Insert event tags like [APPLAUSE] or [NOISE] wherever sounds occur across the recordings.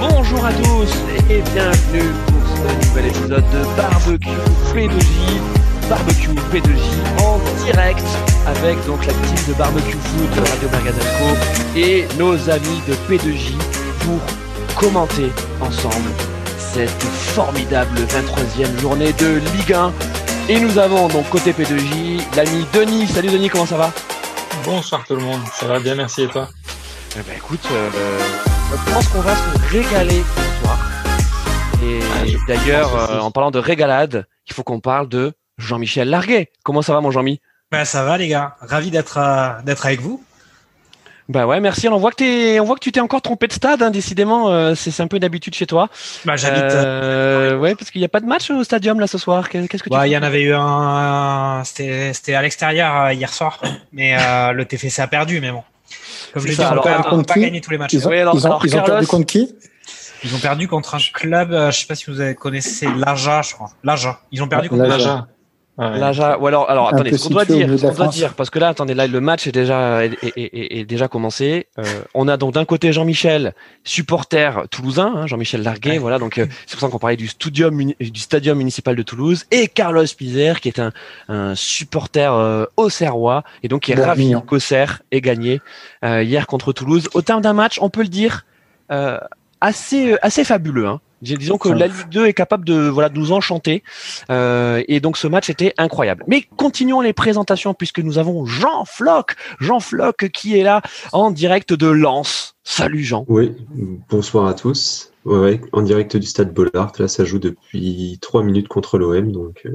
Bonjour à tous et bienvenue pour ce nouvel épisode de Barbecue P2J. Barbecue P2J en direct avec donc la team de Barbecue Food de Radio Magazenco et nos amis de P2J pour commenter ensemble cette formidable 23e journée de Ligue 1. Et nous avons donc côté P2J l'ami Denis. Salut Denis, comment ça va? Bonsoir tout le monde, ça va bien, merci et toi? Eh ben écoute, euh, je pense qu'on va se régaler ce soir. Et Ah, d'ailleurs, euh, en parlant de régalade, il faut qu'on parle de Jean-Michel Larguet. Comment ça va mon Jean-Mi? Bah ça va les gars, ravi d'être euh, d'être avec vous. Bah ouais, merci. On voit que t'es, on voit que tu t'es encore trompé de stade. Hein, décidément, euh, c'est c'est un peu d'habitude chez toi. Bah j'habite. euh, Euh, ouais, parce qu'il n'y a pas de match au stadium là ce soir. Qu'est- Qu'est-ce que tu bah, il y en avait eu un, c'était c'était à l'extérieur euh, hier soir, mais euh, le TFC a perdu, mais bon. Comme je l'ai dit, on alors, peut pas gagner tous les matchs. Ils ont, alors- ils ont, alors, ils ont Carlos- perdu contre qui? Ils ont perdu contre un club, euh, je sais pas si vous avez- connaissez l'Aja, je crois. L'Aja. Ils ont perdu Ah, contre l'Aja. Ouais. Là, ou alors, alors attendez, ce qu'on doit dire, ce qu'on doit dire, parce que là, attendez, là, le match est déjà, est, est- est- est déjà commencé. Euh, on a donc d'un côté Jean-Michel, supporter toulousain, hein, Jean-Michel Larguet, Ouais. voilà, donc euh, c'est pour ça qu'on parlait du stadium, du stadium municipal de Toulouse, et Carlos Pizer, qui est un, un supporter euh, auxerrois, et donc qui est ravi qu'Auxerre ait gagné euh, hier contre Toulouse. Au terme d'un match, on peut le dire, euh, assez, assez fabuleux. Hein. Dis- Disons que la Ligue 2 est capable de voilà de nous enchanter euh, et donc ce match était incroyable. Mais continuons les présentations puisque nous avons Jean Floc, Jean Floc qui est là en direct de Lens. Salut Jean. Oui, bonsoir à tous. Ouais, ouais, en direct du stade Bollard. Là, ça joue depuis trois minutes contre l'OM, donc, euh,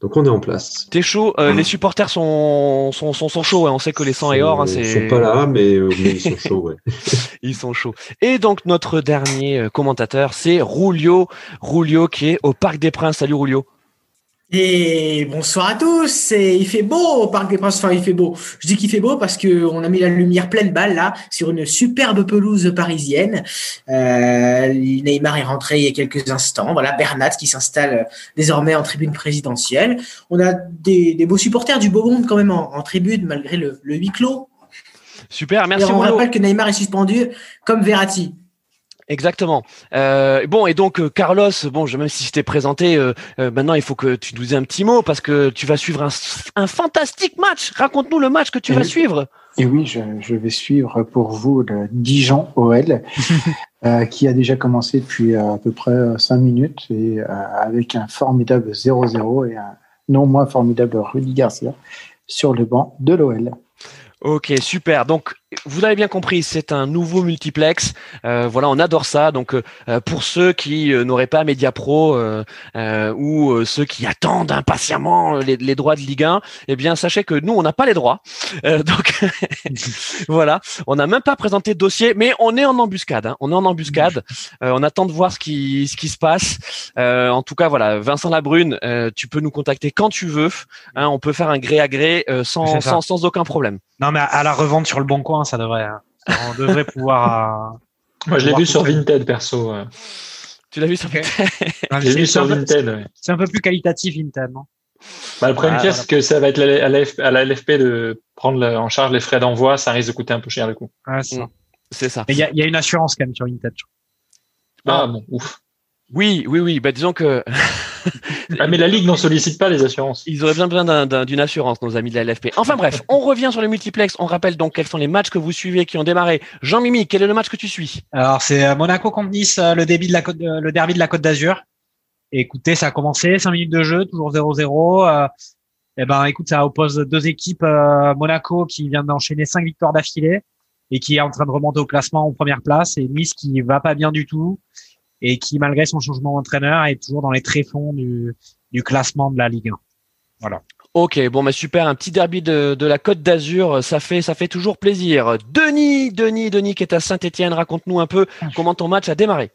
donc on est en place. T'es chaud Euh, Les supporters sont sont, sont, sont chauds. hein. On sait que les 100 et or, hein, Ils sont pas là, mais, euh, mais ils sont [LAUGHS] chauds, ouais. [LAUGHS] ils sont chauds. Et donc notre dernier euh, commentateur, c'est Rulio, Rulio qui est au Parc des Princes. Salut Rulio. Et bonsoir à tous. Et il fait beau au Parc des Princes. Enfin, il fait beau. Je dis qu'il fait beau parce que on a mis la lumière pleine balle là sur une superbe pelouse parisienne. Euh, Neymar est rentré il y a quelques instants. Voilà, Bernat qui s'installe euh, désormais en tribune présidentielle. On a des, des beaux supporters du beau monde quand même en, en tribune malgré le, le huis clos. Super, Et merci on Rulio. rappelle que Neymar est suspendu comme Verratti. Exactement. Euh, bon et donc euh, Carlos, bon, je, même si je t'ai présenté, euh, maintenant il faut que tu nous dises un petit mot parce que tu vas suivre un, un fantastique match. Raconte-nous le match que tu vas suivre. Et oui, je, je vais suivre pour vous le Dijon OL, [LAUGHS] qui a déjà commencé depuis à peu près euh, cinq minutes et avec un formidable 0-0 et un non moins formidable Rudy Garcia sur le banc de l'OL. Ok, super. Donc, vous avez bien compris, c'est un nouveau multiplex. Euh, voilà, on adore ça. Donc, euh, pour ceux qui euh, n'auraient pas Media Pro euh, euh, ou euh, ceux qui attendent impatiemment les, les droits de Ligue 1, eh bien, sachez que nous, on n'a pas les droits. Euh, [LAUGHS] donc, [LAUGHS] voilà, on n'a même pas présenté de dossier, mais on est en embuscade. hein. On est en embuscade. Euh, on attend de voir ce qui ce qui se passe. Euh, en tout cas, voilà, Vincent Labrune, euh, tu peux nous contacter quand tu veux. Hein, on peut faire un gré à gré euh, sans, sans sans aucun problème. Non mais à, à la revente sur le bon coin, ça devrait. hein. On devrait pouvoir. [LAUGHS] Moi, je l'ai vu sur. Vinted, perso. ouais. Tu l'as vu sur. Je l'ai vu sur Vinted. ouais. c'est un peu plus qualitatif non? Bah, le problème Ah, c'est que ça va être à la, LFP de prendre en charge les frais d'envoi. Ça risque de coûter un peu cher, du coup. Ouais, c'est ça. Mm. C'est ça. Mais il y a, il y a une assurance quand même sur je crois. Ah, bon, ouf. Oui, oui, oui. Bah, disons que Ah, mais la Ligue n'en sollicite pas les assurances. ils auraient bien besoin d'un- d'un- d'une assurance, nos amis de la LFP. Enfin bref, on revient sur le multiplex. On rappelle donc quels sont les matchs que vous suivez qui ont démarré. Jean-Mimi, quel est le match que tu suis? Alors c'est euh, Monaco contre Nice, euh, le début de la côte, euh, le derby de la Côte d'Azur. Écoutez, ça a commencé, 5 minutes de jeu, toujours 0-0. Euh, et ben, écoute, ça oppose deux équipes. euh, Monaco qui vient d'enchaîner cinq victoires d'affilée et qui est en train de remonter au classement en première place, et Nice qui va pas bien du tout et qui, malgré son changement d'entraîneur, est toujours dans les tréfonds du, du classement de la Ligue 1. Ok, bon, bah super, un petit derby de, de la Côte d'Azur, ça fait, ça fait toujours plaisir. Denis, Denis, Denis qui est à Saint-Etienne, raconte-nous un peu comment ton match a démarré.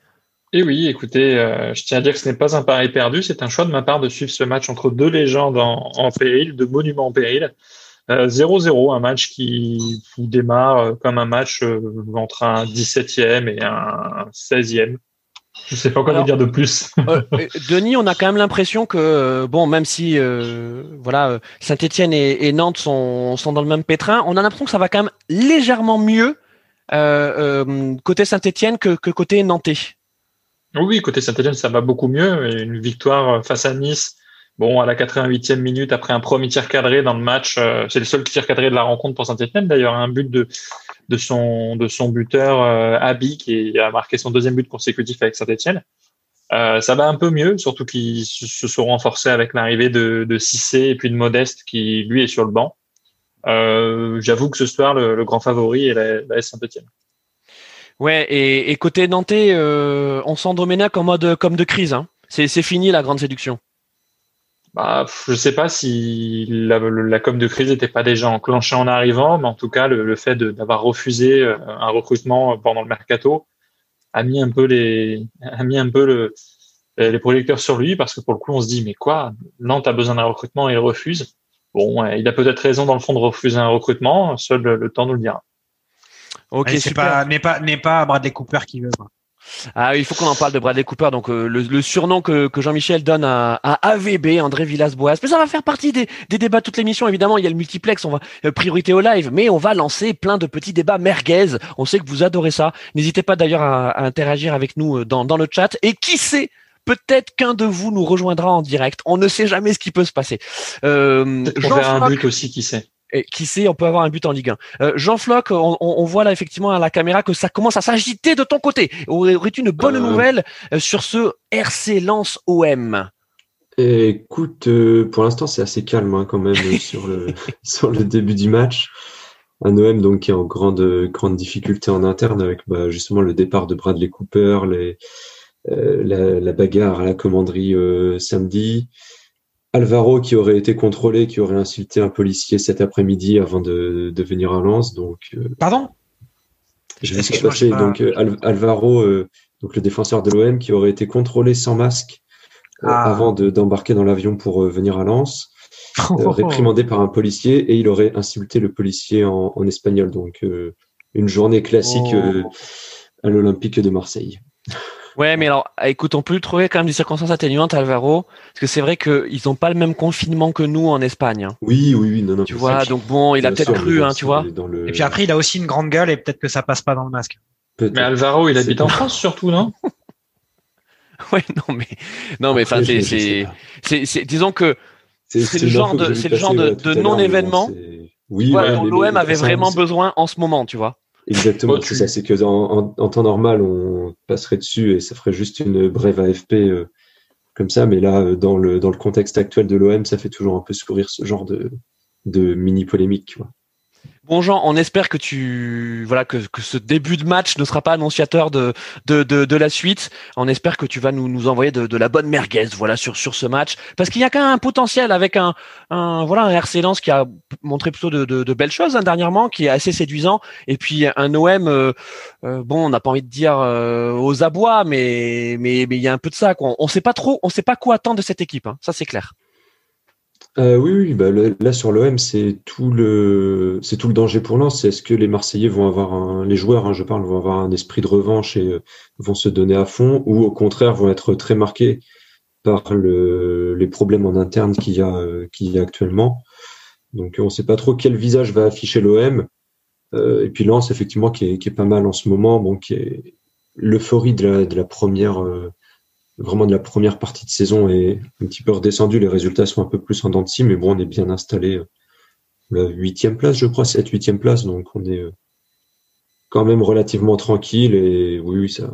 Et oui, écoutez, euh, je tiens à dire que ce n'est pas un pari perdu. C'est un choix de ma part de suivre ce match entre deux légendes en, en péril, deux monuments en péril. Euh, 0-0, un match qui démarre euh, comme un match euh, entre un 17e et un 16e. Je sais pas quoi Alors- vous dire de plus. Euh, euh, Denis, on a quand même l'impression que euh, bon, même si euh, voilà, Saint-Étienne et, et Nantes sont, sont dans le même pétrin, on a l'impression que ça va quand même légèrement mieux euh, côté Saint-Étienne que, que côté Nantais. Oui, côté Saint-Etienne, ça va beaucoup mieux. Et une victoire face à Nice, bon, à la 88e minute, après un premier tir cadré dans le match, c'est le seul tir cadré de la rencontre pour Saint-Etienne d'ailleurs, un but de, de, son, de son buteur euh, Abi qui a marqué son deuxième but consécutif avec Saint-Etienne. Euh, ça va un peu mieux, surtout qu'ils se sont renforcés avec l'arrivée de, de Cissé et puis de Modeste qui, lui, est sur le banc. Euh, J'avoue que ce soir, le, grand favori est la, la Saint-Etienne. Ouais, et, et côté Nantais, euh, on sent en mode comme de crise. Hein. C'est fini la grande séduction. Bah, je sais pas si la, la com de crise n'était pas déjà enclenchée en arrivant, mais en tout cas, le, le fait de- d'avoir refusé euh, un recrutement pendant le mercato a mis un peu les, a mis un peu le, les projecteurs sur lui parce que pour le coup, on se dit, mais quoi, Nantes a besoin d'un recrutement et il refuse. Bon, ouais, il a peut-être raison dans le fond de refuser un recrutement, seul le, le temps nous le dira. Ok, c'est super. pas, n'est pas, n'est pas Bradley Cooper qui veut. quoi. Ah, il faut qu'on en parle de Bradley Cooper, donc euh, le, le surnom que, que Jean-Michel donne à, à AVB, André Villas-Boas. Mais ça va faire partie des, des débats de toute l'émission. Évidemment, il y a le multiplex, on va euh, priorité au live, mais on va lancer plein de petits débats merguez. On sait que vous adorez ça. N'hésitez pas d'ailleurs à, à interagir avec nous euh, dans, dans le chat. Et qui sait Peut-être qu'un de vous nous rejoindra en direct. On ne sait jamais ce qui peut se passer. Euh, verra un but aussi, qui sait. Et qui sait, on peut avoir un but en Ligue 1. Euh, Jean Floch, on, voit là effectivement à la caméra que ça commence à s'agiter de ton côté. Aurais-tu une bonne Euh. nouvelle euh, sur ce RC Lens OM écoute, euh, pour l'instant, c'est assez calme hein, quand même [LAUGHS] sur le sur le début du match. Un OM donc qui est en grande grande difficulté en interne avec bah, justement le départ de Bradley Cooper, les euh, la, la bagarre à la commanderie euh, samedi, Alvaro qui aurait été contrôlé, qui aurait insulté un policier cet après-midi avant de, de venir à Lens. Donc euh, Pardon? je vais se passer. pas- Donc euh, Al- Alvaro, euh, donc le défenseur de l'OM, qui aurait été contrôlé sans masque euh, Ah. avant de- d'embarquer dans l'avion pour euh, venir à Lens, euh, réprimandé par un policier, et il aurait insulté le policier en, en espagnol. Donc euh, une journée classique Oh. euh, à l'Olympique de Marseille. Ouais, mais alors, ah, écoute, on peut trouver quand même des circonstances atténuantes, Alvaro, parce que c'est vrai qu'ils n'ont pas le même confinement que nous en Espagne. hein. Oui, oui, oui, non, non. Tu vois, donc bon, il a peut-être cru, hein, tu vois. le- Et puis après, il a aussi une grande gueule et peut-être que ça passe pas dans le masque. Mais Alvaro, il habite en France surtout, non? [LAUGHS] Ouais, non, mais non, mais enfin, c'est, c'est, disons que C'est le genre de- c'est le genre de- non-événement. bon, c'est- Oui, voilà, l'OM avait vraiment besoin en ce moment, tu vois. Exactement, c'est ça. C'est que dans- en, en temps normal, on passerait dessus et ça ferait juste une brève AFP euh, comme ça. Mais là, euh, dans le, dans le contexte actuel de l'OM, ça fait toujours un peu sourire ce genre de, de mini polémique. Tu vois. Bon on espère que tu voilà que, ce début de match ne sera pas annonciateur de de, de, la suite. On espère que tu vas nous, nous envoyer de, la bonne merguez voilà sur sur ce match parce qu'il y a quand même un potentiel avec un un voilà un RC Lens qui a montré plutôt de, de, belles choses hein, dernièrement, qui est assez séduisant et puis un OM euh, euh, bon on n'a pas envie de dire euh, aux abois mais mais mais il y a un peu de ça quoi. On, on sait pas trop, on sait pas quoi attendre de cette équipe. hein. Ça c'est clair. Euh, oui, oui, bah, là sur l'OM, c'est tout le, danger pour Lens. Est-ce que les Marseillais vont avoir un, les joueurs, hein, je parle, vont avoir un esprit de revanche et euh, vont se donner à fond, ou au contraire vont être très marqués par le, les problèmes en interne qu'il y a, euh, qu'il y a actuellement? Donc on ne sait pas trop quel visage va afficher l'OM. Euh, et puis Lens, effectivement, qui est, qui est pas mal en ce moment, bon, qui est l'euphorie de la, de la première, euh, vraiment de la première partie de saison est un petit peu redescendu. Les résultats sont un peu plus en dents de scie, mais bon, on est bien installé. euh, La huitième place, je crois, cette huitième place, donc on est euh, quand même relativement tranquille et oui, oui, ça,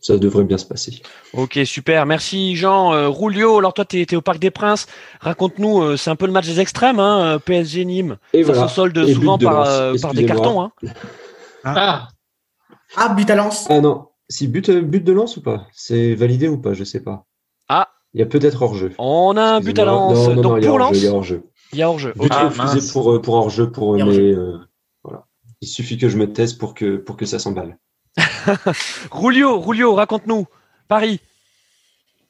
ça devrait bien se passer. Ok, super. Merci Jean. Euh, Roulio, alors toi, tu es, au Parc des Princes. Raconte-nous, euh, c'est un peu le match des extrêmes, hein, PSG Nîmes. Et Ça voilà. se solde Et souvent de par, Lens. euh, par des cartons. Hein. Ah, Ah, but à lance. Ah non, si but, euh, but de lance ou pas? C'est validé ou pas? Je sais pas. Ah. Il y a peut-être hors-jeu. On a un but à. Non, non, Donc non, il pour Lens, il y a hors-jeu. il y a hors-jeu. But Ah, refusé pour, pour hors-jeu, pour, mais euh, voilà. Il suffit que je me taise pour que, pour que ça s'emballe. [LAUGHS] Roulio, Roulio, raconte-nous. Paris.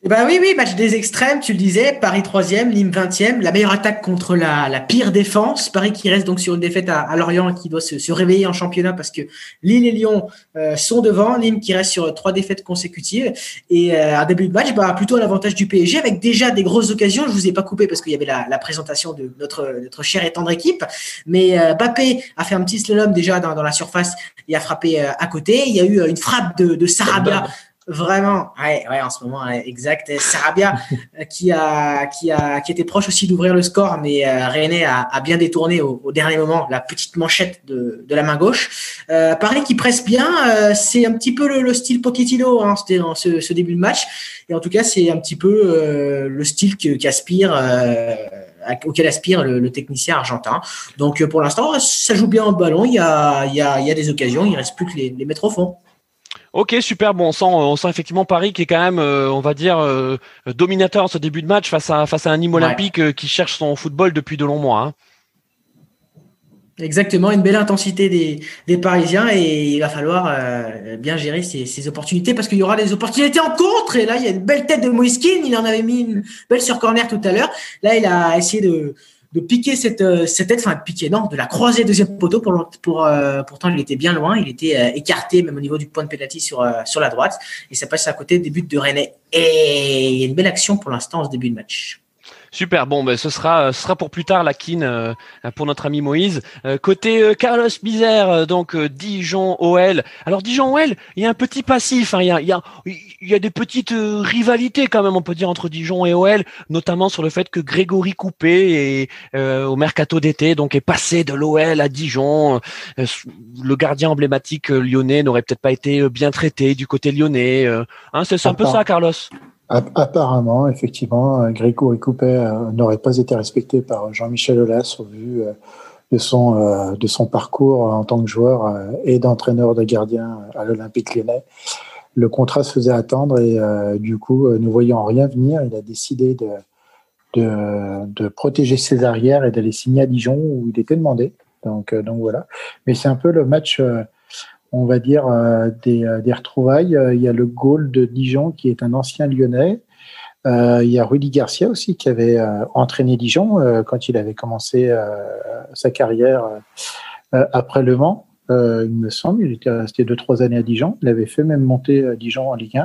Eh ben oui, oui, match des extrêmes, tu le disais, Paris 3e, Nîmes 20e, la meilleure attaque contre la, la pire défense, Paris qui reste donc sur une défaite à, à Lorient et qui doit se, se, réveiller en championnat parce que Lille et Lyon euh, sont devant, Nîmes qui reste sur trois défaites consécutives. Et euh, un début de match bah, plutôt à l'avantage du PSG avec déjà des grosses occasions, je vous ai pas coupé parce qu'il y avait la, la, présentation de notre, notre chère et tendre équipe, mais euh, Bappé a fait un petit slalom déjà dans, dans la surface et a frappé euh, à côté, il y a eu une frappe de, de Sarabia Vraiment, ouais, ouais, en ce moment, exact. Sarabia euh, qui a, qui a, qui était proche aussi d'ouvrir le score, mais euh, René a, a, bien détourné au, au, dernier moment la petite manchette de, de la main gauche. Euh, Paris qui presse bien, euh, c'est un petit peu le, le style Pochettino, hein, c'était dans ce, ce, début de match, et en tout cas c'est un petit peu euh, le style qu'aspire. auquel aspire le, le, technicien argentin. Donc pour l'instant, ça joue bien au ballon. Il y a, il y a, il y a des occasions. Il reste plus que les, les mettre au fond. Ok, super. Bon, on sent, on sent effectivement Paris qui est quand même, euh, on va dire, euh, dominateur en ce début de match face à face à un Nîmes olympique euh, qui cherche son football depuis de longs mois. Hein. Exactement, une belle intensité des, des Parisiens et il va falloir euh, bien gérer ces, ces opportunités parce qu'il y aura des opportunités en contre et là il y a une belle tête de Moiskin, il en avait mis une belle sur corner tout à l'heure. Là il a essayé de de piquer cette, cette tête, enfin de piquer, non, de la croiser deuxième poteau. Euh, pourtant, il était bien loin, il était euh, écarté, même au niveau du point de pénalty sur, euh, sur la droite. Et ça passe à côté des buts de René. Et il y a une belle action pour l'instant en ce début de match. Super, bon, ben, ce, sera, ce sera pour plus tard la kin euh, pour notre ami Moïse. Euh, côté euh, Carlos Bizère, donc Dijon OL. Alors Dijon OL, il y a un petit passif, hein, il, y a, il, y a, il y a des petites rivalités quand même, on peut dire, entre Dijon et OL, notamment sur le fait que Grégory Coupé est, au mercato d'été donc est passé de l'OL à Dijon. le gardien emblématique lyonnais n'aurait peut-être pas été bien traité du côté lyonnais. Hein, c'est un peu ça, Carlos? Apparemment, effectivement, Grégory Coupé euh, n'aurait pas été respecté par Jean-Michel Aulas au vu euh, de son, euh, de son parcours en tant que joueur et d'entraîneur de gardien à l'Olympique lyonnais. Le contrat se faisait attendre et du coup, ne voyant rien venir, il a décidé de, de, de protéger ses arrières et d'aller signer à Dijon où il était demandé. Donc, donc voilà. Mais c'est un peu le match on va dire, euh, des, euh, des, retrouvailles. Euh, il y a le goal de Dijon qui est un ancien lyonnais. Il y a Rudy Garcia aussi qui avait entraîné Dijon quand il avait commencé sa carrière après Le Mans. il me semble, il était resté deux trois années à Dijon. Il avait fait même monter Dijon en Ligue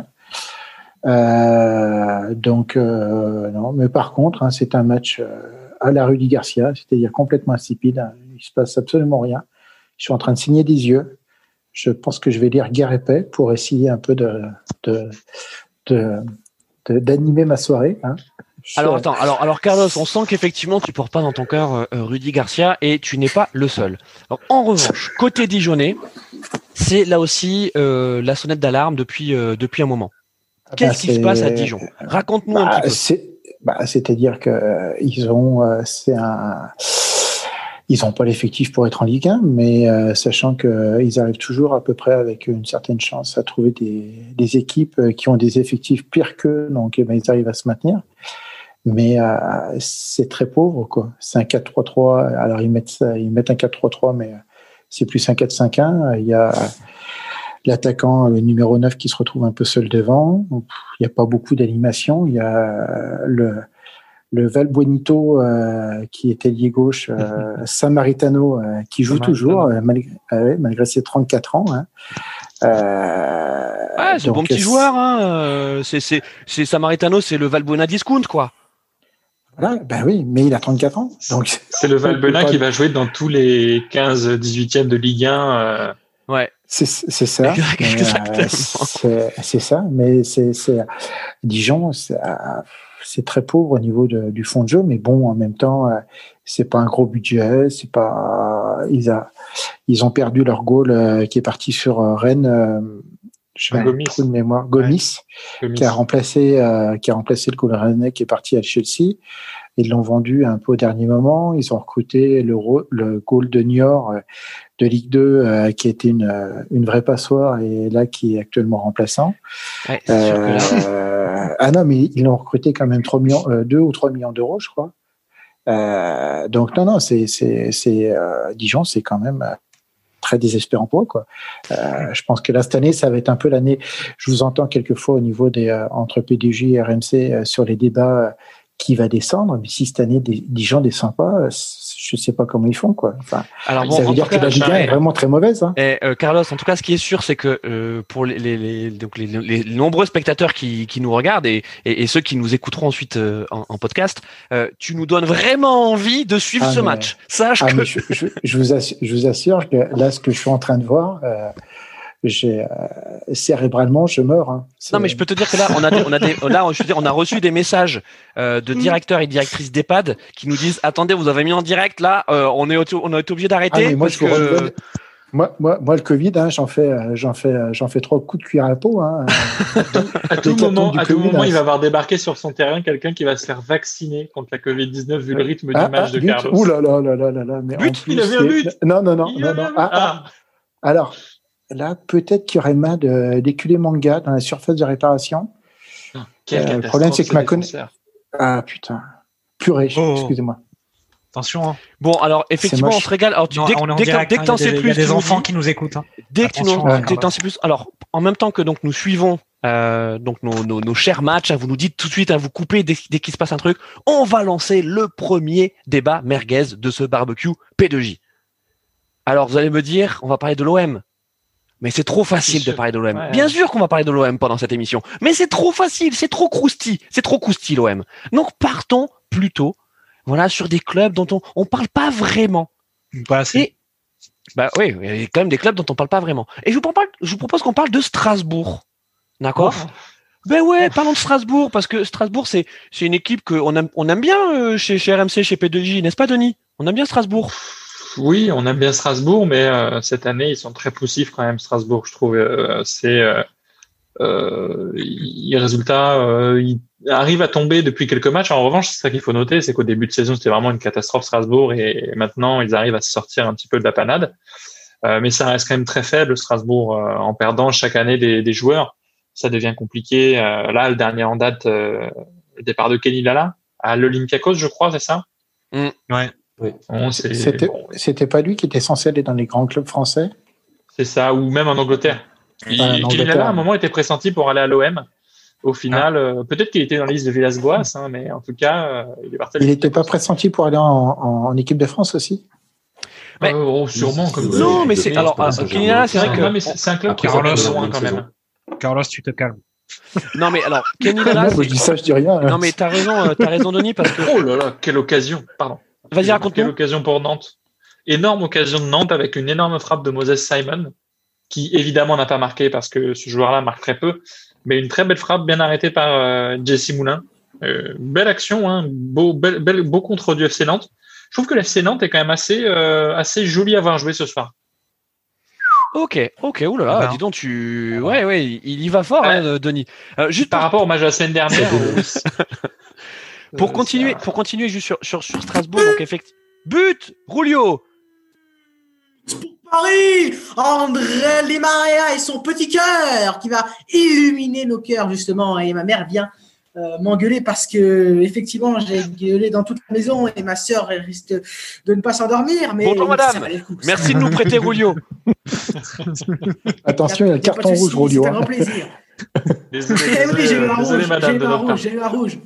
1. donc non, mais par contre, hein, c'est un match à la Rudy Garcia, c'est-à-dire complètement insipide. Hein. Il se passe absolument rien. Je suis en train de signer des yeux je pense que je vais lire Guerre et Paix pour essayer un peu de, de, de, d'animer ma soirée. Hein. Alors attends, alors, alors Carlos, on sent qu'effectivement tu portes pas dans ton cœur euh, Rudy Garcia et tu n'es pas le seul. Alors, en revanche, côté Dijonais, c'est là aussi euh, la sonnette d'alarme depuis euh, depuis un moment. Qu'est-ce bah, qui se passe à Dijon? Raconte-nous bah, un petit peu. C'est, bah, c'est-à-dire que euh, ils ont, euh, c'est un ils n'ont pas l'effectif pour être en Ligue 1, mais euh, sachant qu'ils euh, arrivent toujours à peu près avec une certaine chance à trouver des, des équipes euh, qui ont des effectifs pires qu'eux, donc eh ben, ils arrivent à se maintenir. Mais euh, c'est très pauvre, quoi. C'est un 4-3-3. Alors ils mettent ils mettent un 4-3-3, mais c'est plus un 4-5-1. Il y a l'attaquant, le numéro 9, qui se retrouve un peu seul devant. Il n'y a pas beaucoup d'animation. Il y a le le Valbuenito euh, qui était lié gauche, euh, [LAUGHS] Samaritano euh, qui joue toujours euh, malgré, euh, malgré, ses 34 ans. Hein. ah, c'est un bon petit joueur. Hein. C'est Samaritano, c'est le Valbuena discount quoi. Voilà, ben oui, mais il a 34 ans. Donc [LAUGHS] c'est le Valbuena qui va jouer dans tous les 15 18e de Ligue 1. Ouais. C'est ça. [LAUGHS] C'est ça, mais c'est Dijon, c'est très pauvre au niveau de, du fond de jeu, mais bon, en même temps, euh, c'est pas un gros budget, c'est pas, ils, a, ils ont perdu leur goal euh, qui est parti sur euh, Rennes. je vais Gomis. de mémoire. Gomis, ouais. qui a remplacé, qui a remplacé le goal Rennes qui est parti à Chelsea. Ils l'ont vendu un peu au dernier moment. Ils ont recruté le, le goal de Niort de Ligue 2 euh, qui était une, une vraie passoire et là qui est actuellement remplaçant. Ouais, euh, là... ah non, mais ils l'ont recruté quand même 3 millions, euh, 2 ou 3 millions d'euros, je crois. Euh, donc non, non, c'est Dijon, c'est quand même très désespérant pour eux. Quoi. Euh, je pense que là, cette année, ça va être un peu l'année. Je vous entends quelquefois au niveau des entre PDG et RMC sur les débats qui va descendre. Mais si cette année, des, des gens descendent pas, je sais pas comment ils font quoi. Enfin, Alors ça veut dire que la Ligue est vraiment très mauvaise. Hein. Et, euh, Carlos, en tout cas, ce qui est sûr, c'est que euh, pour les, les, les, donc les, les, nombreux spectateurs qui, qui nous regardent et, et, et, ceux qui nous écouteront ensuite euh, en, en, podcast, tu nous donnes vraiment envie de suivre ah, ce match. Sache ah, que je, je, je, vous assure, je vous assure que là, ce que je suis en train de voir j'ai euh, cérébralement je meurs. Hein. Non mais je peux te dire que là on a des, on a des, là je veux dire on a reçu des messages euh, de mm. directeurs et directrices d'EHPAD qui nous disent attendez vous avez mis en direct là euh, on est on a été obligé d'arrêter ah, moi, parce que moi, moi, moi, le Covid, hein, j'en fais, euh, j'en fais, euh, j'en fais trois coups de cuir à peau. Hein, [LAUGHS] à tout moment, à tout moment, il va avoir débarqué sur son terrain quelqu'un qui va se faire vacciner contre la Covid-19 vu le rythme ah, du match ah, de Carlos. Ouh là là là là là là. Mais but, il avait un but. Non non non non non. Ah, Alors, là, peut-être qu'il y aurait main d'éculé manga dans la surface de réparation. Ah, euh, le problème, c'est que ma connaissance. Ah putain, purée, oh. excusez-moi. Attention. Hein. Bon, alors effectivement, on se régale. Alors, tu, dès, dès, que t'en sais plus, il y a des enfants qui nous écoutent. Hein. Dès que tu t'en sais plus, alors en même temps que donc nous suivons euh, donc nos, nos, nos, chers matchs, hein, vous nous dites tout de suite, à vous couper dès, dès qu'il se passe un truc, on va lancer le premier débat merguez de ce barbecue P2J. Alors vous allez me dire, on va parler de l'OM. Mais c'est trop facile de parler de l'OM. Bien sûr qu'on va parler de l'OM pendant cette émission, mais c'est trop facile, c'est trop croustillant, c'est trop croustillant l'OM. Donc partons plutôt, voilà, sur des clubs dont on on parle pas vraiment. Pas Et, bah oui, il y a quand même des clubs dont on parle pas vraiment. Et je vous propose, je vous propose qu'on parle de Strasbourg, d'accord? Oh. Ben ouais, parlons de Strasbourg parce que Strasbourg c'est c'est une équipe que on aime on aime bien euh, chez chez RMC, chez P2J, n'est-ce pas Denis? On aime bien Strasbourg. Oui, on aime bien Strasbourg, mais euh, cette année, ils sont très poussifs quand même, Strasbourg, je trouve. Euh, c'est euh, euh, les résultats, ils arrivent à tomber depuis quelques matchs. En revanche, c'est ça qu'il faut noter, c'est qu'au début de saison, c'était vraiment une catastrophe Strasbourg, et maintenant, ils arrivent à se sortir un petit peu de la panade. mais ça reste quand même très faible, Strasbourg, en perdant chaque année des, des, joueurs. Ça devient compliqué. là, le dernier en date, le départ de Kenny Lala à l'Olympiakos, je crois, c'est ça? Mmh. Ouais. C'était pas lui qui était censé aller dans les grands clubs français? C'est ça, ou même en Angleterre. Il, à un moment était pressenti pour aller à l'OM. Au final, ah. euh, peut-être qu'il était dans la liste de Villas-Boas, hein, mais en tout cas, euh, il est parti. Il n'était pas pressenti pour aller en, équipe de France aussi? Mais, euh, oh, sûrement. Comme non, mais c'est alors c'est vrai que c'est un club qui a besoin quand même. Carlos, tu te calmes. Non mais alors [LAUGHS] Kenny Lala, je dis ça, je dis rien. Non mais t'as raison, t'as raison Denis parce que. Oh là là, quelle occasion, pardon. Vas-y, raconte-nous. occasion pour Nantes. Énorme occasion de Nantes avec une énorme frappe de Moses Simon, qui évidemment n'a pas marqué parce que ce joueur-là marque très peu, mais une très belle frappe bien arrêtée par euh, Jesse Moulin. Euh, belle action, hein, beau, beau contre du FC Nantes. Je trouve que l'FC Nantes est quand même assez, euh, assez joli à voir jouer ce soir. Ok, ok, oulala, là, dis donc, tu, ouais, ouais, il y va fort, hein, Denis. juste par rapport au match de la semaine dernière. [LAUGHS] Pour euh, continuer, pour continuer juste sur, sur, sur Strasbourg, donc effectivement. But Rulio Pour Paris André Limaria et son petit cœur qui va illuminer nos cœurs, justement. Et ma mère vient euh, m'engueuler parce que, effectivement, j'ai gueulé dans toute la maison et ma sœur risque de ne pas s'endormir. Mais Bonjour, madame. Merci de nous prêter Rulio. [LAUGHS] Attention, il y a le carton rouge, Rulio. C'est un grand plaisir. Désolé, oui, j'ai eu un rouge. J'ai eu un rouge.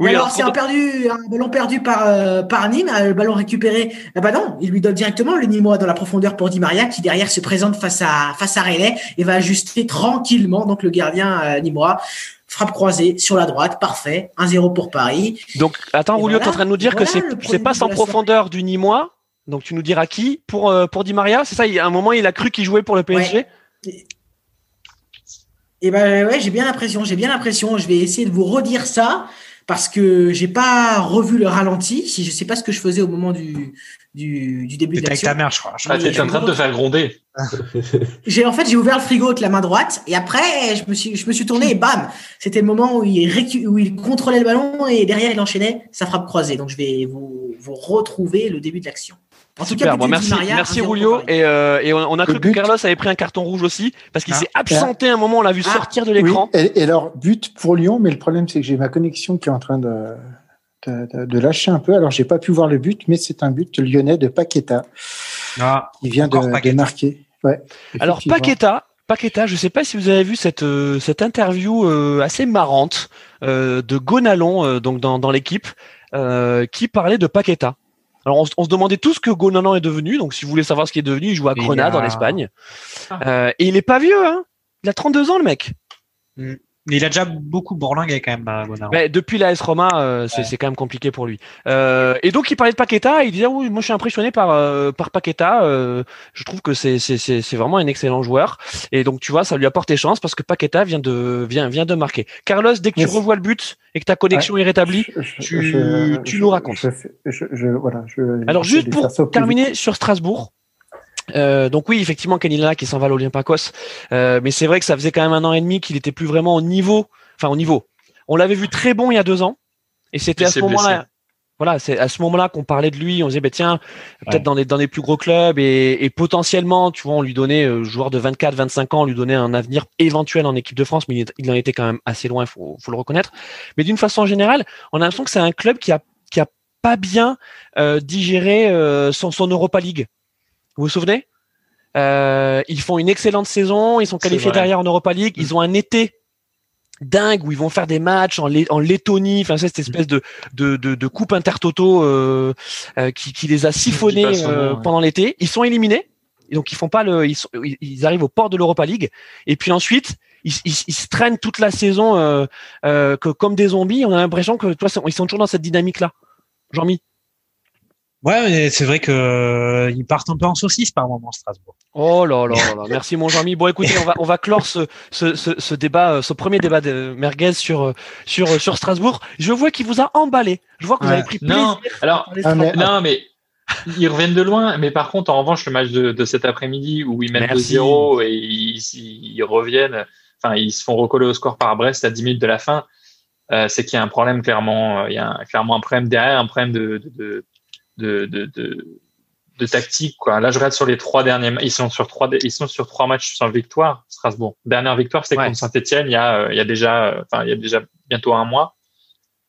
Oui, alors, c'est un, perdu, un ballon perdu par, euh, par Nîmes, euh, le ballon récupéré. Ah bah non, il lui donne directement le Nîmois dans la profondeur pour Di Maria, qui derrière se présente face à face à Relais et va ajuster tranquillement. Donc le gardien euh, Nîmois frappe croisée sur la droite, parfait, 1-0 pour Paris. Donc attends, Julio, tu es en train de nous dire que c'est c'est pas sans profondeur du Nîmois. Donc tu nous diras qui pour euh, pour Di Maria, c'est ça. Il, à un moment, il a cru qu'il jouait pour le PSG. Et ben ouais, j'ai bien l'impression, j'ai bien l'impression. Je vais essayer de vous redire ça parce que j'ai pas revu le ralenti. Si je sais pas ce que je faisais au moment du du, du début de avec ta mère, je crois. Ah, en train de te faire gronder. [LAUGHS] j'ai en fait j'ai ouvert le frigo avec la main droite et après je me suis je me suis tourné et bam, c'était le moment où il où il contrôlait le ballon et derrière il enchaînait sa frappe croisée. Donc je vais vous vous retrouver le début de l'action. En tout cas, merci, merci Rulio. Et, euh, et on, a cru que Carlos avait pris un carton rouge aussi parce qu'il ah. s'est absenté un moment. On l'a vu ah. sortir de l'écran. Et, alors but pour Lyon, mais le problème c'est que j'ai ma connexion qui est en train de, de, de, lâcher un peu. Alors j'ai pas pu voir le but, mais c'est un but lyonnais de Paqueta. Ah, il vient de, de, marquer. Ouais, Alors Paqueta, Paqueta, je ne sais pas si vous avez vu cette, euh, cette interview euh, assez marrante euh, de Gonalon donc dans, dans l'équipe qui parlait de Paqueta. Alors on, on, se demandait tous ce que Gonalon est devenu. Donc si vous voulez savoir ce qu'il est devenu, il joue à Grenade en Espagne. Ah. et il est pas vieux, hein Il a 32 ans le mec. Mm. Mais il a déjà beaucoup bourlingué quand même, Gonalon. Mais depuis l'AS Roma, euh, c'est quand même compliqué pour lui. Euh, et donc il parlait de Paqueta, et il disait oui, moi je suis impressionné par euh, par Paqueta. Euh, je trouve que c'est c'est c'est vraiment un excellent joueur. Et donc tu vois, ça lui apporte des chances parce que Paqueta vient de vient vient de marquer. Carlos, dès que tu revois le but et que ta connexion est rétablie, tu tu nous racontes. Je, voilà, Alors juste pour terminer sur Strasbourg. Euh, donc oui, effectivement, Canilla qui s'en va à l'Olympiakos. Euh, mais c'est vrai que ça faisait quand même un an et demi qu'il était plus vraiment au niveau. Enfin, au niveau. On l'avait vu très bon il y a deux ans. Et c'était à ce moment-là. Voilà, c'est à ce moment-là qu'on parlait de lui. On disait, bah, tiens, peut-être dans les dans les plus gros clubs et, et, potentiellement, tu vois, on lui donnait euh, joueur de 24, 25 ans, on lui donnait un avenir éventuel en équipe de France, mais il, en était quand même assez loin, faut faut le reconnaître. Mais d'une façon générale, on a l'impression que c'est un club qui a qui a pas bien euh, digéré euh, son son Europa League. Vous vous souvenez? Euh, Ils font une excellente saison, ils sont qualifiés derrière en Europa League, ils mm. ont un été dingue où ils vont faire des matchs en, en Lettonie, enfin cette espèce de de, de, de coupe intertoto euh, euh, qui, qui les a siphonnés euh, pendant l'été. Ils sont éliminés, donc ils font pas le, ils, ils arrivent au port de l'Europa League et puis ensuite ils, ils, ils, se traînent toute la saison euh, euh, que comme des zombies. On a l'impression que toi ils sont toujours dans cette dynamique là. Jean-Mi. Ouais, mais c'est vrai que euh, ils partent un peu en saucisse par moment Strasbourg. Oh là là là, merci mon Jean-Mi. Bon écoutez, on va on va clore ce ce, ce, ce débat, euh, ce premier débat de merguez sur euh, sur sur Strasbourg. Je vois qu'il vous a emballé. Je vois que vous avez pris plaisir. Non, alors ah, mais, non mais ils reviennent de loin, mais par contre en revanche le match de, de cet après-midi où ils mènent 2-0 et ils, ils, reviennent, enfin ils se font recoller au score par Brest à 10 minutes de la fin. Euh, c'est qu'il y a un problème clairement, il y a un, clairement un problème derrière, un problème de, de, de de, de, de, de, tactique. Quoi. Là, je regarde sur les trois derniers Ils sont sur trois, ils sont sur trois matchs sans victoire, Strasbourg. Dernière victoire, c'était contre Saint-Etienne il y a, il y a déjà, enfin, il y a déjà bientôt un mois.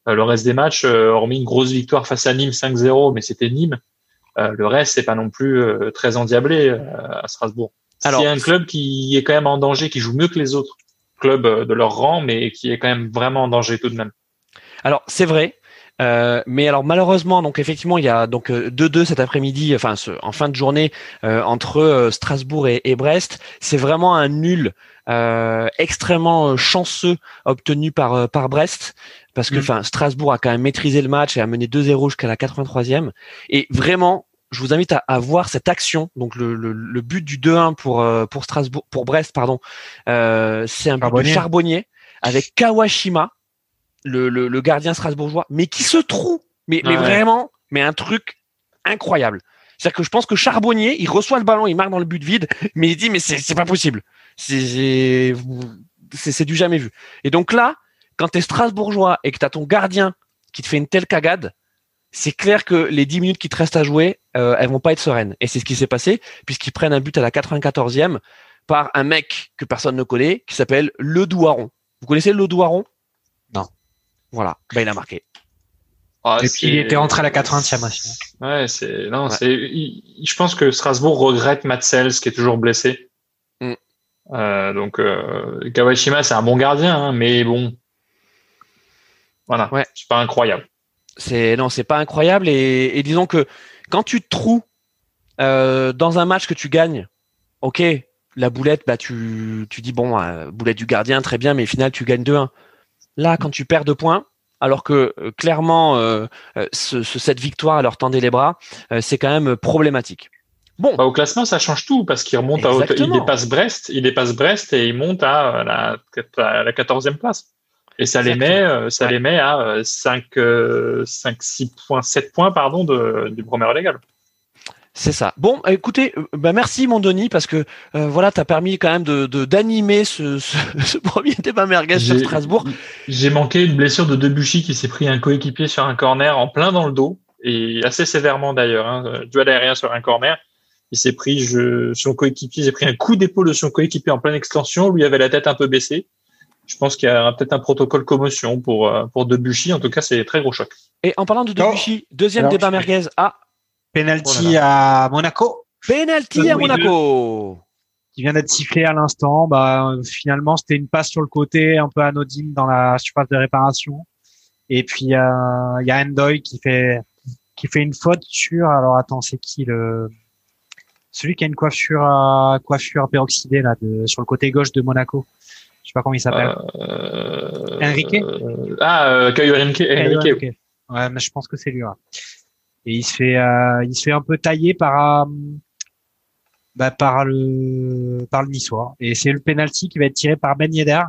Euh, le reste des matchs, euh, hormis une grosse victoire face à Nîmes 5-0, mais c'était Nîmes. Euh, le reste, c'est pas non plus très endiablé à Strasbourg. Alors, c'est un club qui est quand même en danger, qui joue mieux que les autres clubs de leur rang, mais qui est quand même vraiment en danger tout de même. Alors, c'est vrai, euh, mais alors malheureusement, donc effectivement, il y a donc 2-2 euh, cet après-midi, enfin ce, en fin de journée euh, entre Strasbourg et, et Brest. C'est vraiment un nul extrêmement chanceux obtenu par par Brest parce que mm. enfin Strasbourg a quand même maîtrisé le match et a mené 2-0 jusqu'à la 83e. Et vraiment, je vous invite à, à voir cette action. Donc le, le, le but du 2-1 pour pour Strasbourg, pour Brest, pardon, c'est un but de charbonnier avec Kawashima le, le, le, gardien strasbourgeois, mais qui se trouve, mais, mais vraiment, mais un truc incroyable. C'est-à-dire que je pense que Charbonnier, il reçoit le ballon, il marque dans le but vide, mais il dit mais c'est pas possible. C'est c'est du jamais vu. Et donc là, quand tu es strasbourgeois et que tu as ton gardien qui te fait une telle cagade, c'est clair que les 10 minutes qui te restent à jouer, euh, elles vont pas être sereines. Et c'est ce qui s'est passé, puisqu'ils prennent un but à la 94e par un mec que personne ne connaît, qui s'appelle Le Douaron. Vous connaissez Le Douaron? Voilà, ben, il a marqué. Ah, et puis il était rentré à la 80e aussi. Ouais, c'est non, c'est. Je pense que Strasbourg regrette Matsels qui est toujours blessé. Mm. Euh, donc euh, Kawashima, c'est un bon gardien, hein, mais bon, voilà, ouais. c'est pas incroyable. C'est non, c'est pas incroyable et, et, disons que quand tu te euh, dans un match que tu gagnes, ok, la boulette, bah tu tu dis bon, euh, boulette du gardien, très bien, mais au final tu gagnes 2-1. Là, quand tu perds deux points, alors que euh, clairement euh, euh, ce, cette victoire leur tendait les bras, c'est quand même problématique. Bon. Bah, au classement, ça change tout parce qu'il remonte à il dépasse Brest, il dépasse Brest et il monte à la, à la 14e place. Et ça les met, ça les met à 5, 5, 6 points, 7 points, pardon, de, du premier légal. C'est ça. Bon, écoutez, euh, bah merci mon Denis parce que euh, voilà, t'as permis quand même de d'animer ce, ce, [LAUGHS] ce, premier débat merguez sur Strasbourg. J'ai manqué une blessure de Debuchy qui s'est pris un coéquipier sur un corner en plein dans le dos et assez sévèrement d'ailleurs. Hein, duel aérien sur un corner. Il s'est pris, je, son coéquipier, j'ai pris un coup d'épaule de son coéquipier en pleine extension. Lui avait la tête un peu baissée. Je pense qu'il y a peut-être un protocole commotion pour euh, pour Debuchy. En tout cas, c'est très gros choc. Et en parlant de Debuchy, deuxième débat merguez. Ah, Penalty à Monaco. Penalty à Monaco. qui vient d'être sifflé à l'instant. Bah, euh, finalement, c'était une passe sur le côté, un peu anodine dans la surface de réparation. Et puis, euh, il y a Endoy qui fait, qui fait une faute sur, alors attends, c'est qui le, celui qui a une coiffure, euh, coiffure peroxydée, là, de, sur le côté gauche de Monaco. Je sais pas comment il s'appelle. Euh, Enrique euh, Ah, euh, Caio Enrique. Enrique. Ouais, mais je pense que c'est lui. Et il se fait, euh, il se fait un peu tailler par, euh, bah, par le, par le niçois. Et c'est le penalty qui va être tiré par Ben Yedder.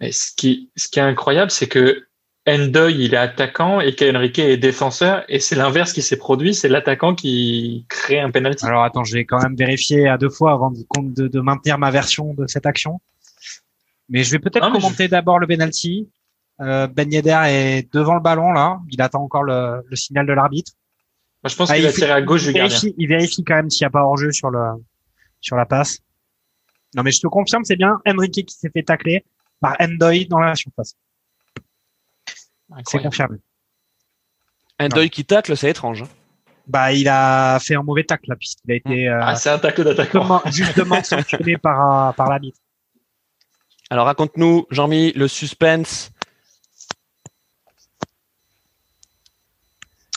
Et ce qui, ce qui est incroyable, c'est que Endoy, il est attaquant et Caio Enrique est défenseur. Et c'est l'inverse qui s'est produit. C'est l'attaquant qui crée un penalty. Alors attends, je vais quand même vérifier à deux fois avant de, de, de maintenir ma version de cette action. Mais je vais peut-être commenter d'abord le penalty. Euh, ben Yedder est devant le ballon là. Il attend encore le, le signal de l'arbitre. Moi, je pense Ah, qu'il il va fait- tirer à gauche il du gardien. vérifie, il vérifie quand même s'il n'y a pas hors-jeu sur le sur la passe. Non mais je te confirme, c'est bien Enrique qui s'est fait tacler par Endoy dans la surface. C'est confirmé. Deuil qui tacle, c'est étrange. hein. Bah il a fait un mauvais tacle là puisqu'il a été euh, Ah, c'est un tacle d'attaquant. justement, [LAUGHS] sanctionné par euh, par l'arbitre. Alors raconte-nous, Jean-Mi, le suspense.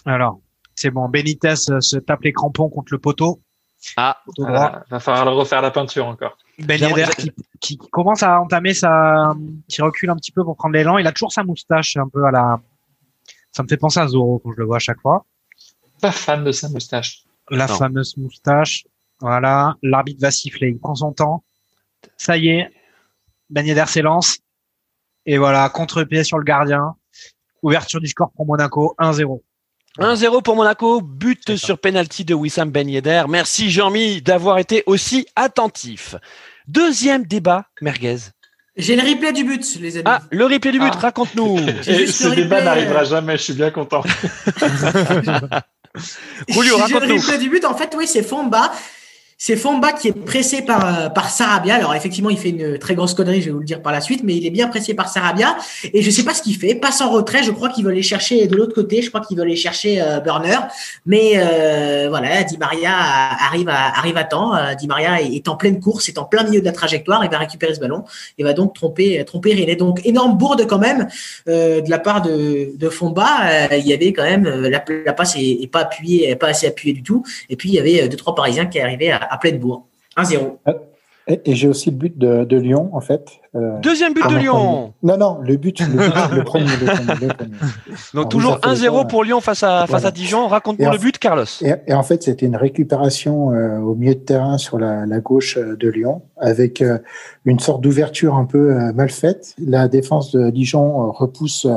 Alors c'est bon, Benitez euh, se tape les crampons contre le poteau. Ah, droit. Ah, va falloir le refaire la peinture encore. Ben Yedder qui, qui commence à entamer sa, qui recule un petit peu pour prendre l'élan. Il a toujours sa moustache un peu à la, ça me fait penser à Zoro quand je le vois à chaque fois. Pas fan de sa moustache. La Non. fameuse moustache. Voilà. L'arbitre va siffler. Il prend son temps. Ça y est. Ben Yedder s'élance. Et voilà. Contre-pied sur le gardien. Ouverture du score pour Monaco. 1-0. 1-0 pour Monaco, but sur penalty de Wissam Ben Yedder. Merci Jean-Mi d'avoir été aussi attentif. Deuxième débat, merguez. J'ai le replay du but, les amis. Ah, le replay du but, Ah. raconte-nous. [LAUGHS] Ce débat n'arrivera euh, jamais, je suis bien content. [LAUGHS] Julio, J'ai le raconte-nous. replay du but. En fait, oui, c'est Fomba. C'est Fomba qui est pressé par, euh, par Sarabia. Alors, effectivement, il fait une très grosse connerie, je vais vous le dire par la suite, mais il est bien pressé par Sarabia. Et je sais pas ce qu'il fait. Passe en retrait. Je crois qu'il veut aller chercher de l'autre côté. Je crois qu'il veut aller chercher euh, Burner. Mais euh, voilà, Di Maria arrive à, arrive à temps. Euh, Di Maria est, en pleine course, est en plein milieu de la trajectoire. Il va récupérer ce ballon et va donc tromper, tromper René. Donc, énorme bourde quand même euh, de la part de, de Fomba. Euh, il y avait quand même, euh, la, la passe est, est pas appuyée, pas assez appuyée du tout. Et puis, il y avait euh, deux, trois Parisiens qui arrivaient à, à pleine bourre. 1-0. Et, et j'ai aussi le but de, de Lyon, en fait. Euh, Deuxième but Ah, de mon Lyon. premier. Non, non, le but, le, but, le premier, le premier, le premier. [LAUGHS] Donc Ah, toujours oui, ça fait 1-0 ça. pour Lyon face à, face à Dijon. Raconte-nous le but, Carlos. Et, et en fait, c'était une récupération euh, au milieu de terrain sur la, la gauche euh, de Lyon, avec euh, une sorte d'ouverture un peu euh, mal faite. La défense de Dijon repousse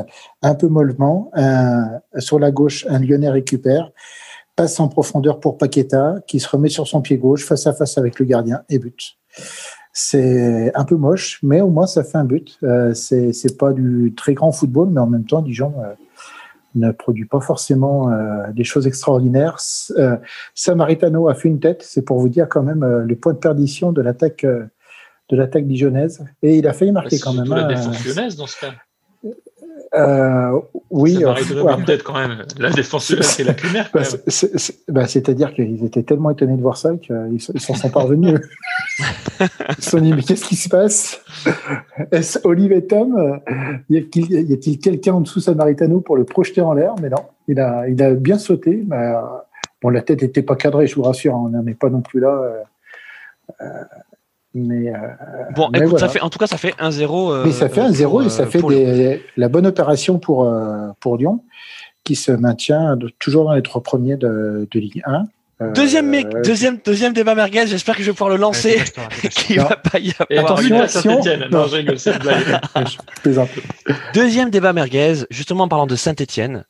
un peu mollement. Un- sur la gauche, un Lyonnais récupère, passe en profondeur pour Paqueta, qui se remet sur son pied gauche, face à face avec le gardien, et but. C'est un peu moche, mais au moins ça fait un but. Euh, c'est c'est pas du très grand football, mais en même temps, Dijon euh, ne produit pas forcément euh, des choses extraordinaires. Euh, Samaritano a fait une tête, c'est pour vous dire quand même le point de perdition de l'attaque de l'attaque dijonnaise. Et il a failli marquer quand même. la hein. défense lyonnaise dans ce cas. Euh, oui, Ça euh, de ouais, quand même. La défense c'est la primaire bah, bah, C'est-à-dire qu'ils étaient tellement étonnés de voir ça qu'ils s'en sont parvenus. ils se sont dit, mais qu'est-ce qui se passe? Est-ce Olive et Tom euh, Y a-t-il quelqu'un en dessous de Samaritano pour le projeter en l'air? Mais non, il a, il a bien sauté. Mais, euh, bon, la tête n'était pas cadrée, je vous rassure, hein, on n'en est pas non plus là. euh, mais, euh, Bon, mais écoute, voilà. ça fait, en tout cas, ça fait 1-0. euh, mais ça fait un pour, zéro et euh, ça fait Lyon. des, la bonne opération pour, euh, pour Lyon, qui se maintient de- toujours dans les trois premiers de, de Ligue 1. Euh, Deuxième, mec, deuxième, deuxième débat merguez. J'espère que je vais pouvoir le lancer. [LAUGHS] Non. va pas y avoir. attention, attention, non. Non. [LAUGHS] Deuxième débat merguez, justement en parlant de Saint-Etienne.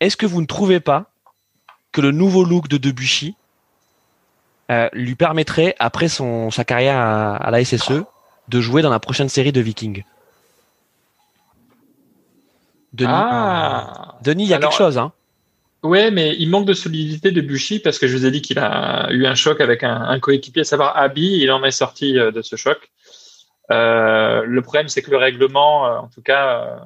Est-ce que vous ne trouvez pas que le nouveau look de Debuchy euh, lui permettrait, après son, sa carrière à, à la SSE, de jouer dans la prochaine série de Vikings Denis, Ah Denis, il y a Alors, quelque chose, hein Ouais, mais il manque de solidité de Buchy parce que je vous ai dit qu'il a eu un choc avec un, un coéquipier, à savoir Abi. Il en est sorti euh, de ce choc. Euh, le problème, c'est que le règlement, euh, en tout cas,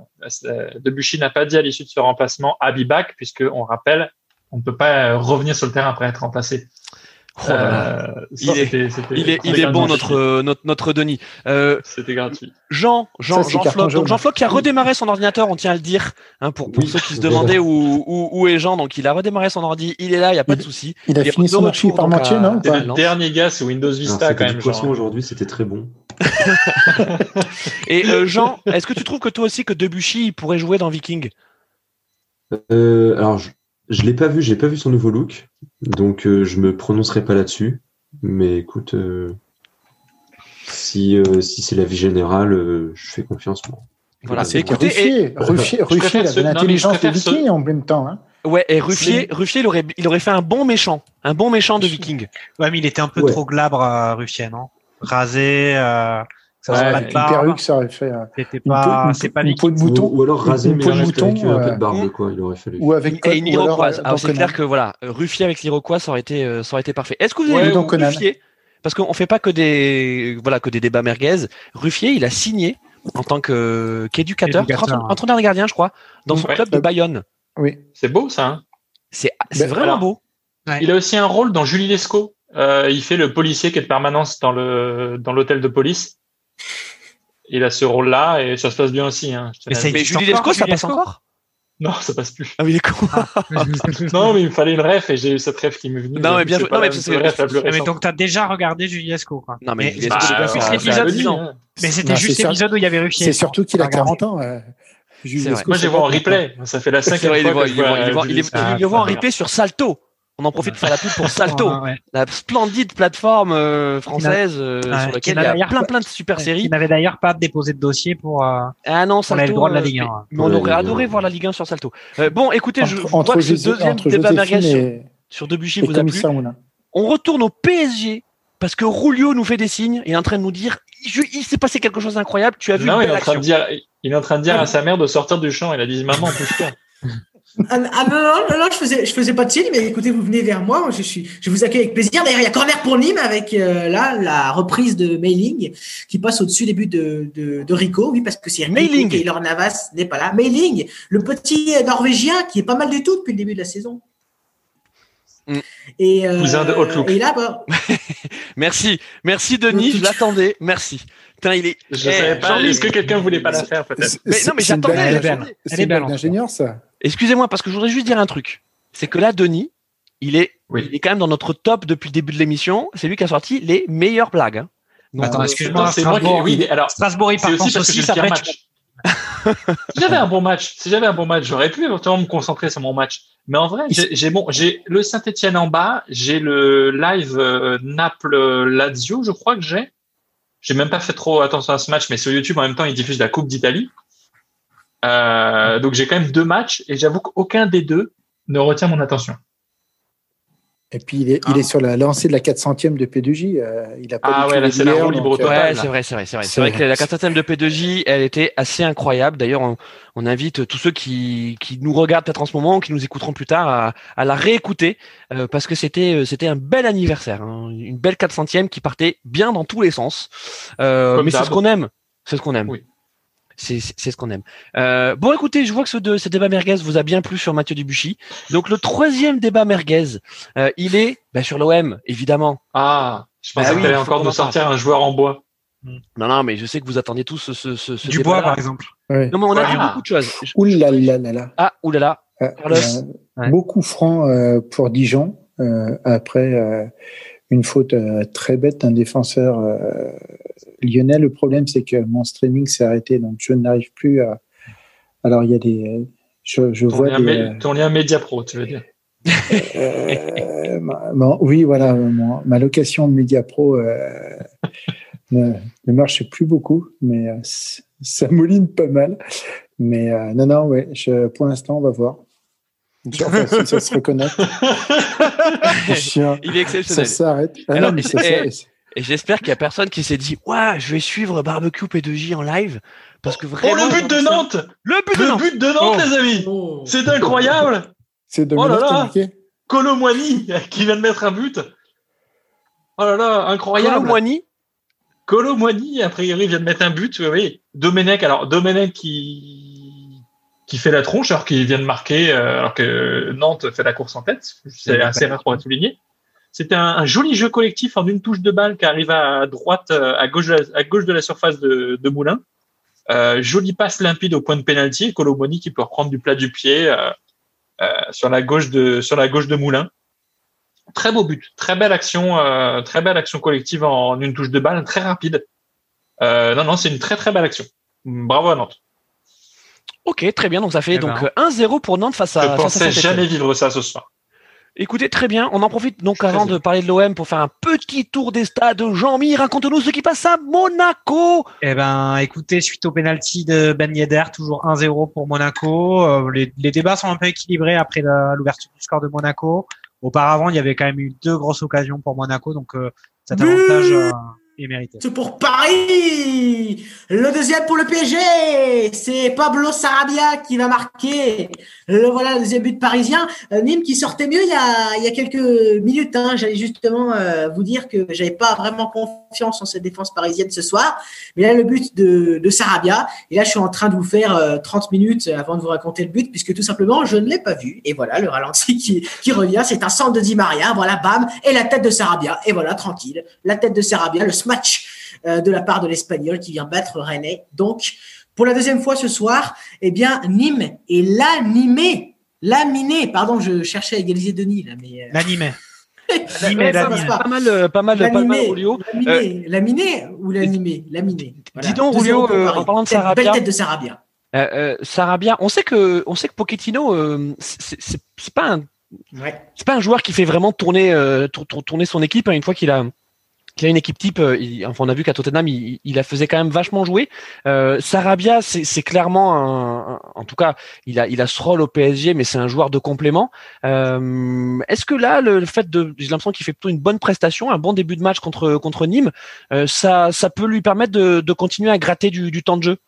euh, Debuchy n'a pas dit à l'issue de ce remplacement Abi back, puisque on rappelle, on ne peut pas euh, revenir sur le terrain après être remplacé. Oh là là. Euh, Il est- c'était- c'était- Il est, il c'était est bon gratuit. notre notre notre Denis. Euh, C'était gratuit. Jean, Jean, Ça, c'est Jean Floc. Donc Jean Floc qui a redémarré son ordinateur, on tient à le dire, hein, pour, pour Oui. ceux qui se demandaient où, où, où est Jean. Donc il a redémarré son ordi, il est là, il y a pas de souci. Il a Il fini son retour, archi par moitié, non C'est le dernier gars sous Windows Vista quand même. poisson aujourd'hui, c'était très bon. Et euh, Jean, est-ce que tu trouves que toi aussi que Debuchy il pourrait jouer dans Viking? Euh, alors, je, je l'ai pas vu, j'ai pas vu son nouveau look, donc euh, je me prononcerai pas là-dessus. Mais écoute, euh, si euh, si c'est la vie générale, euh, je fais confiance moi. Voilà. C'est Écoutez, et- Ruffier, Ruffier, Ruffier, il ce- avait l'intelligence de préfère ce- Viking en même temps. Hein. ouais, et Ruffier, Ruffier, il aurait, il aurait fait un bon méchant, un bon méchant de Viking. Ouais, mais il était un peu Ouais. trop glabre, euh, Ruffier, non? Rasé, euh, ça Ouais, Une barbe. perruque, ça aurait fait. euh, une, pas, peau, une, pas une Viking. peau de mouton. Ou, ou alors raser, une mais peau de juste avec mouton, un peu euh, de barbe, quoi. Il aurait fallu. Ou avec Et une Iroquoise. euh, Alors c'est clair que voilà, Ruffier avec l'Iroquois, ça aurait été, euh, ça aurait été parfait. Est-ce que vous Ouais, avez vu ou dans Conan. Ruffier? Parce qu'on fait pas que des, voilà, que des débats merguez. Ruffier, il a signé en tant que qu'éducateur, Éducateur, entraîneur ouais. de gardien, je crois, dans son Ouais. club de Bayonne. Oui. C'est beau ça. Hein C'est c'est Ben, vraiment alors, beau. Il a aussi un rôle dans Julie Lescaut. Euh, il fait le policier qui est de permanence dans le dans l'hôtel de police. Il a ce rôle-là et ça se passe bien aussi. Hein, je Mais le Julie Lescaut, ça passe encore? Non, ça passe plus. Ah, mais il est con. Non, mais il me fallait une ref et j'ai eu cette ref qui m'est venue. Non, mais bien joué. Non, mais c'est ref la plus Ah, mais récente. donc t'as déjà regardé Julie Lescaut, quoi. Non, mais mais, Julie Bah, Lescaut, mais le hein. mais c'était juste l'épisode où il y avait Ruffier. C'est surtout qu'il a Regardez. 40 ans. euh, Moi, j'ai c'est vu en replay. Ça fait la cinquième fois que je est vois le voit en replay sur Salto. On en profite pour faire la pub pour [LAUGHS] Salto, Ouais, ouais. la splendide plateforme euh, française euh, Ouais, sur laquelle il y a plein plein de super Ouais, séries. Il n'avait d'ailleurs pas déposé de dossier pour. euh, Ah non, On Salto. le droit de la Ligue 1, mais- hein. Mais on aurait adoré 1. voir la Ligue 1 sur Salto. Euh, bon, écoutez, je Entre, vois entre, que ce deuxième débat merguez sur, et, sur Debuchy vous a plu. On retourne au PSG parce que Rulio nous fait des signes et est en train de nous dire je- il s'est passé quelque chose d'incroyable. Tu as vu Non, une il est en train de dire, il est en train de dire à sa mère de sortir du champ. Il a dit maman, pousse-toi. [LAUGHS] Ah, ah, non, non, non, non, je faisais, je faisais pas de signe, mais écoutez, vous venez vers moi, je suis, je vous accueille avec plaisir. D'ailleurs, il y a corner pour Nîmes avec euh, là la reprise de Mailing qui passe au-dessus des buts de, de, de Rico, oui, parce que c'est Mailing. Keylor Navas n'est pas là. Mailing, le petit euh, Norvégien qui est pas mal du tout depuis le début de la saison. Mm. Et, euh, Cousin de Outlook. et là, bah, [LAUGHS] Merci, merci Denis, je l'attendais. Merci. Putain, il est. Je Eh, savais pas. Jean-Luc, Est-ce que quelqu'un voulait pas la faire peut-être Mais non, mais j'attendais, blague- Elle est belle. j'attendais. Elle C'est est une belle, blague d'ingénieur, ça. Excusez-moi parce que je voudrais juste dire un truc. C'est que là, Denis, il est, Oui. il est quand même dans notre top depuis le début de l'émission. C'est lui qui a sorti les meilleures blagues. hein. Donc, Attends, euh, excuse-moi, Non, c'est moi qui. Strasbourg, Oui, alors. Strasbourg, il C'est part aussi en parce que tu- match. Si j'avais un bon match, si j'avais un bon match, j'aurais pu éventuellement me concentrer sur mon match. Mais en vrai, j'ai le Saint-Etienne en bas, j'ai le live euh, Naples-Lazio, je crois que j'ai. J'ai même pas fait trop attention à ce match, mais sur YouTube en même temps, ils diffusent la Coupe d'Italie. Euh, donc j'ai quand même deux matchs et j'avoue qu'aucun des deux ne retient mon attention. Et puis, il est, il est sur la lancée de la 400e de P2J. euh, il a pas Ah ouais, là, c'est la roue libre donc, totale. Ouais, c'est vrai, c'est vrai, c'est vrai. C'est vrai que la quatrième de P2J, elle était assez incroyable. D'ailleurs, on, on invite tous ceux qui, qui nous regardent peut-être en ce moment, qui nous écouteront plus tard, à, à la réécouter euh, parce que c'était euh, c'était un bel anniversaire, hein. une belle 400e qui partait bien dans tous les sens. Euh, mais c'est ce qu'on aime, c'est ce qu'on aime. Oui. C'est c'est- c'est ce qu'on aime. Euh, bon, écoutez, je vois que ce, de, ce débat merguez vous a bien plu sur Mathieu Debuchy. Donc le troisième débat merguez, euh, il est bah, sur l'OM, évidemment. Ah, je pensais Bah que oui, t'allais faut encore nous sortir un joueur en bois. Non, non, mais je sais que vous attendez tous ce, ce, ce, ce Du bois, par exemple. ouais. Non, mais on a Voilà. beaucoup de choses. Ouh là là là là. Ah, oulala. Euh, Carlos. euh, Ouais. Beaucoup franc euh, pour Dijon. euh, après euh, une faute euh, très bête d'un défenseur euh, lyonnais. Le problème, c'est que mon streaming s'est arrêté, donc je n'arrive plus à. Alors, il y a des. Je, je Ton vois lien, des. mé- ton lien Média Pro, tu veux dire. euh, ma- ma- oui, voilà, ma location Media Pro euh, [LAUGHS] ne, ne marche plus beaucoup, mais euh, ça mouline pas mal. Mais euh, non, non, ouais, je, pour l'instant, on va voir. Si ça se. [LAUGHS] Chien, Il est ça exceptionnel. s'arrête. Ah Alors, non, mais ça eh, s'arrête. Et j'espère qu'il y a personne qui s'est dit, ouais, je vais suivre Barbecue P2J en live. Parce que Oh, vraiment. le but de Nantes Le but de Le Nantes but de Nantes, Oh. les amis oh. C'est incroyable C'est Oh là Colomwani [LAUGHS] qui vient de mettre un but. Oh là là, incroyable. Colomboigny Colomwani, a priori, vient de mettre un but. Oui, oui. Domenech, alors Domenech qui qui fait la tronche alors qu'il vient de marquer euh, alors que Nantes fait la course en tête. C'est assez rare pour être souligné. C'était un, joli jeu collectif en une touche de balle qui arrive à droite, à gauche, de la, à gauche de la surface de, de Moulin. Euh, jolie passe limpide au point de pénalty, Colomoni qui peut reprendre du plat du pied euh, euh, sur la gauche de sur la gauche de Moulin. Très beau but, très belle action, euh, très belle action collective en une touche de balle, très rapide. Euh, non, non, c'est une très très belle action. Bravo à Nantes. Ok, très bien. Donc ça fait Eh ben. donc 1-0 pour Nantes face à. Je face pensais jamais vivre ça ce soir. Écoutez, très bien. On en profite donc avant de parler de l'OM pour faire un petit tour des stades. Jean-Mi, raconte-nous ce qui passe à Monaco. Eh ben, écoutez, suite au penalty de Ben Yedder, toujours 1-0 pour Monaco. Euh, les, les débats sont un peu équilibrés après l'ouverture du score de Monaco. Auparavant, il y avait quand même eu deux grosses occasions pour Monaco, donc euh, cet avantage euh, est mérité. C'est pour Paris. Le deuxième pour le PSG. C'est Pablo Sarabia qui va marquer. Le voilà, le deuxième but parisien. Euh, Nîmes qui sortait mieux il y a, il y a quelques minutes. Hein. J'allais justement euh, vous dire que j'avais pas vraiment confiance en cette défense parisienne ce soir. Mais là, le but de, de Sarabia. Et là, je suis en train de vous faire euh, 30 minutes avant de vous raconter le but, puisque tout simplement, je ne l'ai pas vu. Et voilà, le ralenti [LAUGHS] qui, qui revient. C'est un centre de Di Maria. Voilà, bam. Et la tête de Sarabia. Et voilà, tranquille. La tête de Sarabia, le smash euh, de la part de l'Espagnol qui vient battre Rennais. Donc, pour la deuxième fois ce soir, eh bien, Nîmes est l'animé. Laminé, pardon, je cherchais à égaliser Denis, là, mais. euh, L'animé. [LAUGHS] L'animé, passe pas. Pas mal, euh, pas mal, pas mal, Laminé, Julio. laminé, laminé ou l'animé Laminé. dis donc, 2-0 Julio, euh, en parlant de Sarabia. Belle tête de Sarabia. Euh, euh, Sarabia, on sait que, on sait que Pochettino, euh, c'est pas un, Ouais. c'est pas un joueur qui fait vraiment tourner, euh, tour- tour- tourner son équipe. hein, une fois qu'il a, qu'il a une équipe type, euh, il- enfin, on a vu qu'à Tottenham, il, il la faisait quand même vachement jouer. Euh, Sarabia, c'est clairement, un, en tout cas, il a, il a ce rôle au PSG, mais c'est un joueur de complément. Euh, Est-ce que là, le, fait de, j'ai l'impression qu'il fait plutôt une bonne prestation, un bon début de match contre contre Nîmes, euh, ça, ça peut lui permettre de, continuer à gratter du temps de jeu?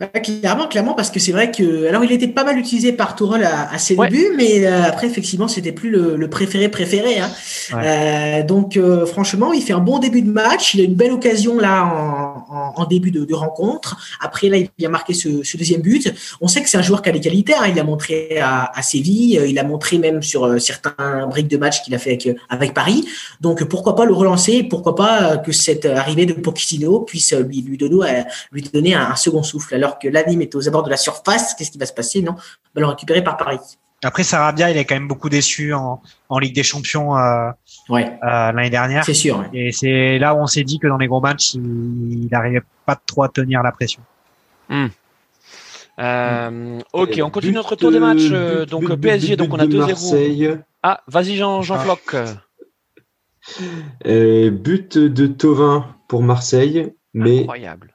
Ouais, clairement, clairement, parce que c'est vrai que, alors il était pas mal utilisé par Tourelle à, à ses Ouais. débuts, mais euh, après effectivement c'était plus le, le préféré préféré. Hein. Euh, donc euh, franchement, il fait un bon début de match, il a une belle occasion là en, en, en début de, de rencontre. Après là, il vient marquer ce, ce deuxième but. On sait que c'est un joueur qui a des qualités. Hein. Il a montré à, à Séville, il a montré même sur certains briques de match qu'il a fait avec avec Paris. Donc pourquoi pas le relancer, pourquoi pas que cette arrivée de Pochettino puisse lui lui donner lui donner un, un second souffle? Alors que l'anime est aux abords de la surface, qu'est-ce qui va se passer Non, on va le récupérer par Paris. Après, Sarabia, il est quand même beaucoup déçu en, en Ligue des Champions euh, Ouais, euh, l'année dernière. c'est sûr. ouais. Et c'est là où on s'est dit que dans les gros matchs, il n'arrivait pas trop à tenir la pression. Euh, ok, on continue notre tour des matchs. but, donc but, PSG, but, donc on a de 2-0. Marseille. Ah, vas-y Jean, Jean Ah. Floc. Euh, but de Tovin pour Marseille, mais Incroyable.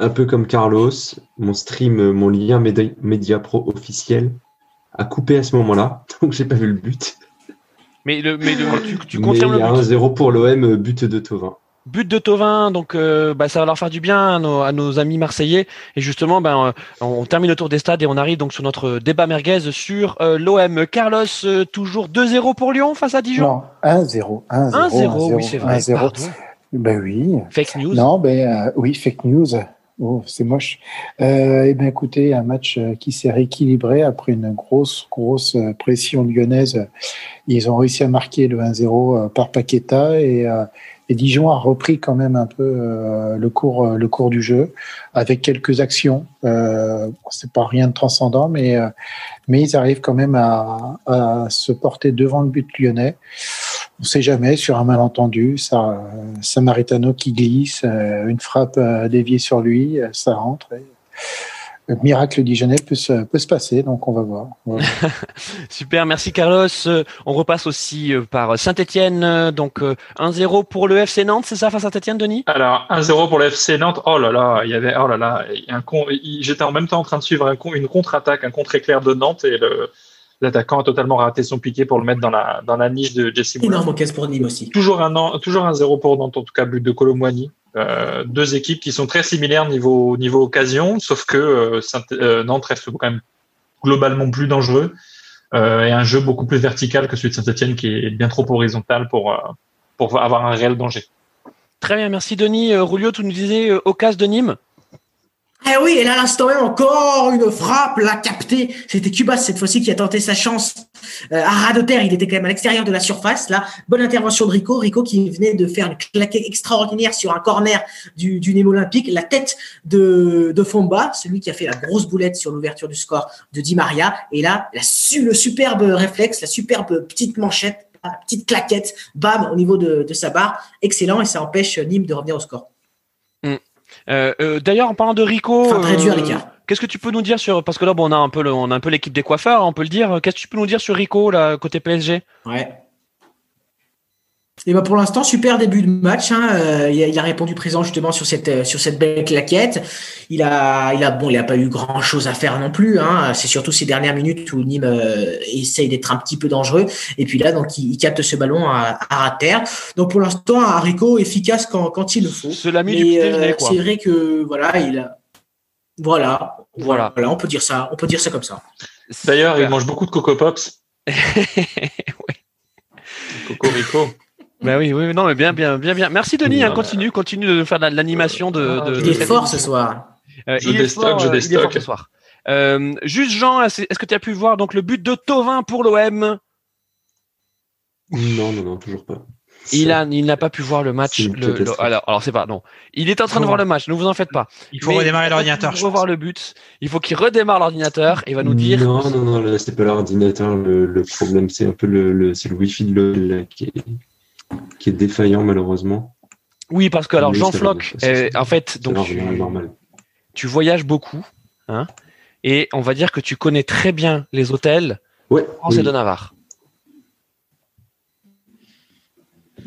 Un peu comme Carlos, mon stream, mon lien Média, Média Pro officiel a coupé à ce moment-là, [LAUGHS] donc j'ai pas vu le but. Mais, le, mais le, tu, tu Mais confirmes il y a le but. 1-0 pour l'OM, but de Tovin. But de Tovin, donc euh, bah, ça va leur faire du bien à nos, à nos amis marseillais. Et justement, ben, euh, on termine le tour des stades et on arrive donc sur notre débat merguez sur euh, l'OM. Carlos, euh, toujours 2-0 pour Lyon face à Dijon. Non, 1-0. 1-0. 1-0, oui, c'est vrai. 1-0. Pardon. Ben oui. Fake news. Non, ben euh, oui, fake news. Oh, c'est moche. Euh, eh bien, écoutez, un match euh, qui s'est rééquilibré après une grosse, grosse euh, pression lyonnaise. Ils ont réussi à marquer le 1-0 euh, par Paqueta et, et Dijon a repris quand même un peu le cours, le cours du jeu avec quelques actions. Euh, c'est pas rien de transcendant, mais mais ils arrivent quand même à, à se porter devant le but lyonnais. On ne sait jamais sur un malentendu, ça, Samaritano qui glisse, euh, une frappe euh, déviée sur lui, euh, ça rentre. et le miracle dijonnais peut se, peut se passer, donc on va voir. [LAUGHS] Super, merci Carlos. On repasse aussi par Saint-Etienne. donc euh, 1-0 pour le FC Nantes, c'est ça face à Saint-Etienne, Denis? Alors, 1-0 pour le FC Nantes. Oh là là, il y avait, oh là là, un con, j'étais en même temps en train de suivre un con- une contre-attaque, un contre-éclair de Nantes et le, l'attaquant a totalement raté son piqué pour le mettre dans la, dans la niche de Jesse Moulin. Énorme occasion pour Nîmes aussi. Toujours un, an- toujours un 0 pour Nantes, en tout cas, but de Colomboigny. Euh, deux équipes qui sont très similaires niveau, niveau occasion, sauf que euh, Saint- euh, Nantes reste quand même globalement plus dangereux euh, et un jeu beaucoup plus vertical que celui de Saint-Etienne qui est bien trop horizontal pour, euh, pour avoir un réel danger. Très bien, merci Denis. Euh, Rulio, tu nous disais euh, Ocas de Nîmes Eh oui, et là, l'instant même, encore une frappe, l'a capté. C'était Cubas cette fois-ci qui a tenté sa chance euh, à ras de terre, il était quand même à l'extérieur de la surface. Là, bonne intervention de Rico. Rico qui venait de faire une claquette extraordinaire sur un corner du, du Olympique. La tête de, de Fomba, celui qui a fait la grosse boulette sur l'ouverture du score de Di Maria. Et là, la, le superbe réflexe, la superbe petite manchette, la petite claquette, bam, au niveau de, de sa barre. Excellent et ça empêche Nîmes de revenir au score. Euh, euh, D'ailleurs, en parlant de Rico, Enfin, réduire euh, l'écart. qu'est-ce que tu peux nous dire sur parce que là, bon, on a un peu, le- on a un peu l'équipe des coiffeurs, on peut le dire. Qu'est-ce que tu peux nous dire sur Rico là côté PSG Ouais. Et ben pour l'instant, super début de match. Hein. Euh, il, a, il a répondu présent justement sur cette euh, sur cette belle claquette. Il a il a bon, il a pas eu grand chose à faire non plus. Hein. C'est surtout ces dernières minutes où Nîmes euh, essaye d'être un petit peu dangereux. Et puis là, donc il, il capte ce ballon à, terre. Donc pour l'instant, Haricot efficace quand quand il le faut. C'est l'ami du euh, c'est vrai que voilà, il a voilà, Voilà. voilà, on peut dire ça, on peut dire ça comme ça. D'ailleurs, il mange beaucoup de Coco Pops. [LAUGHS] Coco Rico. Bah oui, oui, non, mais bien, bien, bien, bien. Merci Denis. hein, continue, continue de faire de l'animation de. de, Il est fort ce soir. Euh, Je il est déstocke, fort, je euh, il est fort déstocke. ce soir. Euh, juste Jean, est-ce est-ce que tu as pu voir donc le but de Tovin pour l'OM Non, non, non, toujours pas. Il a, il n'a pas pu voir le match. Le- le- alors, alors c'est pas non. Il est en train de Faut voir voir. le match. Ne vous en faites pas. Il faut Mais redémarrer il faut l'ordinateur. je revoir pense. le but. Il faut qu'il redémarre l'ordinateur et va nous dire. Non, non, non, là, c'est pas l'ordinateur. Le, le problème, c'est un peu le, le, c'est le Wi-Fi de l'OL qui est, qui est défaillant, malheureusement. Oui, parce que alors Oui, Jean Floch, euh, en fait, donc tu, voyages beaucoup, hein, et on va dire que tu connais très bien les hôtels Ouais. France et de Navarre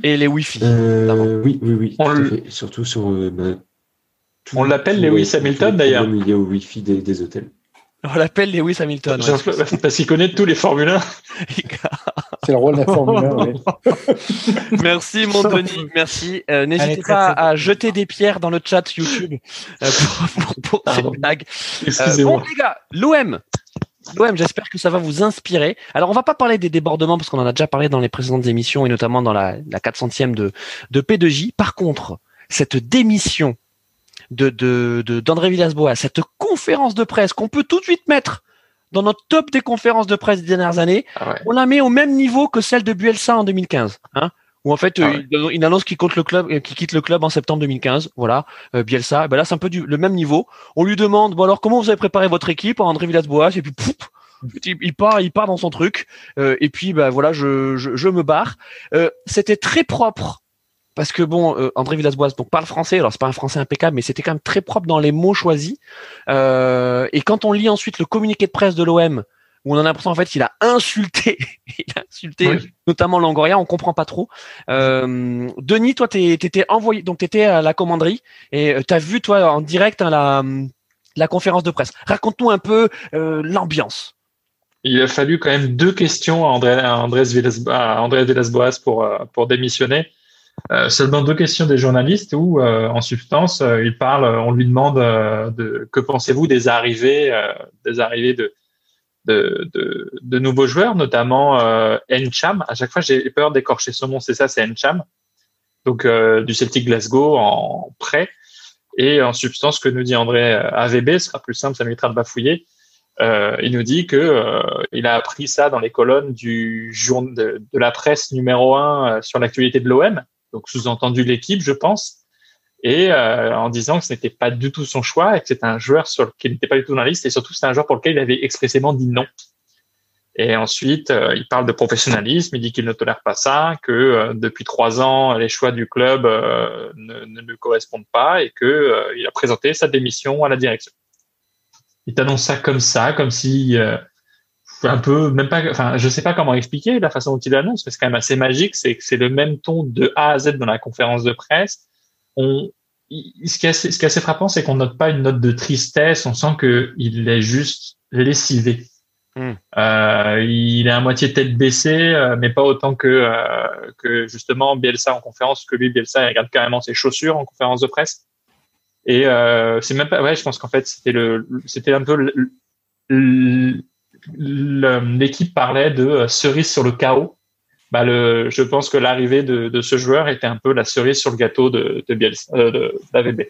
et les Wi-Fi. Euh, oui, oui, oui. On. Surtout sur. euh, bah, tout- On l'appelle tout- Lewis les Hamilton, d'ailleurs. problèmes liés au Wi-Fi des, des hôtels. On l'appelle Lewis Hamilton. ouais. Jean- Parce qu'il connaît tous les Formule 1. [LAUGHS] C'est le rôle de la Formule 1. ouais. [LAUGHS] Merci mon Denis, merci. Euh, N'hésitez pas à jeter des pierres dans le chat YouTube euh, pour, pour, pour Pardon. cette blague. Euh, bon les gars, l'OM. L'OM, j'espère que ça va vous inspirer. Alors on va pas parler des débordements parce qu'on en a déjà parlé dans les précédentes émissions et notamment dans la, la 400e de, de P2J. Par contre, cette démission de de de- d'André Villas-Boas, cette conférence de presse qu'on peut tout de suite mettre dans notre top des conférences de presse des dernières années, Ah ouais. on la met au même niveau que celle de Bielsa en 2015, hein où en fait Ah euh, ouais. il, il annonce qu'il compte le club, euh, qu'il quitte le club en septembre 2015. Voilà, euh, Bielsa. eh Ben là, c'est un peu du, le même niveau. On lui demande, bon alors comment vous avez préparé votre équipe, André Villas-Boas, et puis pouf, il, part, il part dans son truc. Euh, et puis bah voilà, je, je, je me barre. Euh, C'était très propre. Parce que bon, euh, André Villas-Boas donc parle français. Alors c'est pas un français impeccable, mais c'était quand même très propre dans les mots choisis. Euh, et quand on lit ensuite le communiqué de presse de l'OM, où on a l'impression en fait qu'il a insulté, [LAUGHS] il a insulté Oui. notamment Longoria, on comprend pas trop. Euh, Denis, toi, t'étais envoyé, donc t'étais à la commanderie et t'as vu toi en direct hein, la, la conférence de presse. Raconte-nous un peu l'ambiance. Il a fallu quand même deux questions à André, à Andrés Villas-Boas pour, pour démissionner. Euh, seulement deux questions des journalistes où, euh, en substance, euh, il parle, on lui demande de, que pensez-vous des arrivées, des arrivées de, nouveaux joueurs, notamment euh, Encham. À chaque fois, j'ai peur d'écorcher son nom, c'est ça, c'est Encham. Donc, du Celtic Glasgow en prêt. Et en substance, ce que nous dit André AVB, ce sera plus simple, ça m'évitera de bafouiller. Euh, il nous dit que il a appris ça dans les colonnes du jour de, la presse numéro un euh, sur l'actualité de l'OM, donc sous-entendu l'équipe, je pense, et euh, en disant que ce n'était pas du tout son choix et que c'était un joueur sur qui n'était pas du tout dans la liste et surtout c'est un joueur pour lequel il avait expressément dit non. Et ensuite, euh, il parle de professionnalisme, il dit qu'il ne tolère pas ça, que euh, depuis trois ans, les choix du club ne, lui correspondent pas et que il a présenté sa démission à la direction. Il t'annonce ça comme ça, comme si un peu, même pas, enfin, je sais pas comment expliquer la façon dont il l'annonce, mais c'est quand même assez magique, c'est que c'est le même ton de A à Z dans la conférence de presse. On, ce qui est assez, ce qui est assez frappant, c'est qu'on note pas une note de tristesse, on sent que il est juste lessivé. Hmm. Euh, il est à moitié tête baissée, euh, mais pas autant que euh, que justement Bielsa en conférence, que lui Bielsa il regarde carrément ses chaussures en conférence de presse. Et euh, c'est même pas, ouais, je pense qu'en fait c'était le, c'était un peu le- le- l'équipe parlait de euh, cerise sur le chaos. Bah le, je pense que l'arrivée de, de ce joueur était un peu la cerise sur le gâteau de, de Bielsa, euh, de d'AVB.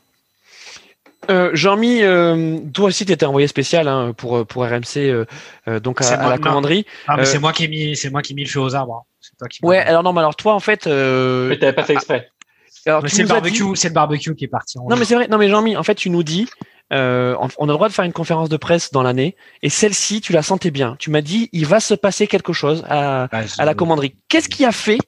Euh, Jean-Mi, euh, toi aussi, tu étais envoyé spécial hein, pour pour RMC, euh, donc à, la commanderie. Ah, mais Euh, c'est moi qui ai mis, c'est moi qui ai mis le feu aux arbres. hein. C'est toi qui m'as- Ouais, alors non, mais alors toi, en fait, euh, Mais t'avais pas fait exprès. alors Mais tu c'est le barbecue, dit- c'est le barbecue qui est parti. en Non, mais c'est vrai. Non, mais Jean-Mi, en fait, tu nous dis, euh, on a le droit de faire une conférence de presse dans l'année, et celle-ci, tu la sentais bien. Tu m'as dit, il va se passer quelque chose à, Bah, à la commanderie. Qu'est-ce qui a fait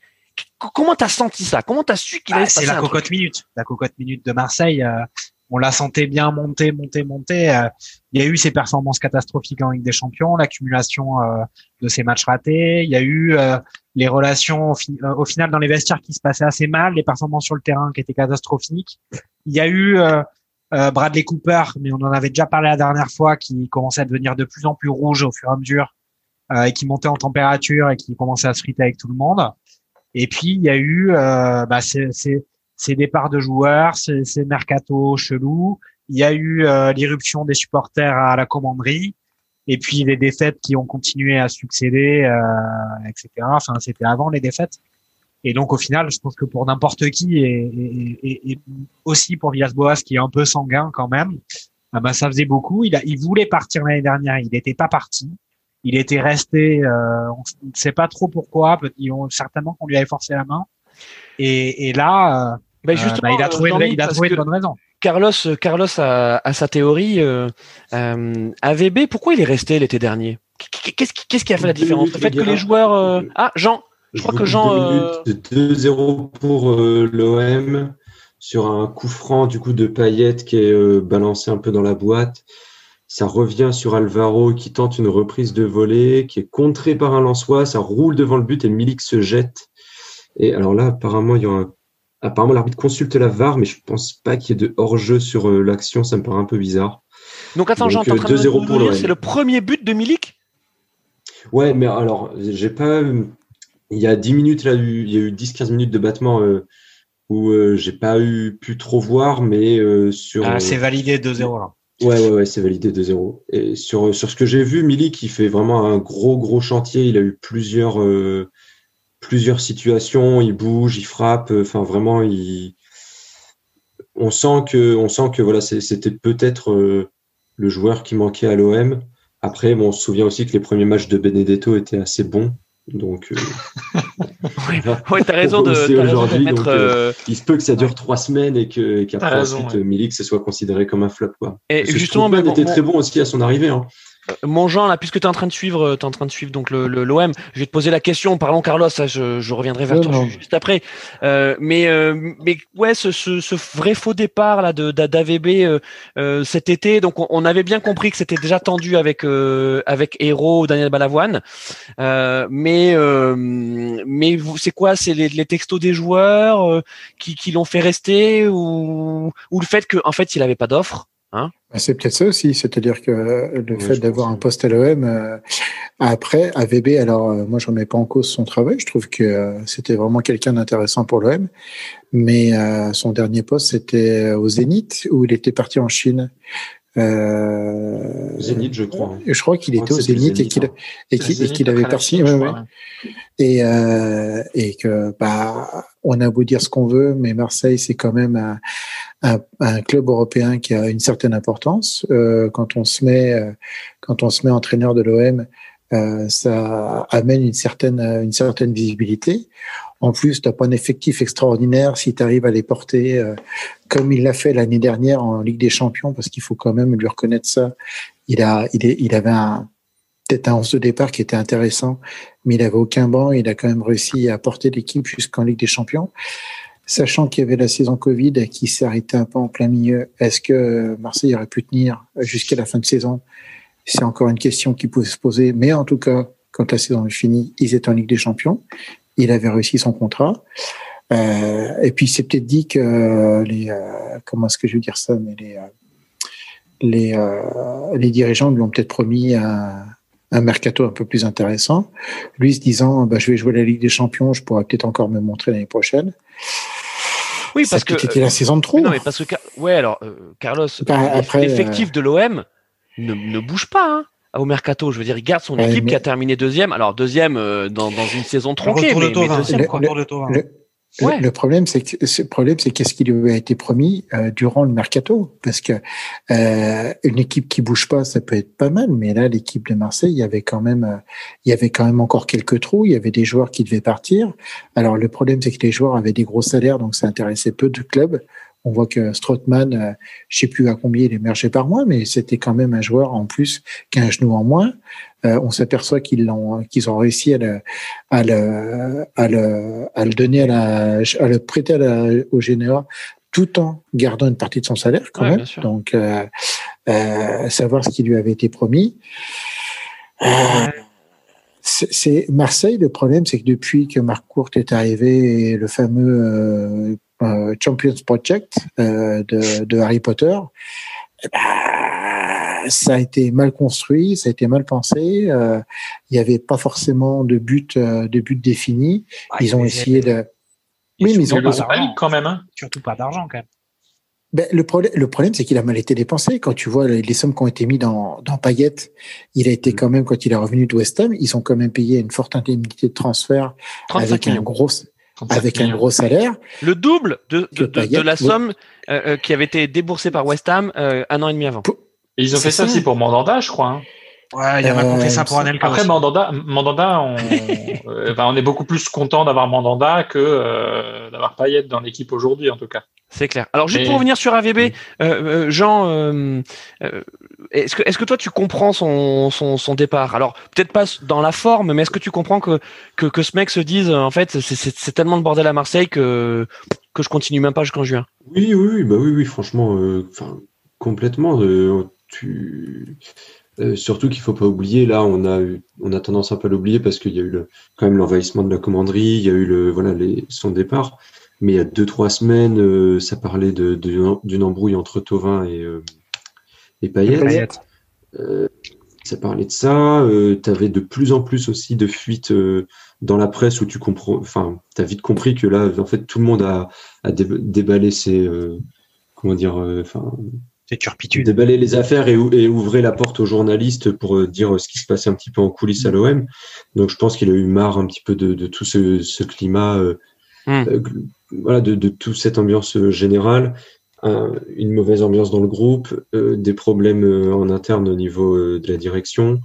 Comment t'as senti ça? Comment t'as su qu'il Bah, allait se c'est la un truc? cocotte minute. La cocotte minute de Marseille, euh, on la sentait bien monter, monter, monter. euh, il y a eu ces performances catastrophiques en Ligue des Champions, l'accumulation euh, de ces matchs ratés. Il y a eu euh, les relations au, fi- euh, au final dans les vestiaires qui se passaient assez mal, les performances sur le terrain qui étaient catastrophiques. Il y a eu euh, Bradley Cooper, mais on en avait déjà parlé la dernière fois, qui commençait à devenir de plus en plus rouge au fur et à mesure euh, et qui montait en température et qui commençait à se friter avec tout le monde. Et puis il y a eu euh, bah, ces départs de joueurs, ces, ces mercato chelous. Il y a eu euh, l'irruption des supporters à la commanderie. Et puis les défaites qui ont continué à succéder, euh, etc. Enfin, c'était avant les défaites. Et donc au final, je pense que pour n'importe qui et, et, et, et aussi pour Villas-Boas qui est un peu sanguin quand même, ah ben, ça faisait beaucoup. Il, a, il voulait partir l'année dernière, il n'était pas parti. Il était resté, euh, on ne sait pas trop pourquoi. Ils ont certainement qu'on lui avait forcé la main. Et, et là, euh, Bah, euh, justement, bah, il a euh, trouvé, une, Jean-Mi, il a trouvé que une bonne raison. Carlos, Carlos a, a sa théorie. Euh, euh, AVB, pourquoi il est resté l'été dernier? Qu'est-ce qui, qu'est-ce qui a fait la différence? Le fait que les joueurs. euh, Ah, Jean, je crois que Jean. deux euh, minutes, 2-0 pour euh, l'OM sur un coup franc du coup de Payet qui est euh, balancé un peu dans la boîte. Ça revient sur Alvaro qui tente une reprise de volée, qui est contré par un Lançois. Ça roule devant le but et Milik se jette. Et alors là, apparemment, il y a un- apparemment l'arbitre consulte la VAR, mais je pense pas qu'il y ait de hors-jeu sur l'action. Ça me paraît un peu bizarre. Donc attends, en euh, train de 2-0 nous pour c'est le premier but de Milik? Ouais, mais alors, j'ai pas. Il y a 10 minutes, là, il y a eu 10-15 minutes de battement euh, où euh, j'ai pas eu pu trop voir, mais euh, sur. Ah, euh, c'est validé 2-0 là. Ouais, ouais, ouais, c'est validé 2-0. Et sur, sur ce que j'ai vu, Milik, il fait vraiment un gros, gros chantier. Il a eu plusieurs, plusieurs situations. Il bouge, il frappe. Enfin, vraiment, il. On sent que, on sent que voilà, c'était peut-être le joueur qui manquait à l'OM. Après, bon, on se souvient aussi que les premiers matchs de Benedetto étaient assez bons. Donc, euh, [LAUGHS] Oui, ouais, t'as raison de, t'as raison de mettre. donc, euh, euh, il se peut que ça dure trois semaines et que, qu'après, ensuite, ouais. Milik, ce soit considéré comme un flop, quoi. et Parce justement, bon, était bon, très bon aussi à son arrivée, hein. Mon Jean, là, puisque tu es en train de suivre, euh, t'es en train de suivre donc le l'OM, je vais te poser la question. Parlons Carlos, ça, je, je reviendrai vers toi non. juste après. Euh, mais euh, mais ouais, ce, ce, ce vrai faux départ là de d'AVB euh, cet été, donc on, on avait bien compris que c'était déjà tendu avec euh, avec Hero ou Daniel Balavoine. Euh, mais euh, mais vous, c'est quoi? C'est les, les textos des joueurs euh, qui qui l'ont fait rester ou ou le fait que en fait il avait pas d'offre? Bah, C'est peut-être ça aussi, c'est-à-dire que euh, le fait d'avoir un poste à l'OM, euh, après, AVB, alors euh, moi je remets pas en cause son travail, je trouve que euh, c'était vraiment quelqu'un d'intéressant pour l'OM, mais euh, son dernier poste c'était au Zénith où il était parti en Chine. Euh, Zénith, je crois. hein. je crois qu'il était au Zénith et Zénith, qu'il hein. et qu'il- et qu'il avait parti. Ouais, ouais. Et, euh, et que bah on a beau dire ce qu'on veut, mais Marseille c'est quand même un, un, un club européen qui a une certaine importance. Euh, quand on se met euh, quand on se met entraîneur de l'OM, euh, ça amène une certaine une certaine visibilité. En plus, tu n'as pas un effectif extraordinaire si tu arrives à les porter euh, comme il l'a fait l'année dernière en Ligue des Champions, parce qu'il faut quand même lui reconnaître ça. Il avait peut-être un 11 de départ qui était intéressant, mais il avait aucun banc. Il a quand même réussi à porter l'équipe jusqu'en Ligue des Champions. Sachant qu'il y avait la saison Covid qui s'est arrêtée un peu en plein milieu, est-ce que Marseille aurait pu tenir jusqu'à la fin de saison? C'est encore une question qui peut se poser. Mais en tout cas, quand la saison est finie, ils étaient en Ligue des Champions. Il avait réussi son contrat. Euh, et puis, c'est peut-être dit que les, euh, comment est-ce que je veux dire ça, mais les, euh, les, euh, les dirigeants lui ont peut-être promis un, un mercato un peu plus intéressant. Lui se disant, bah, je vais jouer la Ligue des Champions, je pourrais peut-être encore me montrer l'année prochaine. Oui, parce que été la saison de trop. Mais non, mais parce que ouais, alors euh, Carlos, Bah, l'effectif de l'OM ne, ne bouge pas hein, au mercato. Je veux dire, il garde son Ouais, équipe mais- qui a terminé deuxième. Alors deuxième euh, dans, dans une saison tronquée, mais, mais deuxième quoi. Ouais. Le problème, c'est que ce problème, c'est qu'est-ce qui lui a été promis euh, durant le mercato, parce que euh, une équipe qui bouge pas, ça peut être pas mal, mais là, l'équipe de Marseille, il y avait quand même, euh, il y avait quand même encore quelques trous. Il y avait des joueurs qui devaient partir. Alors le problème, c'est que les joueurs avaient des gros salaires, donc ça intéressait peu de clubs. On voit que Strootman, euh, je sais plus à combien il émergeait par mois, mais c'était quand même un joueur en plus qu'un genou en moins. Euh, on s'aperçoit qu'ils l'ont, qu'ils ont réussi à le, à le, à le, à le donner à la, à le prêter à la, au Généra tout en gardant une partie de son salaire quand Ouais, même. Donc, euh, euh, savoir ce qui lui avait été promis. Euh, c'est c'est- Marseille. Le problème, c'est que depuis que Marc Court est arrivé, et le fameux euh, euh, Champions Project euh, de, de Harry Potter, ben, ça a été mal construit, ça a été mal pensé. euh, Il n'y avait pas forcément de but, euh, de but défini. Ils ont essayé de. Oui, mais ils ont pas. League quand même. Hein. Surtout pas d'argent quand même. Ben, le problème, le problème, c'est qu'il a mal été dépensé. Quand tu vois les, les sommes qui ont été mises dans, dans Payet, il a été quand même, quand il est revenu de West Ham, ils ont quand même payé une forte indemnité de transfert 35 avec un gros, 35 avec un gros salaire. Le double de, de, de- de Payet, la somme euh, euh, qui avait été déboursée par West Ham euh, un an et demi avant. Et ils ont fait ça ça. aussi pour Mandanda, je crois. hein. Ouais, il y a Euh, fait ça pour me Anelka. Après aussi. Mandanda, Mandanda, on, [LAUGHS] euh, enfin, on est beaucoup plus content d'avoir Mandanda que euh, d'avoir Payet dans l'équipe aujourd'hui, en tout cas. C'est clair. Alors juste Mais- pour revenir sur AVB, euh, euh, Jean, euh, euh, est-ce que est-ce que toi tu comprends son départ? Alors peut-être pas dans la forme, mais est-ce que tu comprends que que, ce mec se dise en fait c'est- tellement de bordel à Marseille que que je continue même pas jusqu'en juin? Oui, oui, bah oui, oui, franchement, euh, complètement. euh, tu... euh, surtout qu'il faut pas oublier, là, on a eu, on a tendance un peu à l'oublier parce qu'il y a eu quand même l'envahissement de la commanderie, il y a eu le, voilà, son départ. Mais il y a deux, trois semaines, ça parlait de, d'une embrouille entre Tovin et, et Payet. Payet. Euh, ça parlait de ça. Euh, tu avais de plus en plus aussi de fuites euh, dans la presse où tu comprends. Enfin, tu as vite compris que là, en fait, tout le monde a, a dé- déballé ses. comment dire Enfin, C'est turpitude. déballer les affaires et, et ouvrir la porte aux journalistes pour dire ce qui se passait un petit peu en coulisses à l'OM. Donc, je pense qu'il a eu marre un petit peu de, de tout ce, ce climat. gl- voilà, de, de toute cette ambiance générale, une mauvaise ambiance dans le groupe, euh, des problèmes euh, en interne au niveau euh, de la direction,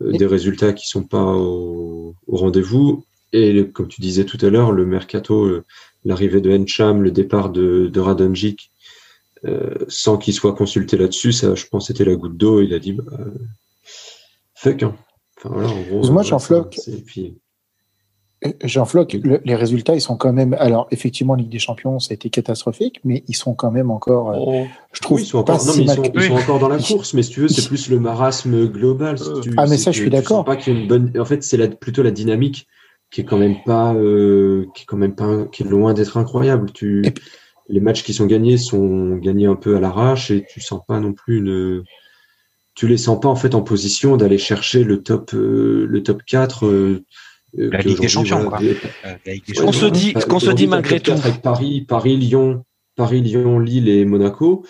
euh, des résultats qui sont pas au, au rendez-vous. Et le- comme tu disais tout à l'heure, le mercato, euh, l'arrivée de Encham, le départ de, de Radonjic, euh, sans qu'il soit consulté là-dessus, ça, je pense, c'était la goutte d'eau. Il a dit, bah, euh, fuck. Hein. Enfin, voilà, en gros. Excuse-moi, euh, Jean-Floc. c'est- et puis, Jean Floc, le- les résultats, ils sont quand même. Alors, effectivement, Ligue des Champions, ça a été catastrophique, mais ils sont quand même encore. euh, Oh. je trouve Oui, ils sont encore, non, si mais ils sont, que- ils sont encore dans la course, mais si tu veux, c'est plus le marasme global. si tu- Ah, mais ça, je suis d'accord. pas qu'il y a une bonne. En fait, c'est la- plutôt la dynamique qui est quand même pas, euh, qui est quand même pas, qui est loin d'être incroyable. Tu, les matchs qui sont gagnés sont gagnés un peu à l'arrache et tu sens pas non plus une. Tu les sens pas en fait en position d'aller chercher le top, euh, le top 4 euh, euh, La qui Ligue des Champions, voilà, quoi. des- Euh, la Ligue des se dit- qu'on se dit malgré tout. Avec Paris, Paris, Lyon, Paris, Lyon, Lille et Monaco.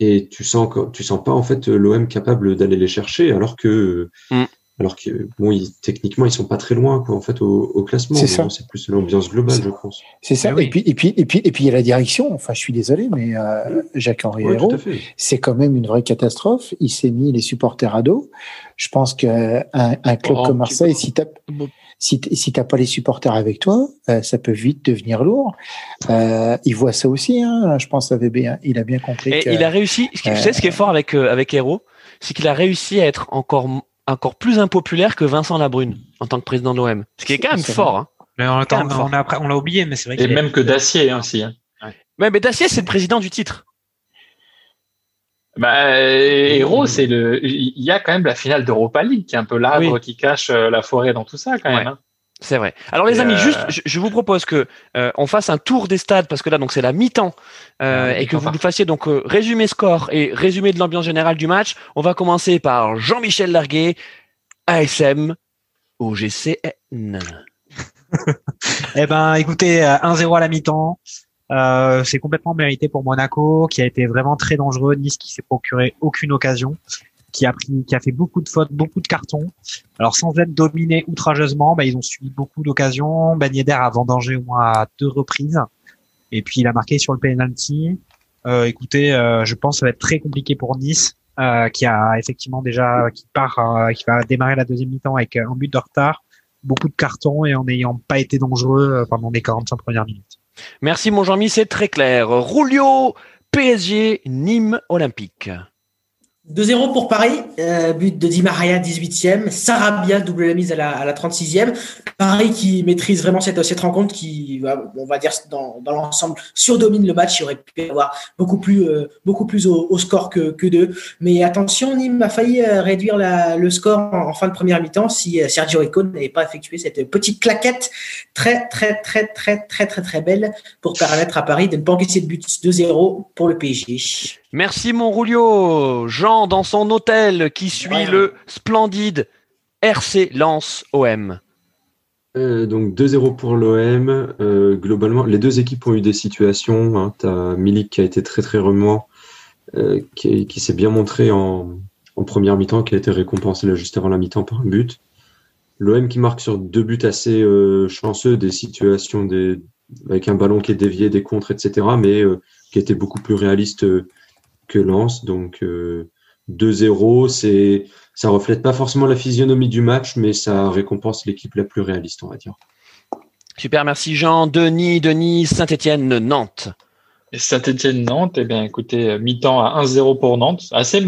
Et tu sens, tu sens pas en fait l'OM capable d'aller les chercher, alors que, Mm. alors que bon, ils, techniquement ils sont pas très loin quoi en fait au, au classement. C'est ça. bon, C'est plus l'ambiance globale, je pense. C'est ça. Eh oui. Et puis, et puis, et puis, et puis, il y a la direction. Enfin, je suis désolé, mais euh, Ouais, tout à fait. c'est quand même une vraie catastrophe. Il s'est mis les supporters à dos. Je pense qu'un un club Oh, comme Marseille, t'as Bon. Si si t'as pas les supporters avec toi, euh, ça peut vite devenir lourd. Euh, il voit ça aussi. Hein, je pense à VB. hein. Il a bien compris. Et que, il a réussi. Ce qui, tu sais, ce qui est fort avec euh, avec Hero, c'est qu'il a réussi à être encore encore plus impopulaire que Vincent Labrune en tant que président de l'OM. Ce qui est quand même fort. Hein. Mais on a après- on l'a oublié, mais c'est vrai Et même que Dacier hein, aussi. hein. Ouais, mais Dacier, c'est le président du titre. Bah, euh, Héros, c'est le. Il y a quand même la finale d'Europa League qui est un peu l'arbre Oui. qui cache euh, la forêt dans tout ça quand même. Hein. C'est vrai. Alors les Et, amis, euh, juste, je, je vous propose que euh, on fasse un tour des stades parce que là donc c'est la mi-temps euh, et que vous nous fassiez donc euh, résumé score et résumé de l'ambiance générale du match. On va commencer par Jean-Michel Larguet, ASM, OGCN. [LAUGHS] Eh ben, écoutez, euh, 1-0 à la mi-temps. Euh, c'est complètement mérité pour Monaco, qui a été vraiment très dangereux. Nice qui s'est procuré aucune occasion, qui a pris, qui a fait beaucoup de fautes, beaucoup de cartons. Alors sans être dominé outrageusement, bah, ils ont subi beaucoup d'occasions. Ben Yedder a vendangé au moins à deux reprises. Et puis il a marqué sur le penalty. Euh, écoutez, euh, je pense que ça va être très compliqué pour Nice, euh, qui a effectivement déjà, qui part, euh, qui va démarrer la deuxième mi-temps avec un but de retard, beaucoup de cartons et en n'ayant pas été dangereux pendant les 45 premières minutes. Merci mon Jean-Mi, c'est très clair. Roulio, PSG, Nîmes Olympique. 2-0 pour Paris, euh, but de Di Maria 18e, Sarabia double la mise à la, à la 36e. Paris qui maîtrise vraiment cette, rencontre, qui on va dire dans, l'ensemble surdomine le match. Il aurait pu avoir beaucoup plus euh, beaucoup plus au, score que, que deux. Mais attention, Nîmes a failli euh, réduire le score en, fin de première mi-temps si euh, Sergio Rico n'avait pas effectué cette petite claquette très très très très très très très belle pour permettre à Paris de ne pas encaisser de but 2-0 pour le PSG. Merci mon Roulio. Jean dans son hôtel qui suit ouais. le splendide RC Lens OM. Euh, donc 2-0 pour l'OM. Euh, globalement, les deux équipes ont eu des situations. Hein. Tu as Milik qui a été très très remuant, euh, qui, qui s'est bien montré en, en première mi-temps, qui a été récompensé là juste avant la mi-temps par un but. L'OM qui marque sur deux buts assez euh, chanceux, des situations des, avec un ballon qui est dévié, des contres, etc. Mais euh, qui était beaucoup plus réaliste que Lens. Donc euh, 2-0, c'est ça reflète pas forcément la physionomie du match, mais ça récompense l'équipe la plus réaliste, on va dire. Super, merci Jean. Denis, Denis, Saint-Etienne, Nantes. Saint-Etienne, Nantes, eh bien, écoutez, mi-temps à 1-0 pour Nantes, assez,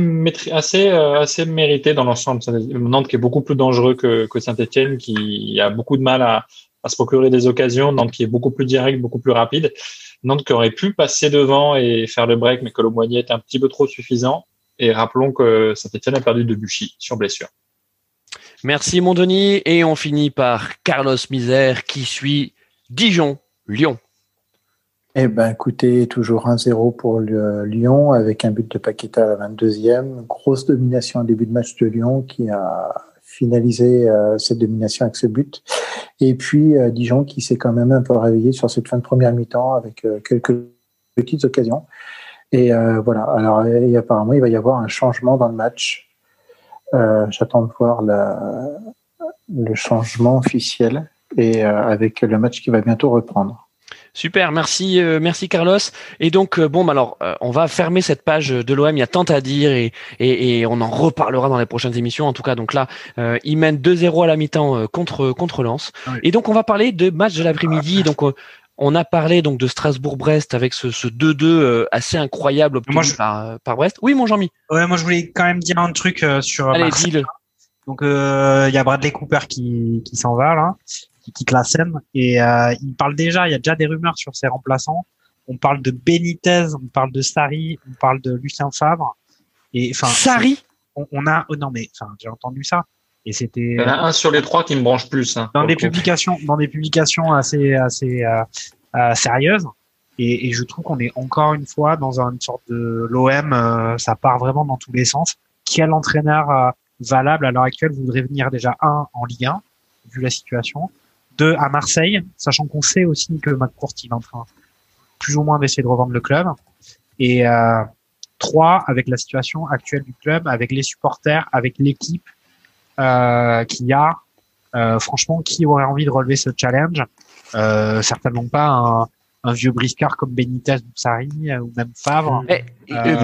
assez, euh, assez mérité dans l'ensemble. Nantes qui est beaucoup plus dangereux que, que Saint-Etienne, qui a beaucoup de mal à, à se procurer des occasions. Nantes qui est beaucoup plus direct, beaucoup plus rapide. Nantes qui aurait pu passer devant et faire le break, mais que le moignet est un petit peu trop suffisant. Et rappelons que Saint-Etienne a perdu de Buchy sur blessure. Merci mon Denis. Et on finit par Carlos Misère qui suit Dijon, Lyon. Eh ben, écoutez, toujours 1-0 pour le Lyon avec un but de Paqueta à la 22e. Grosse domination en début de match de Lyon qui a finalisé euh, cette domination avec ce but. Et puis euh, Dijon qui s'est quand même un peu réveillé sur cette fin de première mi-temps avec euh, quelques petites occasions. Et voilà. Alors, et apparemment, il va y avoir un changement dans le match. J'attends de voir le changement officiel et avec le match qui va bientôt reprendre. Super, merci, euh, merci Carlos. Et donc euh, bon, bah alors euh, on va fermer cette page de l'OM. Il y a tant à dire et, et, et, on en reparlera dans les prochaines émissions. En tout cas, donc là, euh, ils mènent 2-0 à la mi-temps contre contre Lens. Oui. Et donc on va parler de match de l'après-midi. Donc on a parlé donc de Strasbourg-Brest avec ce, ce 2-2 assez incroyable obtenu moi, je... par, par Brest. Oui, mon Jean-Mi. Ouais, moi je voulais quand même dire un truc sur. Allez, dis-le. Donc il y a Bradley Cooper qui qui s'en va là qui quitte la scène. Et euh, il parle déjà, il y a déjà des rumeurs sur ses remplaçants. On parle de Benitez, on parle de Sari, on parle de Lucien Favre. Et enfin, Sari on, on, a, oh non mais, enfin, j'ai entendu ça. Et c'était. Il y en a un sur les trois qui me branche plus. Hein, dans des publications, dans des publications assez, assez euh, euh, sérieuses. Et, et, je trouve qu'on est encore une fois dans une sorte de l'OM. Euh, ça part vraiment dans tous les sens. Quel entraîneur euh, valable à l'heure actuelle voudrait venir déjà un en Ligue 1 vu la situation? Deux à Marseille, sachant qu'on sait aussi que McCourt il est en train plus ou moins d'essayer de revendre le club. Et euh, trois, avec la situation actuelle du club, avec les supporters, avec l'équipe euh, qu'il y a, euh, franchement, qui aurait envie de relever ce challenge? Euh, Certainement pas un, un, vieux briscard comme Benitez Boussari ou même Favre. Eh,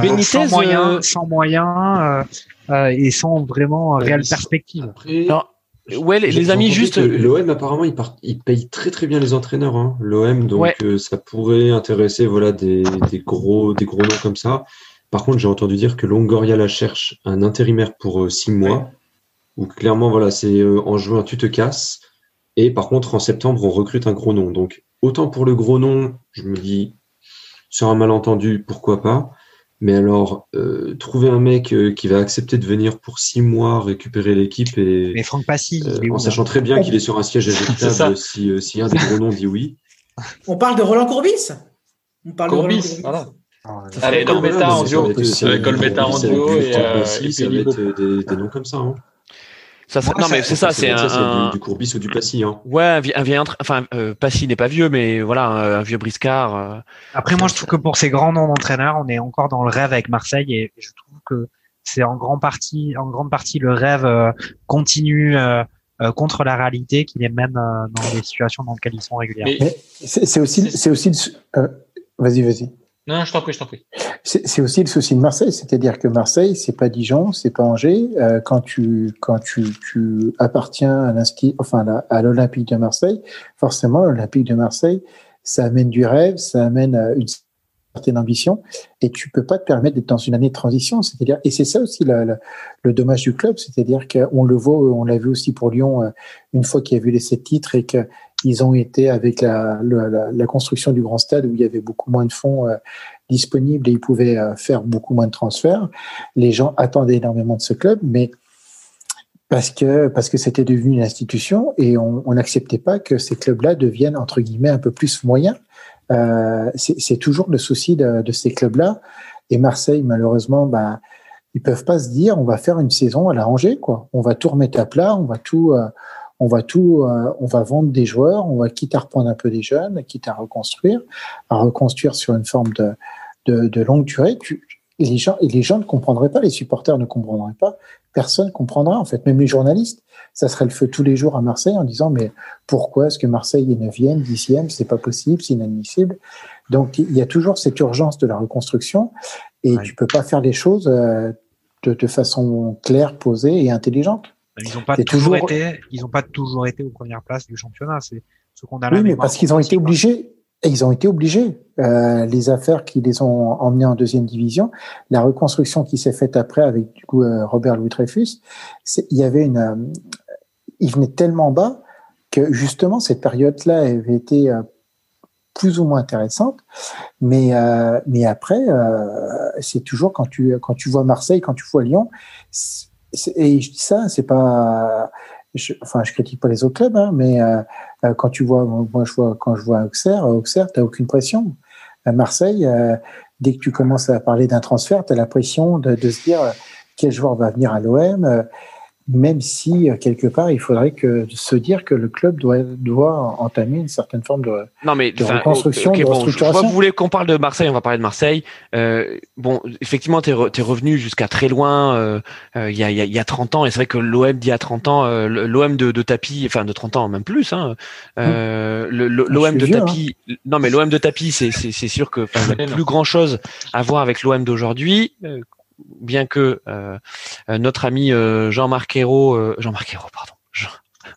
Benitez, sans moyens, sans moyens et sans vraiment réelle perspective. Après... Non. Ouais, les, les amis, juste. L'OM, apparemment, il, part, il, paye très très bien les entraîneurs. Hein, L'OM, donc ouais. euh, ça pourrait intéresser voilà, des, des, gros, des gros noms comme ça. Par contre, j'ai entendu dire que Longoria la cherche un intérimaire pour euh, six mois. Ouais. Où clairement, voilà, c'est euh, en juin, tu te casses. Et par contre, en septembre, on recrute un gros nom. Donc, autant pour le gros nom, je me dis, sur un malentendu, pourquoi pas. Mais alors, euh, trouver un mec euh, qui va accepter de venir pour six mois récupérer l'équipe et mais Franck Passy, euh, en sachant très bien qu'il est sur un siège éjectable [LAUGHS] si, euh, si un des gros noms dit oui. On parle de Roland Courbis On parle Courbis, de Roland Courbis. Voilà. Ah, avec en duo. Avec en duo et, et, ça va être des, des noms comme ça. Hein. Ça, ouais, non mais c'est ça, c'est un, un... Du, du, Courbis ou du Passy. Hein. Ouais, un, un vieil, enfin euh, Passy n'est pas vieux, mais voilà, un, un vieux briscard. Euh, Après, moi, je trouve que pour ces grands noms d'entraîneurs, on est encore dans le rêve avec Marseille et je trouve que c'est en grande partie, en grande partie le rêve euh, continu euh, euh, contre la réalité qui les mène dans les situations dans lesquelles ils sont régulièrement. C'est aussi, c'est aussi, vas-y, vas-y. Non, je t'en prie, je t'en prie. C'est aussi le souci de Marseille, c'est-à-dire que Marseille, c'est pas Dijon, c'est pas Angers. quand tu quand tu, tu appartiens à enfin à l'Olympique de Marseille, forcément l'Olympique de Marseille, ça amène du rêve, ça amène une certaine ambition et tu peux pas te permettre d'être dans une année de transition. C'est-à-dire, et c'est ça aussi le, dommage du club, c'est-à-dire qu'on le voit, on l'a vu aussi pour Lyon euh, une fois qu'il y a vu les sept titres et qu'ils ont été avec la, construction du grand stade où il y avait beaucoup moins de fonds euh, disponibles et ils pouvaient euh, faire beaucoup moins de transferts. Les gens attendaient énormément de ce club, mais parce que parce que c'était devenu une institution et on n'acceptait pas que ces clubs-là deviennent entre guillemets un peu plus moyens euh, c'est toujours le souci de, de ces clubs-là. Et Marseille, malheureusement, bah, ils peuvent pas se dire on va faire une saison à la rangée, quoi. On va tout remettre à plat, on va tout, euh, on va tout, euh, on va vendre des joueurs, on va quitte à reprendre un peu des jeunes, quitte à reconstruire, à reconstruire sur une forme de, de, de longue durée. Les gens, et les gens ne comprendraient pas, les supporters ne comprendraient pas, personne comprendra en fait, même les journalistes ça serait le feu tous les jours à Marseille en disant mais pourquoi est-ce que Marseille est 9e, 10e, c'est pas possible, c'est inadmissible. Donc il y a toujours cette urgence de la reconstruction et tu peux pas faire les choses euh, de, de, façon claire, posée et intelligente. Ils n'ont pas toujours, été, ils ont pas toujours été aux premières places du championnat. C'est ce qu'on a. Oui, mais parce qu'ils ont été obligés. Ils ont été obligés. Euh, les affaires qui les ont emmenés en deuxième division, la reconstruction qui s'est faite après avec du coup euh, Robert Louis Dreyfus, il y avait une, euh, il venait tellement bas que justement cette période-là avait été euh, plus ou moins intéressante, mais euh, mais après c'est toujours quand tu quand tu vois Marseille, quand tu vois Lyon, et je dis ça, c'est pas, je, enfin je critique pas les autres clubs, hein, mais quand tu vois, moi je vois quand je vois Auxerre, Auxerre t'as aucune pression. À Marseille, dès que tu commences à parler d'un transfert, tu as la pression de, de, se dire quel joueur va venir à l'OM, même si euh, quelque part il faudrait que se dire que le club doit doit entamer une certaine forme de, non, mais, de reconstruction, de restructuration. vous voulez qu'on parle de Marseille, on va parler de Marseille. Euh, bon, effectivement, tu es, es, revenu jusqu'à très loin euh, euh, il y, a, y, a, y a 30 ans, et c'est vrai que l'OM d'il y a 30 ans, euh, l'OM de, de tapis, enfin de 30 ans, même plus, hein, euh, l'OM de tapis, hein. non mais l'OM de tapis, c'est sûr que il n'y a plus grand chose à voir avec l'OM d'aujourd'hui bien que euh, euh, notre ami euh, Jean-Marc Hérault, Jean-Marc Hérault, pardon.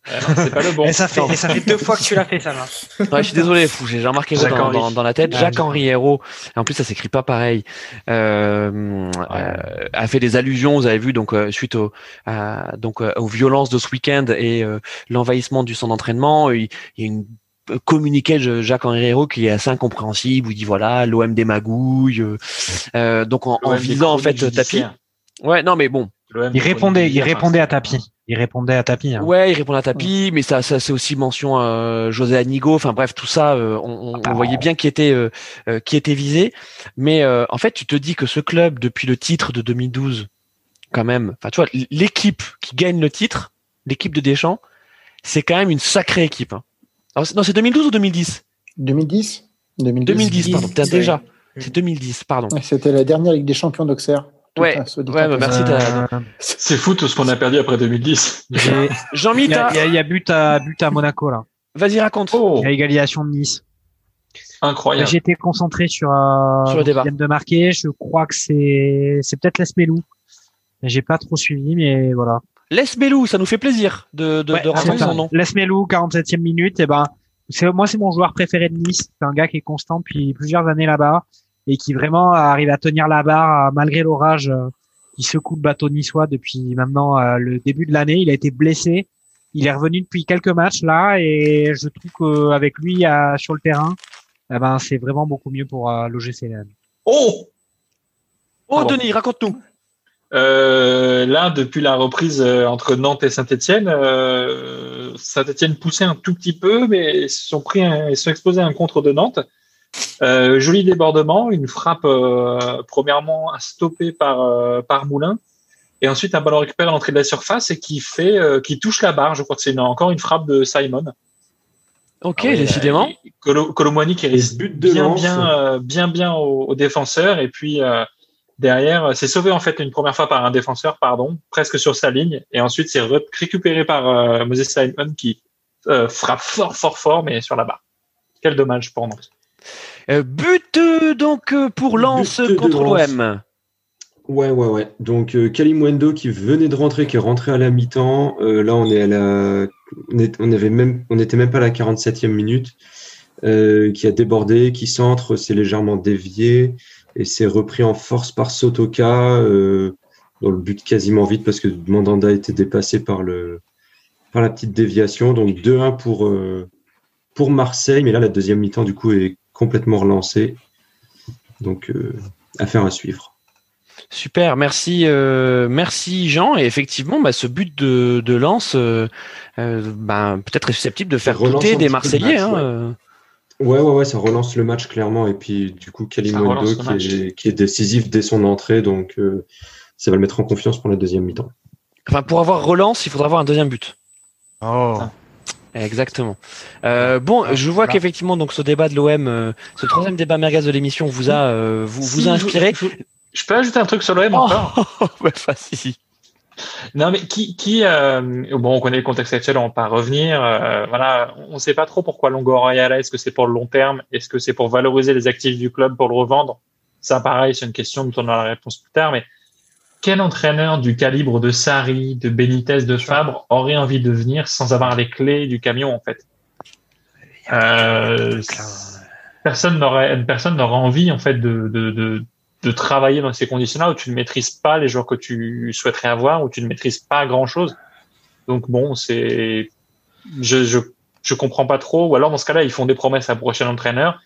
c'est pas le bon. [LAUGHS] Et ça fait, et ça fait deux fois que tu l'as fait, ça va. Ouais, je suis désolé, fou. J'ai Jean-Marc Hérault dans, dans, dans, la tête. Jacques-Henri Hérault. En plus, ça s'écrit pas pareil. Euh, euh, a fait des allusions, vous avez vu, donc suite au, donc aux violences de ce week-end et l'envahissement du centre d'entraînement. Il, il y a une communiqué Jacques Henri qui est assez incompréhensible où il dit voilà l'OM des magouilles euh, euh donc en, en visant en fait Tapi ouais non mais bon. Il répondait il répondait à Tapi il répondait à Tapi hein. ouais il répondait à Tapi mais ça ça c'est aussi mention euh, José Anigo. Enfin bref tout ça euh, on, on, voyait bien qui était euh, qui était visé. Mais en fait tu te dis que ce club depuis le titre de 2012 quand même enfin tu vois l'équipe qui gagne le titre l'équipe de Deschamps c'est quand même une sacrée équipe hein non, c'est 2012 ou 2010 2010 2010, pardon. déjà. C'est 2010, pardon. C'était la dernière Ligue des Champions d'Auxerre. Ouais, ouais bah, merci. Euh... C'est fou tout ce qu'on a perdu après 2010. Jean-Mi, il y a, il y a but, à, but à Monaco là. Vas-y, raconte. Oh. Il y a égalisation de Nice. Incroyable. J'étais concentré sur, euh, sur le débat. de marquer. Je crois que c'est c'est peut-être l'Esmelou. J'ai pas trop suivi, mais voilà. Melou, ça nous fait plaisir de, de, de son nom. Melou, 47e minute, et eh ben, c'est, moi, c'est mon joueur préféré de Nice. C'est un gars qui est constant depuis plusieurs années là-bas et qui vraiment arrive à tenir la barre euh, malgré l'orage euh, qui secoue le bateau niçois depuis maintenant euh, le début de l'année. Il a été blessé. Il est revenu depuis quelques matchs là et je trouve qu'avec lui sur le terrain, eh ben, c'est vraiment beaucoup mieux pour l'OGC. Oh! Oh, Denis, raconte-nous. Euh, là, depuis la reprise euh, entre Nantes et Saint-Etienne, euh, Saint-Etienne poussait un tout petit peu, mais ils sont pris, ils sont exposés à un contre de Nantes. Euh, joli débordement, une frappe euh, premièrement stoppée par euh, par Moulin, et ensuite un ballon récupéré à l'entrée de la surface et qui fait, qui touche la barre. Je crois que c'est encore une frappe de Simon. Ok, ah décidément. Colomboigny qui risque bien, bien, bien, bien, aux, aux, défenseurs et puis Derrière, c'est sauvé en fait une première fois par un défenseur, pardon, presque sur sa ligne, et ensuite c'est récupéré par euh, Moses Simon qui euh, frappe fort, fort, fort, mais sur la barre. Quel dommage pour Nantes. Euh, but donc pour Lens contre l'OM. Ouais, ouais, ouais. Donc Kalimwendo qui venait de rentrer, qui est rentré à la mi-temps. là, on est à la, on, avait même, on n'était même pas à la 47e minute. qui a débordé, qui centre, c'est légèrement dévié et c'est repris en force par Sotoka euh, dans le but quasiment vite parce que Mandanda a été dépassé par le par la petite déviation. Donc 2-1 pour euh, pour Marseille, mais là la deuxième mi-temps du coup est complètement relancée. Donc euh, affaire à suivre. Super, merci, merci Jean. Et effectivement, bah, ce but de, de Lens, bah, peut-être est susceptible de faire douter des Marseillais. Hein, Ouais, ouais, ouais, ça relance le match clairement. Et puis, du coup, Kalimundo qui est, qui est, décisif dès son entrée. Donc, euh, ça va le mettre en confiance pour la deuxième mi-temps. Enfin, pour avoir relance, il faudra avoir un deuxième but. Oh. Exactement. Euh, bon, je vois qu'effectivement, donc ce débat de l'OM, euh, ce troisième débat merguez de l'émission vous a, vous, vous a inspiré. Je, peux ajouter un truc sur l'OM encore? [LAUGHS] Ouais, facile. Non, mais qui, qui euh, bon, on connaît le contexte actuel, on va pas revenir. Euh, voilà, on ne sait pas trop pourquoi Longoria Est-ce que c'est pour le long terme Est-ce que c'est pour valoriser les actifs du club pour le revendre? Ça, pareil, c'est une question dont on aura la réponse plus tard. Mais quel entraîneur du calibre de Sarri, de Benitez, de Fabre aurait envie de venir sans avoir les clés du camion, en fait? Euh, Personne n'aurait, personne n'aurait envie, en fait, de, de, de de travailler dans ces conditions-là où tu ne maîtrises pas les joueurs que tu souhaiterais avoir, où tu ne maîtrises pas grand-chose. Donc bon, c'est, je, je, je comprends pas trop. Ou alors dans ce cas-là, ils font des promesses à prochain entraîneur,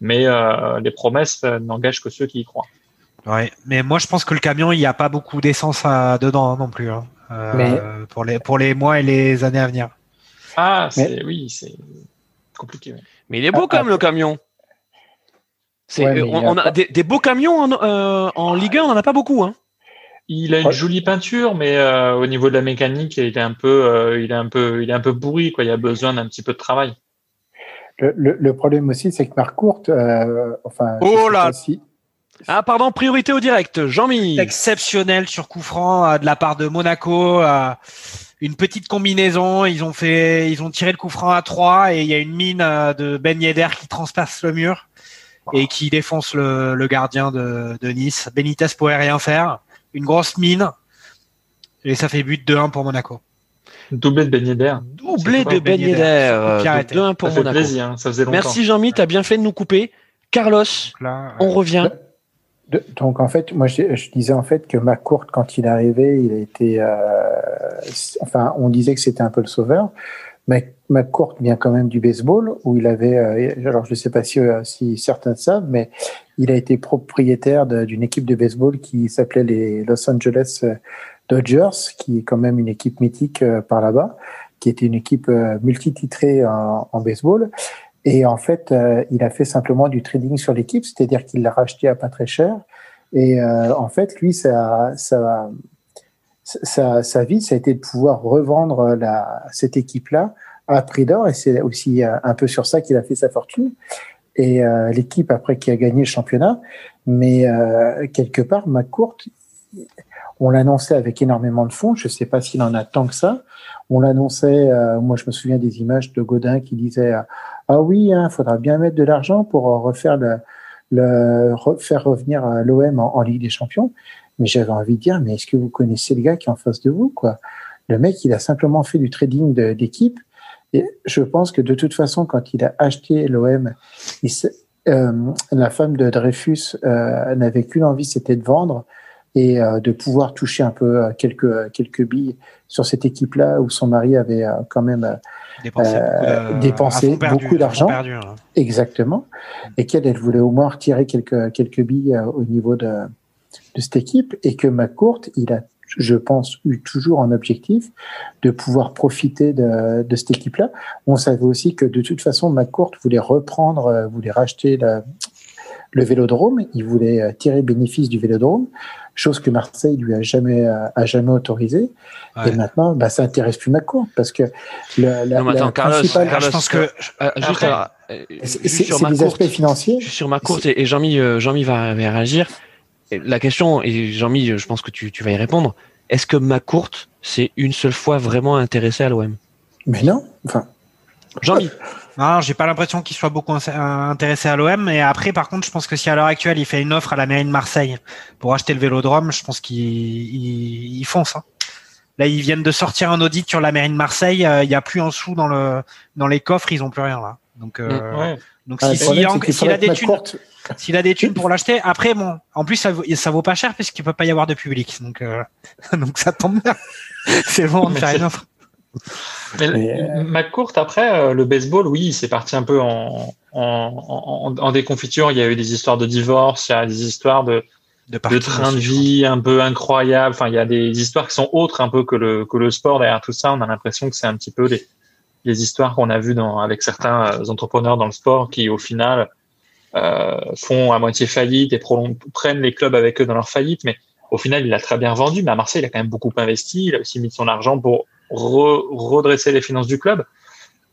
mais euh, les promesses euh, n'engagent que ceux qui y croient. Ouais, mais moi je pense que le camion, il n'y a pas beaucoup d'essence dedans non plus, hein. euh, pour les pour les mois et les années à venir. Ah, c'est oui, c'est compliqué. Mais il est beau ah, quand même le camion. Euh, on, a, des, beaux camions en, euh, en Ligue 1, on n'en a pas beaucoup. Hein. Il a une jolie peinture, mais euh, au niveau de la mécanique, il est un peu, il est un peu, il est un peu bourri. Quoi. Il a besoin d'un petit peu de travail. Le, problème aussi, c'est que Marc Courte, enfin, oh là. Ah pardon, priorité au direct, Jean-Mi. Exceptionnel sur coup franc de la part de Monaco. une petite combinaison, ils ont fait, ils ont tiré le coup franc à 3 et il y a une mine de Ben Yedder qui transpasse le mur et qui défonce le, gardien de, Nice. Benitez pouvait rien faire. Une grosse mine. Et ça fait but 2-1 pour Monaco. Doublé de Ben Doublé de Ben 2-1 pour Monaco. Plaisir, ça faisait Merci Jean-Mi, tu as bien fait de nous couper. Carlos, on revient. donc en fait, moi je, disais en fait que McCourt, quand il est arrivé, il a été, euh, enfin, on disait que c'était un peu le sauveur. McCourt vient quand même du baseball, où il avait, euh, alors je ne sais pas si, euh, si, certains savent, mais il a été propriétaire d'une équipe de baseball qui s'appelait les Los Angeles euh, Dodgers, qui est quand même une équipe mythique par là-bas, qui était une équipe multititrée en, en baseball. Et en fait, il a fait simplement du trading sur l'équipe, c'est-à-dire qu'il l'a racheté à pas très cher. Et en fait, lui, ça, ça, sa, sa, vie, ça a été de pouvoir revendre la, cette équipe-là à prix d'or, et c'est aussi euh, un peu sur ça qu'il a fait sa fortune. Et euh, l'équipe après qui a gagné le championnat, mais euh, quelque part, McCourt, on l'annonçait avec énormément de fonds. Je ne sais pas s'il en a tant que ça. On l'annonçait. Moi, je me souviens des images de Godin qui disait ah oui, il hein, faudra bien mettre de l'argent pour refaire le, faire revenir l'OM en, Ligue des Champions. Mais j'avais envie de dire, mais est-ce que vous connaissez le gars qui est en face de vous, quoi? Le mec, il a simplement fait du trading d'équipe. Et je pense que de toute façon, quand il a acheté l'OM, euh, la femme de Dreyfus euh, n'avait qu'une envie, c'était de vendre et euh, de pouvoir toucher un peu quelques quelques billes sur cette équipe-là où son mari avait quand même dépensé beaucoup d'argent. Hein. Exactement. Et qu'elle, elle voulait au moins retirer quelques quelques billes au niveau de de cette équipe et que McCourt, il a, je pense, eu toujours un objectif de pouvoir profiter de, de cette équipe-là. On savait aussi que de toute façon, McCourt voulait reprendre, euh, voulait racheter la, le vélodrome, il voulait euh, tirer bénéfice du vélodrome, chose que Marseille lui a jamais euh, a jamais autorisé. Et maintenant, bah, ça intéresse plus McCourt parce que le, la, non, attends, Carlos, Carlos, je pense que juste, c'est des aspects financiers. Sur McCourt et, et Jean-Mi Jean va, va réagir la question, et Jean-Mi, je pense que tu, tu vas y répondre, est-ce que McCourt s'est une seule fois vraiment intéressé à l'OM Mais non. Enfin, Jean-Mi Non, j'ai pas l'impression qu'il soit beaucoup ins- intéressé à l'OM. Et après, par contre, je pense que si à l'heure actuelle il fait une offre à la mairie de Marseille pour acheter le Vélodrome, je pense qu'il il, il fonce. hein. Là, ils viennent de sortir un audit sur la mairie de Marseille. euh, Il y a plus en sous dans le dans les coffres, ils ont plus rien là. Donc, euh, Ouais. donc ah, si, s'il problème, a, des thunes, s'il a des thunes pour l'acheter, après bon, en plus ça vaut, ça vaut pas cher puisqu'il peut pas y avoir de public. Donc, euh, [LAUGHS] donc ça tombe bien. [LAUGHS] C'est bon faire c'est- une offre. Mais Mais, euh, McCourt, après, euh, le baseball, oui, c'est parti un peu en, en, en, en déconfiture. Il y a eu des histoires de divorce, il y a des histoires de, De, de train de vie un peu incroyable. Enfin, il y a des histoires qui sont autres un peu que le, que le sport derrière tout ça. On a l'impression que c'est un petit peu les, les histoires qu'on a vues dans, avec certains entrepreneurs dans le sport qui, au final, euh, font à moitié faillite et prennent les clubs avec eux dans leur faillite. Mais au final, il a très bien vendu. Mais à Marseille, il a quand même beaucoup investi. Il a aussi mis de son argent pour re- redresser les finances du club.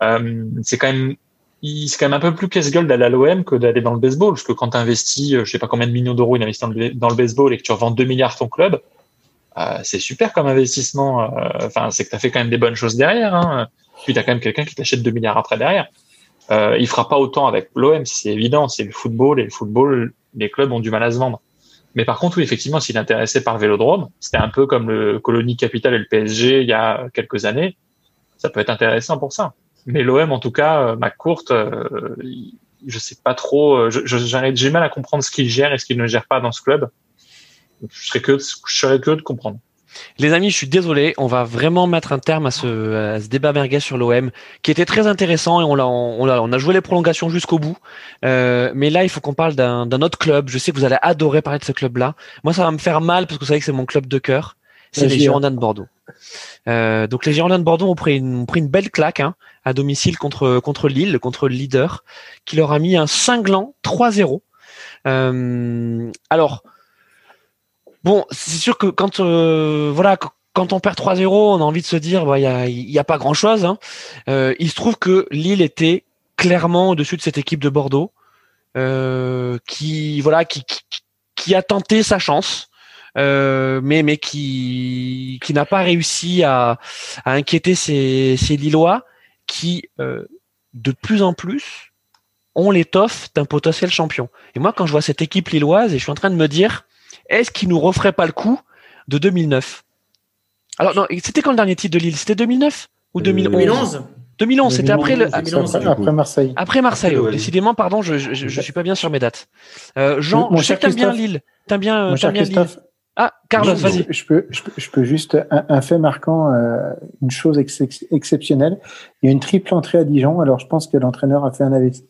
Euh, c'est quand même c'est quand même un peu plus casse-gueule d'aller à l'OM que d'aller dans le baseball, parce que quand tu investis, euh, je sais pas combien de millions d'euros il investit dans le, baseball et que tu revends 2 milliards ton club, euh, c'est super comme investissement. euh, Enfin, c'est que tu as fait quand même des bonnes choses derrière. Hein. Puis tu as quand même quelqu'un qui t'achète 2 milliards après derrière. Euh, il fera pas autant avec l'OM, c'est évident. C'est le football et le football, les clubs ont du mal à se vendre. Mais par contre, oui, effectivement, s'il est intéressé par Vélodrome, c'était un peu comme le Colonie Capital et le PSG il y a quelques années. Ça peut être intéressant pour ça. Mais l'OM, en tout cas, euh, McCourt, euh, il- je sais pas trop. euh, J'ai mal à comprendre ce qu'il gère et ce qu'il ne gère pas dans ce club. Je serais que, je serais que de comprendre. Les amis, je suis désolé, on va vraiment mettre un terme à ce, à ce débat merguez sur l'OM, qui était très intéressant et on l'a, on on a joué les prolongations jusqu'au bout. Euh, mais là, il faut qu'on parle d'un, autre club. Je sais que vous allez adorer parler de ce club-là. Moi, ça va me faire mal parce que vous savez que c'est mon club de cœur. C'est les JA. Girondins de Bordeaux. Euh, donc les Girondins de Bordeaux ont pris une, ont pris une belle claque hein, à domicile contre contre Lille, contre le leader, qui leur a mis un cinglant 3-0. Euh, alors, bon, c'est sûr que quand euh, voilà, qu- quand on perd 3-0, on a envie de se dire, bah, il y a, y a pas grand chose. Hein. Euh, il se trouve que Lille était clairement au-dessus de cette équipe de Bordeaux, euh, qui voilà, qui, qui, qui a tenté sa chance. Euh, mais mais qui qui n'a pas réussi à, à inquiéter ces, ces Lillois qui euh, de plus en plus ont l'étoffe d'un potentiel champion. Et moi, quand je vois cette équipe lilloise, et je suis en train de me dire, est-ce qu'ils nous referait pas le coup de 2009 Alors non, c'était quand le dernier titre de Lille? C'était 2009 ou Euh, 2011 2011 2011, c'était après le, c'est 2011, ça, après, après Marseille. après Marseille. Après, ouais. Décidément, pardon, je, je, je, je suis pas bien sur mes dates. Euh, Jean, Mon je sais cher que t'aimes bien. Lille. T'aimes bien, Mon t'aimes cher bien Lille. Christophe, Ah, Carlos, je, vas-y. je peux, je, peux, je peux juste un, un fait marquant, euh, une chose ex- ex- exceptionnelle. Il y a une triple entrée à Dijon. Alors je pense que l'entraîneur a fait un investissement.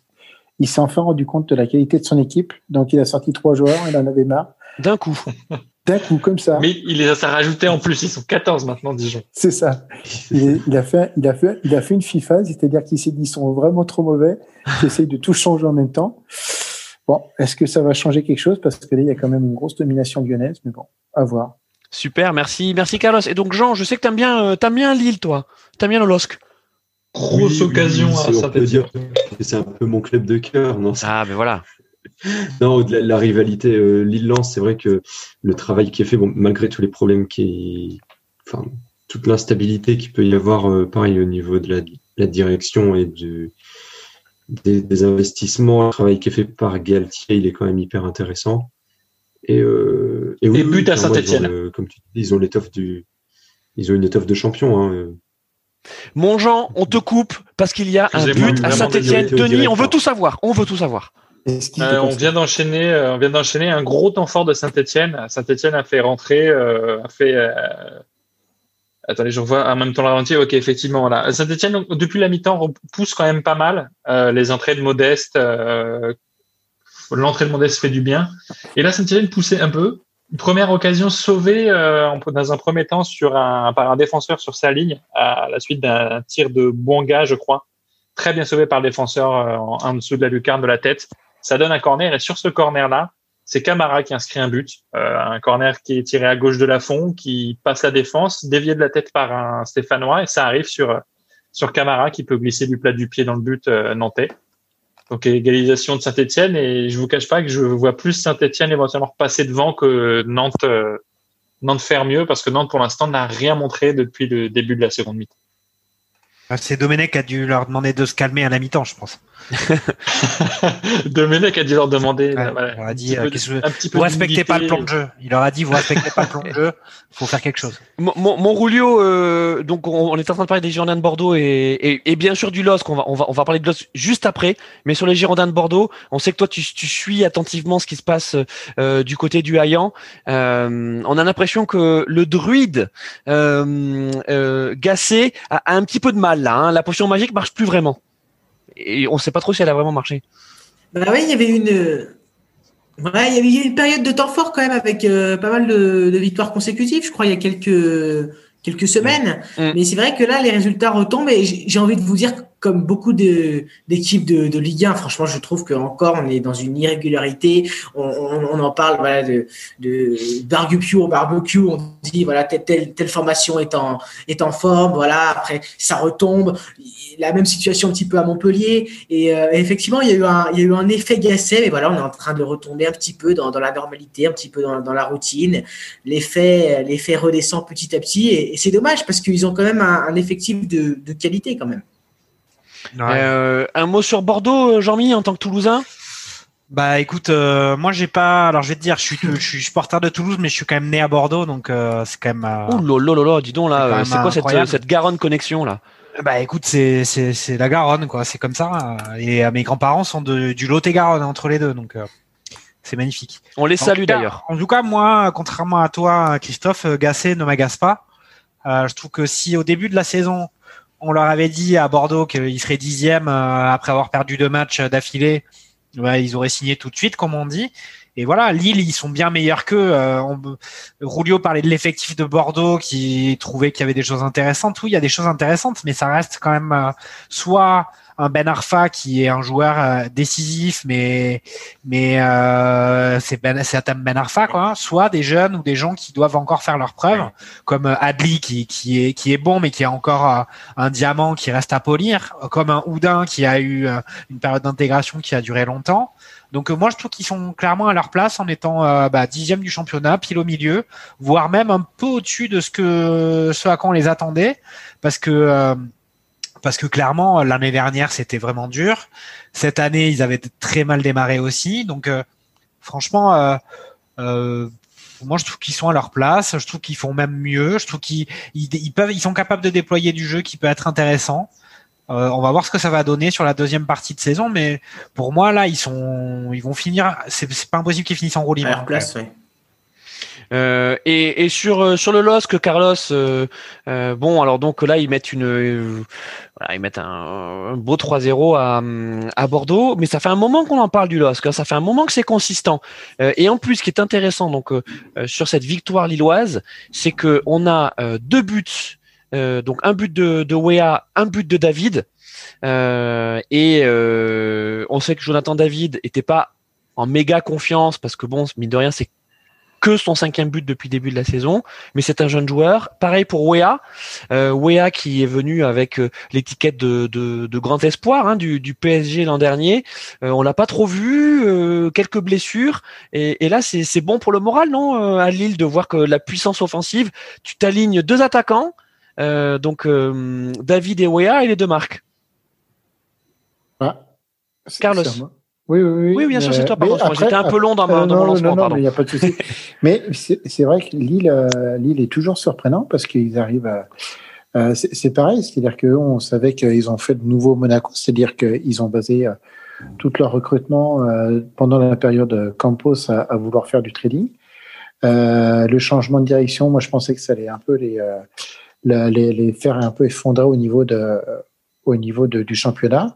Il s'est enfin rendu compte de la qualité de son équipe, donc il a sorti trois joueurs. Il en avait marre. D'un coup. D'un coup, comme ça. Mais il les a ça rajouté en plus. Ils sont 14 maintenant, Dijon. C'est ça. Il, il a fait, il a fait, il a fait une FIFA, c'est-à-dire qu'il s'est dit ils sont vraiment trop mauvais. J'essaye de tout changer en même temps. Bon, est-ce que ça va changer quelque chose? Parce que là, il y a quand même une grosse domination lyonnaise, mais bon, à voir. Super, merci, merci Carlos. Et donc Jean, je sais que t'aimes bien, euh, t'aimes bien Lille, toi. T'aimes bien le LOSC. Grosse Oui, occasion oui, à dire que C'est un peu mon club de cœur. Non, c'est- Ah, ben voilà. Non au-delà de la rivalité euh, Lille-Lens, c'est vrai que le travail qui est fait, bon, malgré tous les problèmes qui, enfin, toute l'instabilité qu'il peut y avoir, euh, pareil au niveau de la, la direction et du, des, des investissements, le travail qui est fait par Galtier, il est quand même hyper intéressant. Et, euh, et, oui, Et but à le- Comme tu dis, ils ont l'étoffe du, ils ont une étoffe de champion. Hein. euh. Mon Jean, on te coupe parce qu'il y a un but à Saint-Etienne. Denis, on veut tout savoir. On veut tout savoir. Euh, était on comme vient d'enchaîner, euh, on vient d'enchaîner un gros temps fort de Saint-Etienne. Saint-Etienne a fait rentrer, euh, a fait. Attendez, je revois en même temps le ralenti. Ok, effectivement, voilà. Saint-Etienne depuis la mi-temps pousse quand même pas mal les entrées de Modeste. L'entrée de Modeste fait du bien. Et là, Saint-Etienne poussait un peu. Une première occasion sauvée en- dans un premier temps sur un, par un défenseur sur sa ligne à la suite d'un tir de Bonga, je crois. Très bien sauvé par le défenseur en, en dessous de la lucarne de la tête. Ça donne un corner et sur ce corner-là, c'est Camara qui inscrit un but. Euh, un corner qui est tiré à gauche de la fond, qui passe la défense, dévié de la tête par un Stéphanois et ça arrive sur, sur Camara qui peut glisser du plat du pied dans le but euh, nantais. Donc égalisation de Saint-Etienne et je vous cache pas que je vois plus Saint-Etienne éventuellement passer devant que Nantes, euh, Nantes faire mieux parce que Nantes pour l'instant n'a rien montré depuis le début de la seconde mi-temps. Ah, c'est Domenech qui a dû leur demander de se calmer à la mi-temps, je pense. [LAUGHS] Domenech a dû leur demander. Ouais, voilà, il leur a dit, euh, peu qu'est-ce de- que- un petit peu Vous respectez pas le plan de jeu. Il leur a dit, vous respectez pas le plan de jeu. Faut faire quelque chose. Mon, mon, mon Rulio, euh, donc on, on est en train de parler des Girondins de Bordeaux et, et, et bien sûr du LOSC, on va, on, va, on va parler de LOSC juste après, mais sur les Girondins de Bordeaux, on sait que toi tu, tu suis attentivement ce qui se passe euh, du côté du Hayan. Euh, on a l'impression que le druide euh, euh, Gassé a, a un petit peu de mal là, hein. la potion magique marche plus vraiment. Et on sait pas trop si elle a vraiment marché. Bah ouais, il y avait une. Ouais, il y avait eu une période de temps fort quand même avec euh, pas mal de, de victoires consécutives, je crois, il y a quelques quelques semaines. Mm. Mais c'est vrai que là, les résultats retombent et j'ai envie de vous dire, comme beaucoup d'équipes de, Ligue 1, franchement, je trouve que encore on est dans une irrégularité. On, en parle, voilà, de barbecue au barbecue. On dit voilà, telle telle, formation est en est en forme. Voilà, après ça retombe. La même situation un petit peu à Montpellier. Et euh, effectivement, il y a eu un il y a eu un effet Gasset, mais voilà, on est en train de retomber un petit peu dans, dans la normalité, un petit peu dans, dans la routine. L'effet redescend petit à petit et, et c'est dommage parce qu'ils ont quand même un, un effectif de, de qualité quand même. Euh, un mot sur Bordeaux, Jean-Mi, en tant que Toulousain? Bah écoute, euh, moi j'ai pas. Alors je vais te dire, je suis, je suis supporter de Toulouse, mais je suis quand même né à Bordeaux, donc euh, c'est quand même. euh, Ouh là, dis donc là, c'est quoi cette, Garonne connexion là? Bah écoute, c'est c'est c'est la Garonne quoi, c'est comme ça. euh, Et euh, mes grands-parents sont de, du Lot-et-Garonne entre les deux, donc euh, c'est magnifique. On les salue d'ailleurs. En tout cas, moi, contrairement à toi, Christophe, euh, Gasset ne m'agace pas. Euh, je trouve que si au début de la saison, on leur avait dit à Bordeaux qu'ils seraient dixième euh, après avoir perdu deux matchs d'affilée, ils auraient signé tout de suite, comme on dit. Et voilà, Lille, ils sont bien meilleurs qu'eux. Euh, Rulio parlait de l'effectif de Bordeaux qui trouvait qu'il y avait des choses intéressantes. Oui, il y a des choses intéressantes, mais ça reste quand même euh, soit un Ben Arfa qui est un joueur euh, décisif, mais mais c'est ben, c'est Ben Arfa quoi. Soit des jeunes ou des gens qui doivent encore faire leurs preuves, comme Adli qui qui est qui est bon, mais qui a encore un diamant qui reste à polir, comme un Houdin qui a eu une période d'intégration qui a duré longtemps. Donc euh, moi je trouve qu'ils sont clairement à leur place en étant euh, bah, dixième du championnat, pile au milieu, voire même un peu au-dessus de ce que ce à quoi on les attendait, parce que euh, clairement l'année dernière c'était vraiment dur. Cette année ils avaient très mal démarré aussi, donc franchement. Moi, je trouve qu'ils sont à leur place. Je trouve qu'ils font même mieux. Je trouve qu'ils sont capables de déployer du jeu qui peut être intéressant. Euh, on va voir ce que ça va donner sur la deuxième partie de saison, mais pour moi là, ils sont, ils vont finir. C'est c'est pas impossible qu'ils finissent en roue libre. À leur place, ouais. Euh, et, et sur euh, sur le LOSC, Carlos, euh, euh, bon alors donc là ils mettent une euh, voilà, ils mettent un, un beau 3-0 à, à Bordeaux, mais ça fait un moment qu'on en parle du LOSC, hein, ça fait un moment que c'est consistant. Euh, et en plus, ce qui est intéressant donc euh, euh, sur cette victoire lilloise, c'est que on a euh, deux buts, euh, donc un but de, Wea, un but de David, Euh, et euh, on sait que Jonathan David était pas en méga confiance parce que bon, mine de rien, c'est que son cinquième but depuis le début de la saison, mais c'est un jeune joueur. Pareil pour Wea, Wea qui est venu avec l'étiquette de, grand espoir hein, du, PSG l'an dernier. On l'a pas trop vu, quelques blessures, et, et là c'est bon pour le moral, non, à Lille de voir que la puissance offensive, tu t'alignes deux attaquants, euh, donc euh, David et Wea et les deux marques. Ah, Carlos. Oui, oui, oui. Oui, bien sûr, c'est toi. Pardon, j'étais un peu long dans, ma, mon lancement. non, non, pardon. mais il n'y a pas de souci. [LAUGHS] mais c'est vrai que Lille, euh, Lille est toujours surprenant parce qu'ils arrivent à. euh, c'est pareil, c'est-à-dire qu'on savait qu'ils ont fait de nouveau Monaco, c'est-à-dire qu'ils ont basé euh, tout leur recrutement euh, pendant la période Campos à, à vouloir faire du trading. Le changement de direction, moi je pensais que ça allait un peu les, la- les, les faire un peu effondrer au niveau, de, au niveau de, du championnat.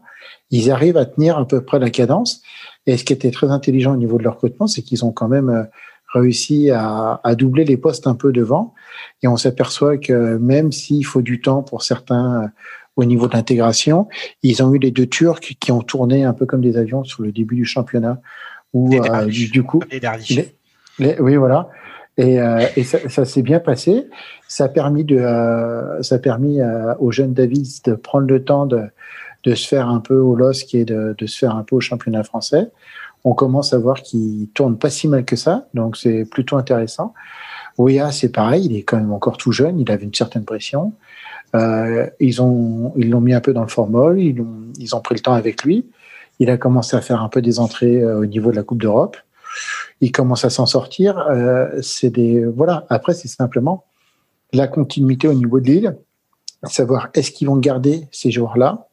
Ils arrivent à tenir à peu près la cadence. Et ce qui était très intelligent au niveau de leur recrutement, c'est qu'ils ont quand même euh, réussi à, à doubler les postes un peu devant. Et on s'aperçoit que même s'il faut du temps pour certains euh, au niveau de l'intégration, ils ont eu les deux Turcs qui ont tourné un peu comme des avions sur le début du championnat. Où, euh, du, coup, Les les- les- oui, voilà. Et, euh, et ça, ça s'est bien passé. Ça a permis, de, euh, ça a permis euh, David de prendre le temps de, de se faire un peu au LOSC et de, de se faire un peu au championnat français. On commence à voir qu'il tourne pas si mal que ça, donc c'est plutôt intéressant. Oya, c'est pareil, il est quand même encore tout jeune, il avait une certaine pression. Euh, ils ont, ils l'ont mis un peu dans le formol, ils ont, ils ont pris le temps avec lui. Il a commencé à faire un peu des entrées euh, au niveau de la Coupe d'Europe. Il commence à s'en sortir. Euh, c'est des, voilà. Après, c'est simplement la continuité au niveau de l'île, savoir est-ce qu'ils vont garder ces joueurs-là.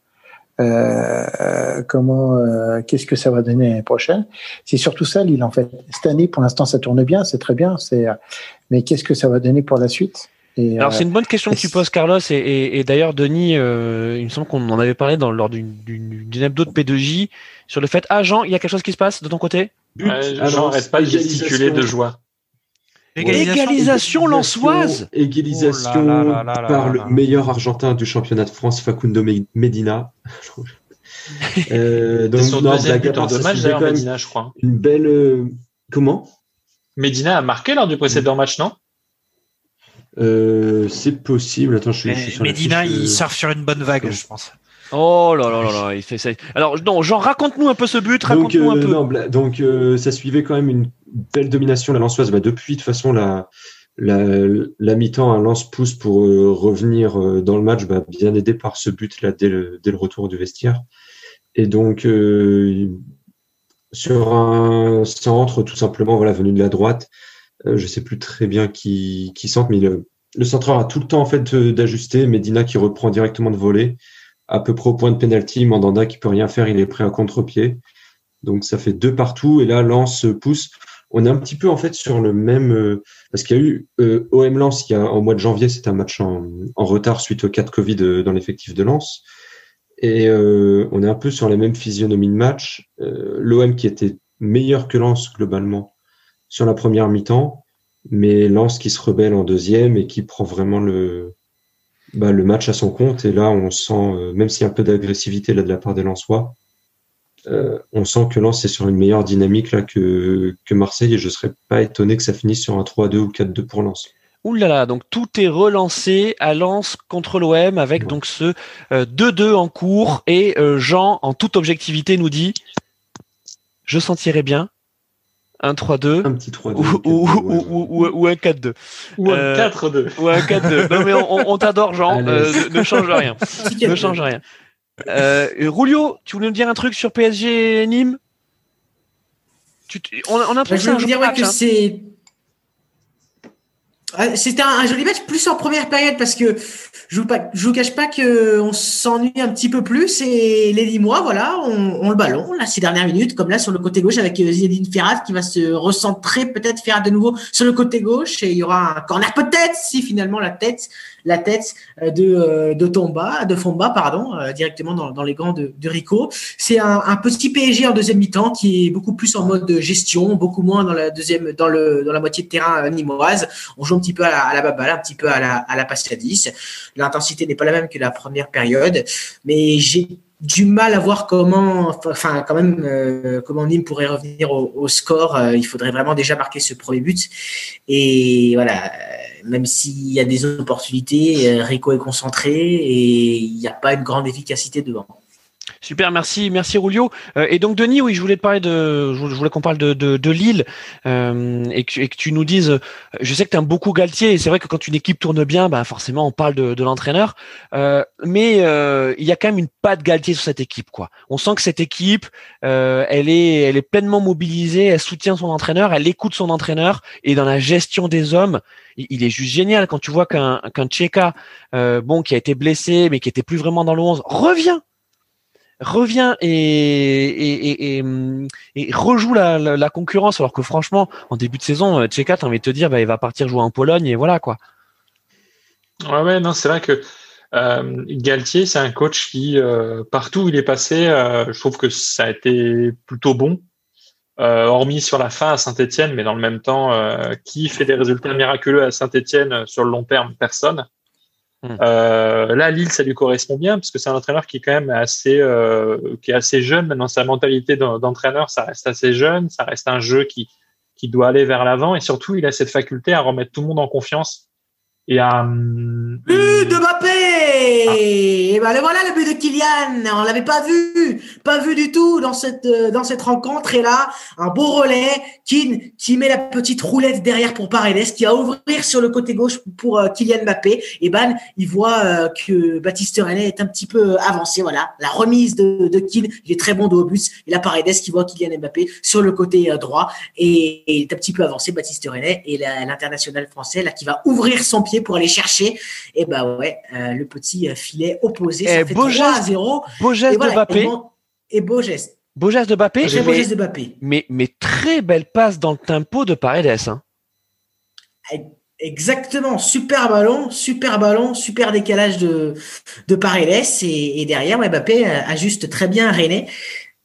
Euh, comment, euh, qu'est-ce que ça va donner l'année prochaine C'est surtout ça l'île en fait. Cette année, pour l'instant, ça tourne bien, c'est très bien. C'est, mais qu'est-ce que ça va donner pour la suite? Alors c'est une bonne question que tu poses, Carlos, et, d'ailleurs Denis, euh, il me semble qu'on en avait parlé dans, lors d'une hebdo de P2J sur le fait, ah Jean, il y a quelque chose qui se passe de ton côté? Jean n'arrête pas de gesticuler de joie. Égalisation, lançoise Égalisation oh par le meilleur Argentin du championnat de France, Facundo Medina. [LAUGHS] euh, donc, son deuxième but en deux matchs, d'ailleurs, Medina, je crois. Une belle... Euh, comment? Medina a marqué lors du précédent match, non? Euh, c'est possible. Attends, je, suis sur Medina, il surfe sur une bonne vague, je pense. Oh là là là là, il fait ça. Alors, non, Jean, raconte-nous un peu ce but, raconte-nous un euh, peu. donc, euh, ça suivait quand même une belle domination la Lançoise. Bah, depuis, de toute façon, la, la, la mi-temps, un lance pousse pour revenir dans le match, bah, bien aidé par ce but là dès le, dès le retour du vestiaire. Et donc, sur un centre, tout simplement, voilà, venu de la droite, euh, je sais plus très bien qui, qui centre, mais le, le centreur a tout le temps en fait d'ajuster. Medina qui reprend directement de voler, à peu près au point de penalty. Mandanda qui peut rien faire, il est prêt à contre-pied. Donc ça fait deux partout. Et là, Lance pousse. On est un petit peu en fait sur le même euh, parce qu'il y a eu euh, OM Lance qui a au mois de janvier, c'était un match en, en, retard suite au cas Covid dans l'effectif de Lance. Et on est un peu sur la même physionomie de match. L'OM qui était meilleur que Lance globalement sur la première mi-temps, mais Lens qui se rebelle en deuxième et qui prend vraiment le, bah, match à son compte. Et là, on sent, euh, même s'il y a un peu d'agressivité de la part des Lensois, euh, on sent que Lens est sur une meilleure dynamique là que, que Marseille et je serais pas étonné que ça finisse sur un 3-2 ou 4-2 pour Lens. Ouh là là, donc tout est relancé à Lens contre l'OM avec donc ce 2-2 euh, en cours et Jean en toute objectivité nous dit je sentirais bien un 3-2 un petit 3-2 ou, ou, ou, un 4-2 ou un 4-2 euh, ou un 4-2 non mais on, on t'adore Jean euh, ne, change rien. Ne change rien euh, Rulio tu voulais nous dire un truc sur PSG Nîmes? Tu, on, on, a trouvé bah, je dire que hein. c'est c'était un, joli match, plus en première période parce que je vous, vous cache pas que on s'ennuie un petit peu plus et les mois, voilà, on, on, le ballon là ces dernières minutes, comme là sur le côté gauche avec euh, Zinedine Ferrat qui va se recentrer peut-être faire de nouveau sur le côté gauche et il y aura un corner peut-être si finalement la tête la tête euh, de, euh, de Tomba, de Fomba, pardon, euh, directement dans, les gants de, de Rico. C'est un, petit PSG en deuxième mi-temps qui est beaucoup plus en mode gestion, beaucoup moins dans la moitié de terrain nimoise. On joue un petit peu à la, à un petit peu à la, à la passe à 10. L'intensité n'est pas la même que la première période, mais j'ai du mal à voir comment, enfin quand même, euh, comment Nîmes pourrait revenir au, score. il faudrait vraiment déjà marquer ce premier but. Et voilà, même s'il y a des opportunités, euh, Rico est concentré et il n'y a pas une grande efficacité devant. Super, merci, merci Rulio. Euh, et donc Denis, oui, je voulais te parler de, je voulais qu'on parle de, de, Lille euh, et, que, tu nous dises. Je sais que tu aimes beaucoup Galtier et c'est vrai que quand une équipe tourne bien, bah forcément on parle de, l'entraîneur. Euh, mais euh, il y a quand même une patte Galtier sur cette équipe, quoi. On sent que cette équipe, euh, elle est, elle est pleinement mobilisée, elle soutient son entraîneur, elle écoute son entraîneur et dans la gestion des hommes, il, est juste génial quand tu vois qu'un qu'un bon, qui a été blessé mais qui était plus vraiment dans le 11, revient revient et, rejoue la, concurrence, alors que franchement, en début de saison, Tcheka, t'as envie de te dire, bah, il va partir jouer en Pologne et voilà quoi. Ouais, ouais, non, c'est vrai que euh, Galtier, c'est un coach qui, euh, partout où il est passé, euh, je trouve que ça a été plutôt bon. Euh, hormis sur la fin à Saint-Etienne, mais dans le même temps, euh, qui fait des résultats miraculeux à Saint-Etienne sur le long terme? Personne. Hmm. Euh, là, Lille, ça lui correspond bien parce que c'est un entraîneur qui est quand même assez, euh, qui est assez jeune. Maintenant, sa mentalité d'entraîneur, ça reste assez jeune. Ça reste un jeu qui, qui doit aller vers l'avant et surtout, il a cette faculté à remettre tout le monde en confiance Et à. hum, But de Mbappé Et ben le voilà le but de Kylian. On l'avait pas vu, pas vu du tout dans cette euh, dans cette rencontre. Et là, un beau relais, Keane qui met la petite roulette derrière pour Paredes, qui va ouvrir sur le côté gauche pour euh, Kylian Mbappé. Et Ban, il voit euh, que Baptiste René est un petit peu avancé. Voilà, la remise de, de Keane, il est très bon de haut but. Et là, Paredes qui voit Kylian Mbappé sur le côté euh, droit et, et est un petit peu avancé, Baptiste René et l'international français là qui va ouvrir son pied pour aller chercher. Et bah ouais, euh, le petit euh, filet opposé, ça Eh, fait beau 3 à geste. 0. Beau geste et de Mbappé. Et, bon- et beau geste. Beau geste de Mbappé. Très beau mais, geste de Mbappé. mais, mais très belle passe dans le tempo de Paredes. Hein. Exactement, super ballon, super ballon, super décalage de, de Paredes et, et derrière Mbappé euh, ajuste très bien René.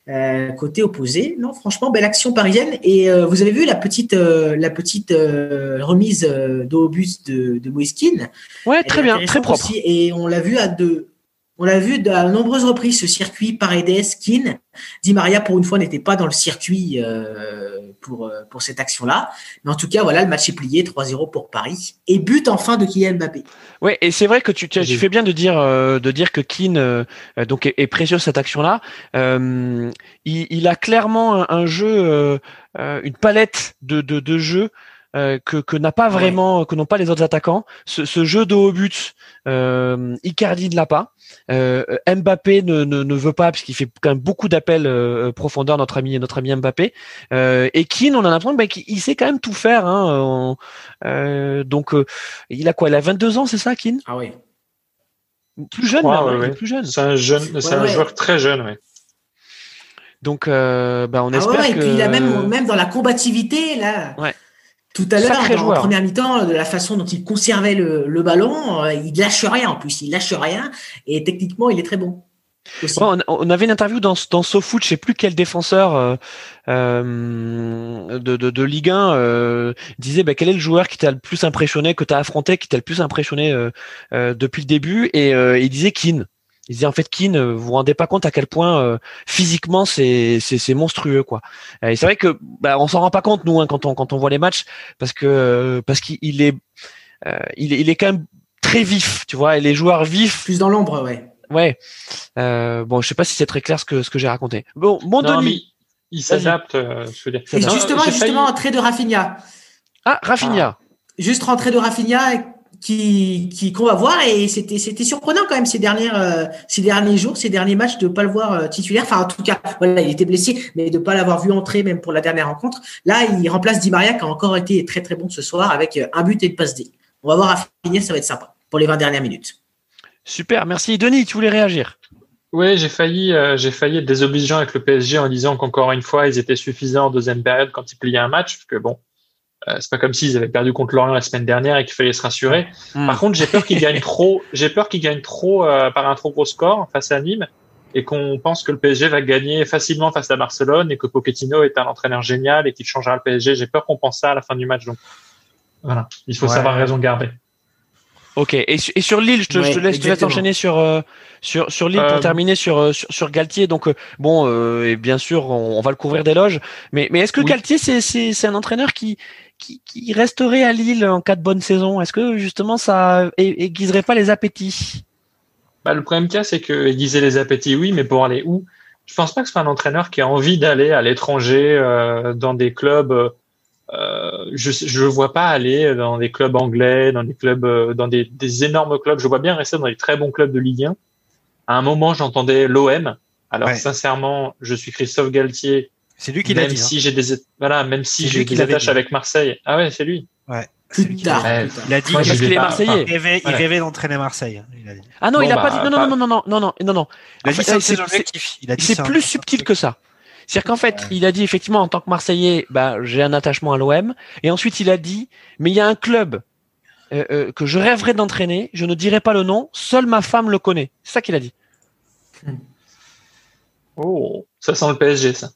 Euh, côté opposé, non franchement belle action parisienne et euh, vous avez vu la petite euh, la petite euh, remise euh, de de, Keane Ouais, très bien, très propre. aussi. et on l'a vu à deux. On l'a vu à nombreuses reprises ce circuit Paredes Keane. Di Maria pour une fois n'était pas dans le circuit euh, pour euh, pour cette action-là. Mais en tout cas voilà le match est plié 3-0 pour Paris et but enfin de Kylian Mbappé. Ouais, et c'est vrai que tu, tu, fais bien de dire euh, de dire que Keane euh, donc est, est précieux cette action-là. Euh, il, il a clairement un, un jeu, une palette de, de, de jeux euh, que, que n'a pas vraiment, que n'ont pas les autres attaquants. Ce, ce jeu de haut but, euh, Icardi ne l'a pas. Euh, Mbappé ne, ne, ne veut pas puisqu'il fait quand même beaucoup d'appels euh, profondeur notre ami notre ami Mbappé. Euh, et Keane, on a l'impression bah, qu'il il sait quand même tout faire. Hein, on- euh, donc euh, il a quoi Il a 22 ans, c'est ça, Keane? Ah oui. Plus jeune, crois, même, ouais, hein, ouais. plus jeune. C'est un jeune, c'est Ouais, un ouais. joueur très jeune, ouais. Donc, euh, bah, on Ah espère ouais, et que. puis il a même, même dans la combativité, là. Ouais. Tout à l'heure, en première mi-temps, de la façon dont il conservait le, le ballon, euh, il lâche rien en plus, il lâche rien, et techniquement, il est très bon. On, avait une interview dans, dans SoFoot, je sais plus quel défenseur euh, euh, de, de, de Ligue 1 euh, disait bah, quel est le joueur qui t'a le plus impressionné, que tu as affronté, qui t'a le plus impressionné euh, euh, depuis le début, et euh, il disait Keane. Il disait en fait Keane, euh, vous vous rendez pas compte à quel point euh, physiquement c'est c'est c'est monstrueux quoi. Et c'est vrai que bah, on s'en rend pas compte nous hein, quand on quand on voit les matchs parce que euh, parce qu'il il est euh, il est il est quand même très vif, tu vois. Et les joueurs vifs, Plus dans l'ombre, ouais. ouais. Euh, bon, je sais pas si c'est très clair ce que ce que j'ai raconté. Bon, mon Denis. il s'adapte, euh, je veux dire. Et justement, justement, entrée de Rafinha. Ah, Rafinha. Juste rentrée de Rafinha qui qui qu'on va voir. Et c'était c'était surprenant quand même ces dernières euh, ces derniers jours ces derniers matchs de pas le voir euh, titulaire. Enfin en tout cas voilà il était blessé mais de pas l'avoir vu entrer même pour la dernière rencontre. Là il remplace Di Maria qui a encore été très très bon ce soir avec euh, un but et une passe D. On va voir Rafinha ça va être sympa pour les 20 dernières minutes. Super, merci. Denis, tu voulais réagir? Oui, j'ai failli, euh, j'ai failli être désobligeant avec le PSG en disant qu'encore une fois, ils étaient suffisants en deuxième période quand ils pliaient un match, parce que bon, euh, c'est pas comme s'ils avaient perdu contre Lorient la semaine dernière et qu'il fallait se rassurer. Hmm. Par contre, j'ai peur qu'ils gagnent trop, [LAUGHS] j'ai peur qu'ils gagnent trop euh, par un trop gros score face à Nîmes et qu'on pense que le PSG va gagner facilement face à Barcelone et que Pochettino est un entraîneur génial et qu'il changera le PSG. J'ai peur qu'on pense ça à la fin du match. Donc voilà, il faut Ouais. savoir raison garder. Ok. Et, su- et sur Lille, je te, Ouais, je te laisse, te enchaîner sur euh, sur sur Lille pour terminer sur, sur sur Galtier. Donc euh, bon, euh, et bien sûr, on, on va le couvrir d'éloges. Mais mais est-ce que Oui. Galtier, c'est c'est c'est un entraîneur qui qui, qui resterait à Lille en cas de bonne saison Est-ce que justement ça ai- aiguiserait pas les appétits? Bah, le problème qu'il y a, c'est que aiguiser les appétits, oui, mais pour aller où? Je pense pas que ce soit un entraîneur qui a envie d'aller à l'étranger, euh, dans des clubs. euh, je je le vois pas aller dans des clubs anglais, dans des clubs, euh, dans des, des énormes clubs. Je vois bien rester dans des très bons clubs de Ligue 1. À un moment, j'entendais l'OM. Alors Ouais. sincèrement, je suis Christophe Galtier. C'est lui qui l'a dit. hein. si j'ai des voilà, même si C'est j'ai lui qui des attaches avec Marseille. Ah ouais, c'est lui. Ouais. C'est plus lui qui l'a tard. Il a dit Parce qu'il est. Marseillais. Rêvait, il Ouais. rêvait d'entraîner Marseille. Il a, dit. Ah non, Bon, il a bah, pas dit. Non, non, non, non, non, non, non, non, non. Il a En dit fait, ça, c'est- plus subtil que ça. C'est-à-dire qu'en fait, il a dit effectivement en tant que Marseillais, bah, j'ai un attachement à l'OM. Et ensuite, il a dit, mais il y a un club euh, euh, que je rêverais d'entraîner. Je ne dirai pas le nom. Seule ma femme le connaît. C'est ça qu'il a dit. Oh, ça sent le PSG, ça.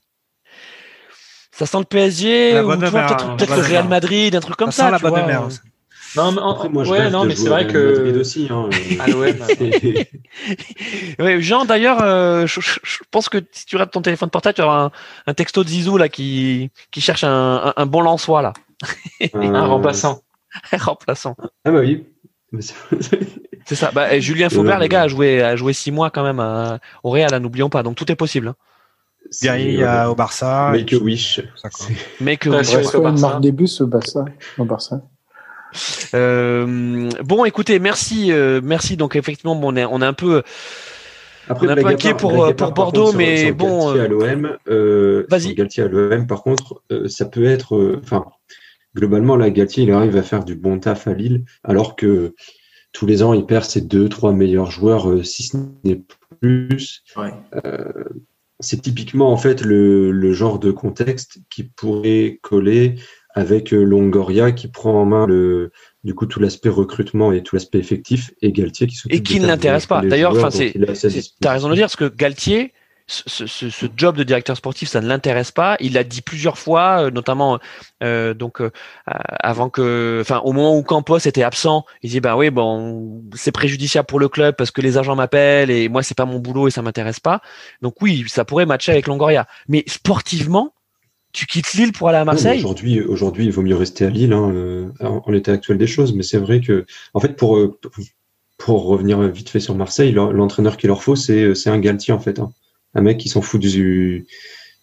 Ça sent le PSG ou peut-être hein, le bonne Real. Madrid, un truc comme Ça ça. sent la tu bonne vois. mère. Non, mais, Après, moi, je ouais, non, mais c'est vrai que Madrid aussi. Hein, [LAUGHS] à l'OM. [LAUGHS] Ouais, Jean, d'ailleurs, euh, je, pense que si tu regardes ton téléphone portable, tu auras un, un texto de Zizou là qui, qui cherche un, un, un bon Lançois là, [LAUGHS] un remplaçant. remplaçant. Ah bah oui. C'est ça. Bah, et Julien Faubert, les gars, a joué, a joué six mois quand même à- au Real, hein, n'oublions pas. Donc tout est possible. hein. Derrière C'est, euh, au Barça. Make a wish. Ça, quoi. Mais que Ouais, Il sur- reste sur une Barça. marque des bus au Barça. Au Barça. Euh, bon, écoutez, merci, euh, merci. Donc effectivement, bon, on est, on est un peu. Après, On est un peu inquiet pour, euh, Bordeaux, contre, mais sur bon, Galtier euh, à l'OM, euh, vas-y. Galtier à l'OM, par contre, euh, ça peut être, euh, enfin, globalement, là, Galtier, il arrive à faire du bon taf à Lille, alors que tous les ans, il perd ses deux, trois meilleurs joueurs, euh, si ce n'est plus. Ouais. C'est typiquement, en fait, le, le genre de contexte qui pourrait coller avec euh, Longoria qui prend en main le, du coup, tout l'aspect recrutement et tout l'aspect effectif, et Galtier qui s'occupe Et qui ne l'intéresse pas. D'ailleurs, enfin, c'est- T'as raison de le dire, parce que Galtier, ce, ce- ce job de directeur sportif, ça ne l'intéresse pas. Il l'a dit plusieurs fois, euh, notamment euh, donc euh, avant que, enfin au moment où Campos était absent, il dit bah oui bon c'est préjudiciable pour le club parce que les agents m'appellent et moi c'est pas mon boulot et ça m'intéresse pas. Donc oui, ça pourrait matcher avec Longoria. Mais sportivement, tu quittes Lille pour aller à Marseille? Aujourd'hui, aujourd'hui, il vaut mieux rester à Lille hein, euh, en, en l'état actuel des choses. Mais c'est vrai que, en fait, pour pour revenir vite fait sur Marseille, l'entraîneur qu'il leur faut, c'est c'est un Galtier en fait, hein. Un mec qui s'en fout du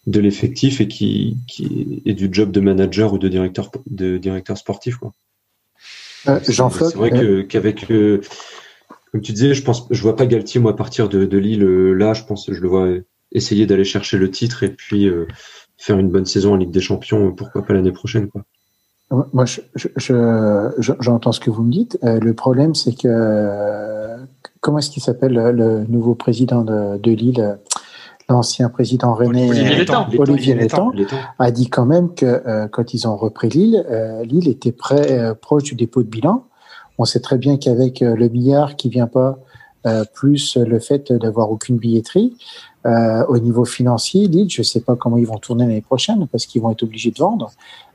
de l'effectif et qui qui est du job de manager ou de directeur de directeur sportif quoi. Euh, C'est Jean c'est Floc, vrai que qu'avec euh, comme tu disais, je pense, je vois pas Galtier moi partir de, de Lille euh, là. Je pense, je le vois essayer d'aller chercher le titre et puis euh, faire une bonne saison en Ligue des Champions. Pourquoi pas l'année prochaine quoi. Moi, je, je, je- je- j'entends ce que vous me dites. Euh, le problème, c'est que euh, comment est-ce qu'il s'appelle le, nouveau président de, de Lille, euh, l'ancien président René Olivier euh, Létang. Olivier Létang. Létang, Les temps. a dit quand même que euh, quand ils ont repris Lille, euh, Lille était près, euh, proche du dépôt de bilan. On sait très bien qu'avec euh, le milliard qui vient pas, euh, plus le fait d'avoir aucune billetterie, euh, au niveau financier, Lille, je sais pas comment ils vont tourner l'année prochaine parce qu'ils vont être obligés de vendre.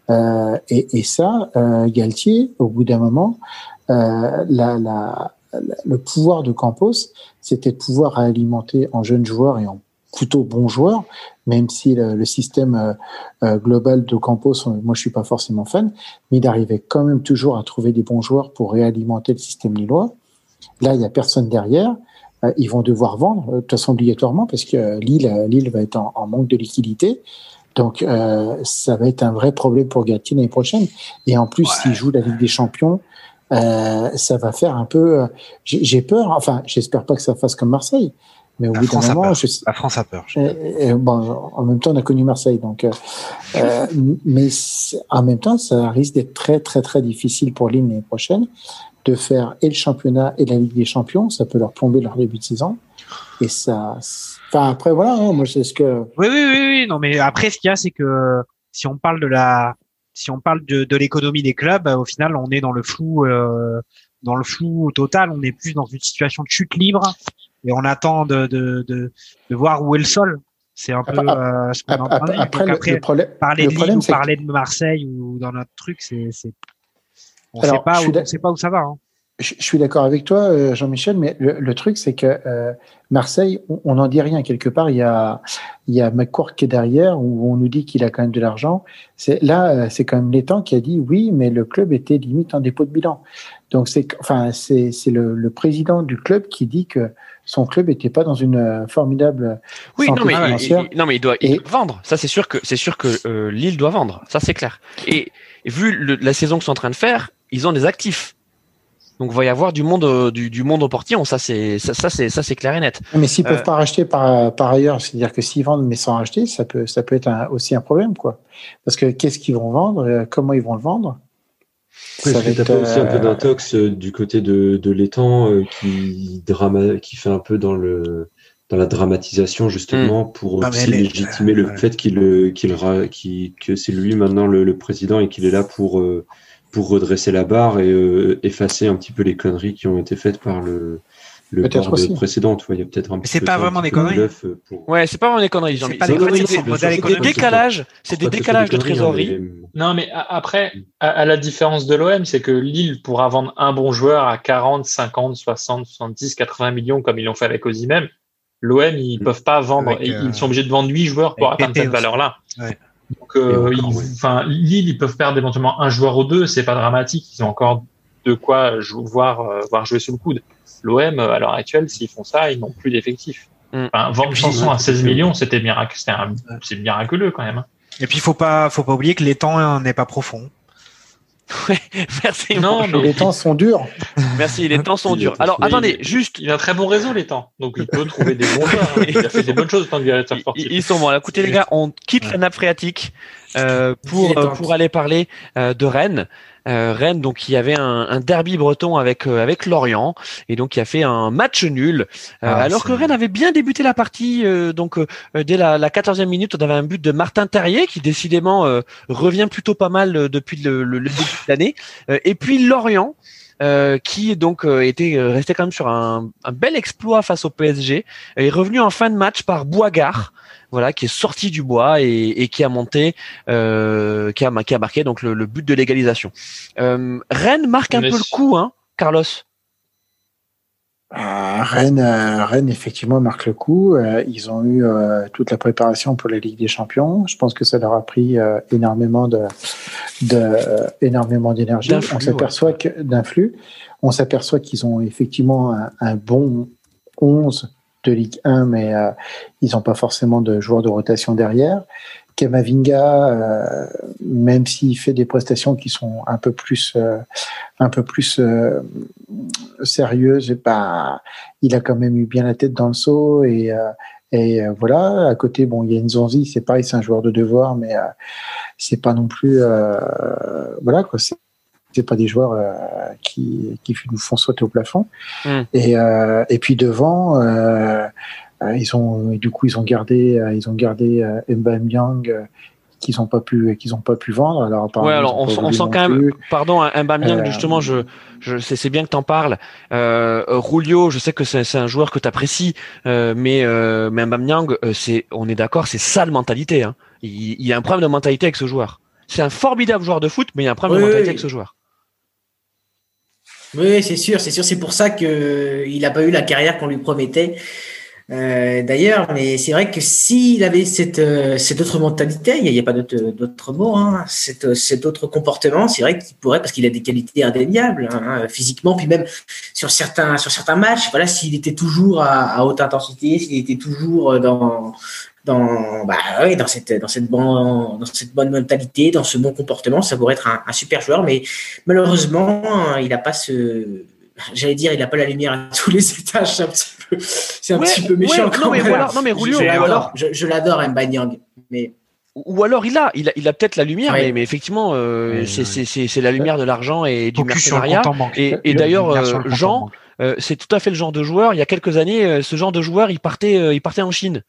Euh, et, et ça, euh, Galtier, au bout d'un moment, euh, la, la, la- le pouvoir de Campos, c'était de pouvoir alimenter en jeunes joueurs et en plutôt bons joueurs, même si le, le système euh, euh, global de Campos, euh, moi je suis pas forcément fan, mais il arrivait quand même toujours à trouver des bons joueurs pour réalimenter le système lillois. Là, il y a personne derrière. Euh, ils vont devoir vendre, euh, de toute façon obligatoirement, parce que euh, Lille, Lille va être en, en manque de liquidité. Donc, euh, ça va être un vrai problème pour Galtier l'année prochaine. Et en plus, s'il joue la Ligue des Champions, euh, ça va faire un peu. euh, j'ai peur. Enfin, j'espère pas que ça fasse comme Marseille, mais au La bout d'un France a moment, je, La France a peur. et- et bon, en même temps, on a connu Marseille, donc. euh, euh, mais en même temps, ça risque d'être très, très, très difficile pour Lille l'année prochaine de faire et le championnat et la Ligue des Champions. Ça peut leur plomber leur début de saison. Et ça. Enfin, après, voilà. hein, moi, c'est ce que. Oui, oui, oui, oui. Non, mais après, ce qu'il y a, c'est que si on parle de la, si on parle de, de l'économie des clubs, euh, au final, on est dans le flou, euh, dans le flou total. On est plus dans une situation de chute libre et on attend de, de, de, de voir où est le sol. C'est un peu euh, ce qu'on de Après, après, le, le problème. parler le de Lille ou c'est que- parler de Marseille ou dans notre truc, c'est, c'est, on Alors, sait pas où, on sait pas où ça va. Hein. Je, je suis d'accord avec toi, euh, Jean-Michel, mais le, le truc, c'est que euh, Marseille, on n'en dit rien quelque part. Il y a, il y a McCourt qui est derrière, où on nous dit qu'il a quand même de l'argent. C'est là, euh, c'est quand même l'étang qui a dit oui, mais le club était limite en dépôt de bilan. Donc c'est, enfin, c'est, c'est le, le président du club qui dit que son club n'était pas dans une formidable Oui, santé non mais, financière. il, non mais il doit, il Et- doit vendre. Ça c'est sûr que c'est sûr que euh, Lille doit vendre. Ça c'est clair. Et, et vu le- la saison qu'ils sont en train de faire, ils ont des actifs. Donc il va y avoir du monde euh, du, du monde au portillon. Ça c'est ça, ça c'est ça c'est clair et net. Mais s'ils peuvent Euh, pas racheter par, par ailleurs, c'est-à-dire que s'ils vendent mais sans racheter, ça peut, ça peut être un- aussi un problème, quoi. Parce que qu'est-ce qu'ils vont vendre, euh, comment ils vont le vendre? Va être, pas aussi un peu d'intox euh, du côté de, de l'étang euh, qui drama, qui fait un peu dans le dans la dramatisation justement pour Ah, aussi légitimer le ouais. fait qu'il qu'il qu'il- que c'est lui maintenant le, le président et qu'il est là pour euh, pour redresser la barre et euh, effacer un petit peu les conneries qui ont été faites par le le board aussi. précédent. Tu vois, il y a peut-être un petit c'est peu pas vraiment petit des conneries. pour- Ouais, c'est pas vraiment des conneries. C'est pas des conneries, c'est des- décalages. C'est des décalages de trésorerie. Non, mais a- après, à, la différence de l'OM, c'est que Lille pourra vendre un bon joueur à 40, 50, 60, 70, 80 millions comme ils l'ont fait avec Osimhen. L'OM, ils Mm. peuvent pas vendre, et euh, ils sont obligés de vendre 8 joueurs pour atteindre cette valeur-là. Donc, euh, ils- Lille, ils peuvent perdre éventuellement un joueur ou deux, c'est pas dramatique. Ils ont encore de quoi voir, voir jouer sous le coude. L'OM, à l'heure actuelle, s'ils font ça, ils n'ont plus d'effectifs. Mm. Enfin, vendre Sanson à 16 millions, c'était c'est miraculeux quand même. Hein. Et puis, faut pas, faut pas oublier que les temps n'est pas profond. [LAUGHS] Ouais, merci. Non, mais les temps sont durs. Merci, les temps sont durs. Alors, attendez, juste. Il a un très bon réseau, les temps. Donc, il peut trouver des bons joueurs. Hein. Il a fait des bonnes choses tant que directeur sportif. Ils sont bons. Alors, écoutez, les gars, on quitte la nappe phréatique euh, pour, pour aller parler euh, de Rennes. Euh, Rennes donc qui avait un, un derby breton avec euh, avec Lorient. Et donc qui a fait un match nul. Euh, ah, alors que Rennes avait bien débuté la partie donc dès la, la 14e minute on avait un but de Martin Terrier qui décidément revient plutôt pas mal depuis le, le, début de l'année. Et puis Lorient euh, qui donc était resté quand même sur un, un, bel exploit face au PSG est revenu en fin de match par Boisgard voilà, qui est sorti du bois et, qui a monté, euh, qui, a, qui a marqué donc le, but de l'égalisation. Euh, Rennes marque un peu le coup, hein, Carlos. Euh, Rennes, Rennes, effectivement, marque le coup. ils ont eu toute la préparation pour la Ligue des Champions. Je pense que ça leur a pris énormément de, de énormément d'énergie. On s'aperçoit que d'influx. On s'aperçoit qu'ils ont effectivement un, un bon 11 de Ligue 1, mais euh, ils n'ont pas forcément de joueurs de rotation derrière. Kamavinga, euh, même s'il fait des prestations qui sont un peu plus, euh, un peu plus sérieuses, pas, il a quand même eu bien la tête dans le saut et et voilà, à côté, bon, il y a Nzonzi, c'est pareil, c'est un joueur de devoir, mais c'est pas non plus, voilà quoi, c'est pas des joueurs euh, qui, qui nous font sauter au plafond. Et, euh, et puis devant, euh, ils ont du coup ils ont gardé ils ont gardé Mbamyang qu'ils n'ont pas pu qu'ils ont pas pu vendre. Alors, ouais, alors on, on, sent quand même, pardon, Mbamyang justement, je, je c'est bien que tu en parles. Euh, Rulio, je sais que c'est un joueur que tu apprécies, euh, mais euh, mais c'est on est d'accord, c'est ça de mentalité. Hein. Il, il, y a un problème de mentalité avec ce joueur. C'est un formidable joueur de foot, mais il y a un problème de mentalité avec ce joueur. Oui, c'est sûr, c'est sûr. C'est pour ça que il n'a pas eu la carrière qu'on lui promettait. Euh, D'ailleurs, mais c'est vrai que s'il avait cette, euh, cette autre mentalité, il n'y a, pas d'autre mot, hein, cet, cet autre comportement, c'est vrai qu'il pourrait, parce qu'il a des qualités indéniables, hein, physiquement, puis même sur certains, sur certains matchs, voilà, s'il était toujours à haute intensité, s'il était toujours dans, dans, bah, oui, dans cette, dans cette bonne, dans cette bonne mentalité, dans ce bon comportement, ça pourrait être un, un super joueur, mais malheureusement, il n'a pas ce, j'allais dire, il n'a pas la lumière à tous les étages, c'est un petit peu, c'est un petit peu méchant. Ouais, non, mais voilà, non, mais Rulio, je, l'adore, je, je l'adore, Mbanyang, mais ou alors il a, il a, il a peut-être la lumière, mais, mais, effectivement, euh, c'est, c'est, c'est, la lumière de l'argent et du mercenariat. Et, et d'ailleurs, euh, Jean, euh, c'est tout à fait le genre de joueur. Il y a quelques années, ce genre de joueur, il partait, il partait en Chine.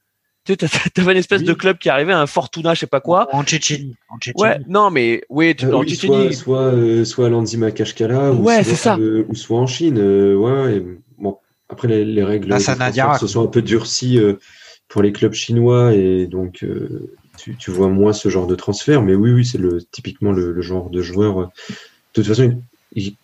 Tu sais, t'avais une espèce de club qui arrivait, un Fortuna, je sais pas quoi. En Tchétchénie. Ouais, non, mais oui, tu, euh, en Tchétchénie. Soit, soit, euh, soit ou, ouais, soit, euh, ou soit en Chine. Euh, ouais, bon, après, les, les règles se sont un peu durcies euh, pour les clubs chinois, et donc tu, tu, vois moins ce genre de transfert. Mais oui, oui, c'est le, typiquement le, le, genre de joueur. De toute façon, il,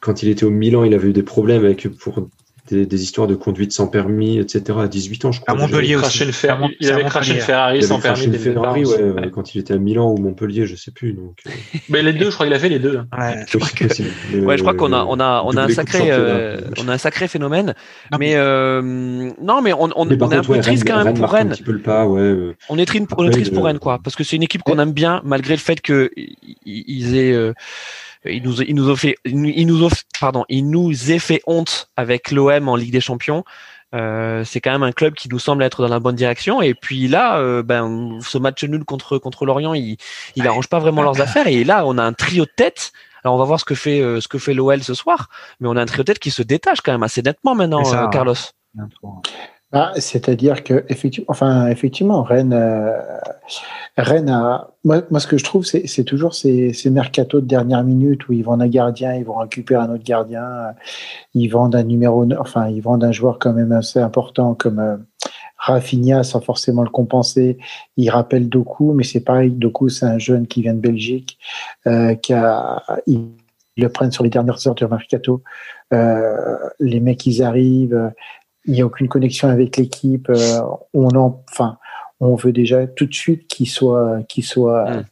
quand il était au Milan, il avait eu des problèmes avec pour des, des, histoires de conduite sans permis, etc. à 18 ans, je crois. À Montpellier aussi. Le fer... Il avait craché une Ferrari sans permis. Une Ferrari, ouais, ouais, quand il était à Milan ou Montpellier, je sais plus. Donc. Euh. Mais les deux, je crois qu'il a fait les deux. Ouais, [LAUGHS] je crois que... [LAUGHS] ouais, je crois qu'on a, on a, on a un sacré, euh, on a un sacré phénomène. Non, mais euh, non, mais on, on, mais on est un peu triste quand même pour Rennes. Un petit peu le pas, ouais. On est triste, on est triste pour Rennes, quoi, parce que c'est une équipe qu'on aime bien, malgré le fait que ils aient il nous, il nous a fait, il nous a, pardon, il nous a fait honte avec l'OM en Ligue des Champions. Euh, c'est quand même un club qui nous semble être dans la bonne direction. Et puis là, euh, ben, ce match nul contre contre Lorient, il, il arrange pas vraiment leurs [LAUGHS] affaires. Et là, on a un trio de tête. Alors on va voir ce que fait euh, ce que fait l'OL ce soir, mais on a un trio de tête qui se détache quand même assez nettement maintenant, ça, euh, Carlos. Ah, C'est-à-dire que effectivement, effectivement, Rennes, euh, Rennes a. Moi, ce que je trouve, c'est toujours ces, mercatos de dernière minute où ils vendent un gardien, ils vont récupérer un autre gardien, ils vendent un numéro, enfin ils vendent un joueur quand même assez important comme euh, Rafinha sans forcément le compenser. Ils rappellent Doku, mais c'est pareil, Doku c'est un jeune qui vient de Belgique, euh, qui a, ils le prennent sur les dernières heures du mercato. Euh, les mecs, ils arrivent, il n'y a aucune connexion avec l'équipe. Euh, on en, enfin, on veut déjà tout de suite qu'il soit, qu'il soit, mm.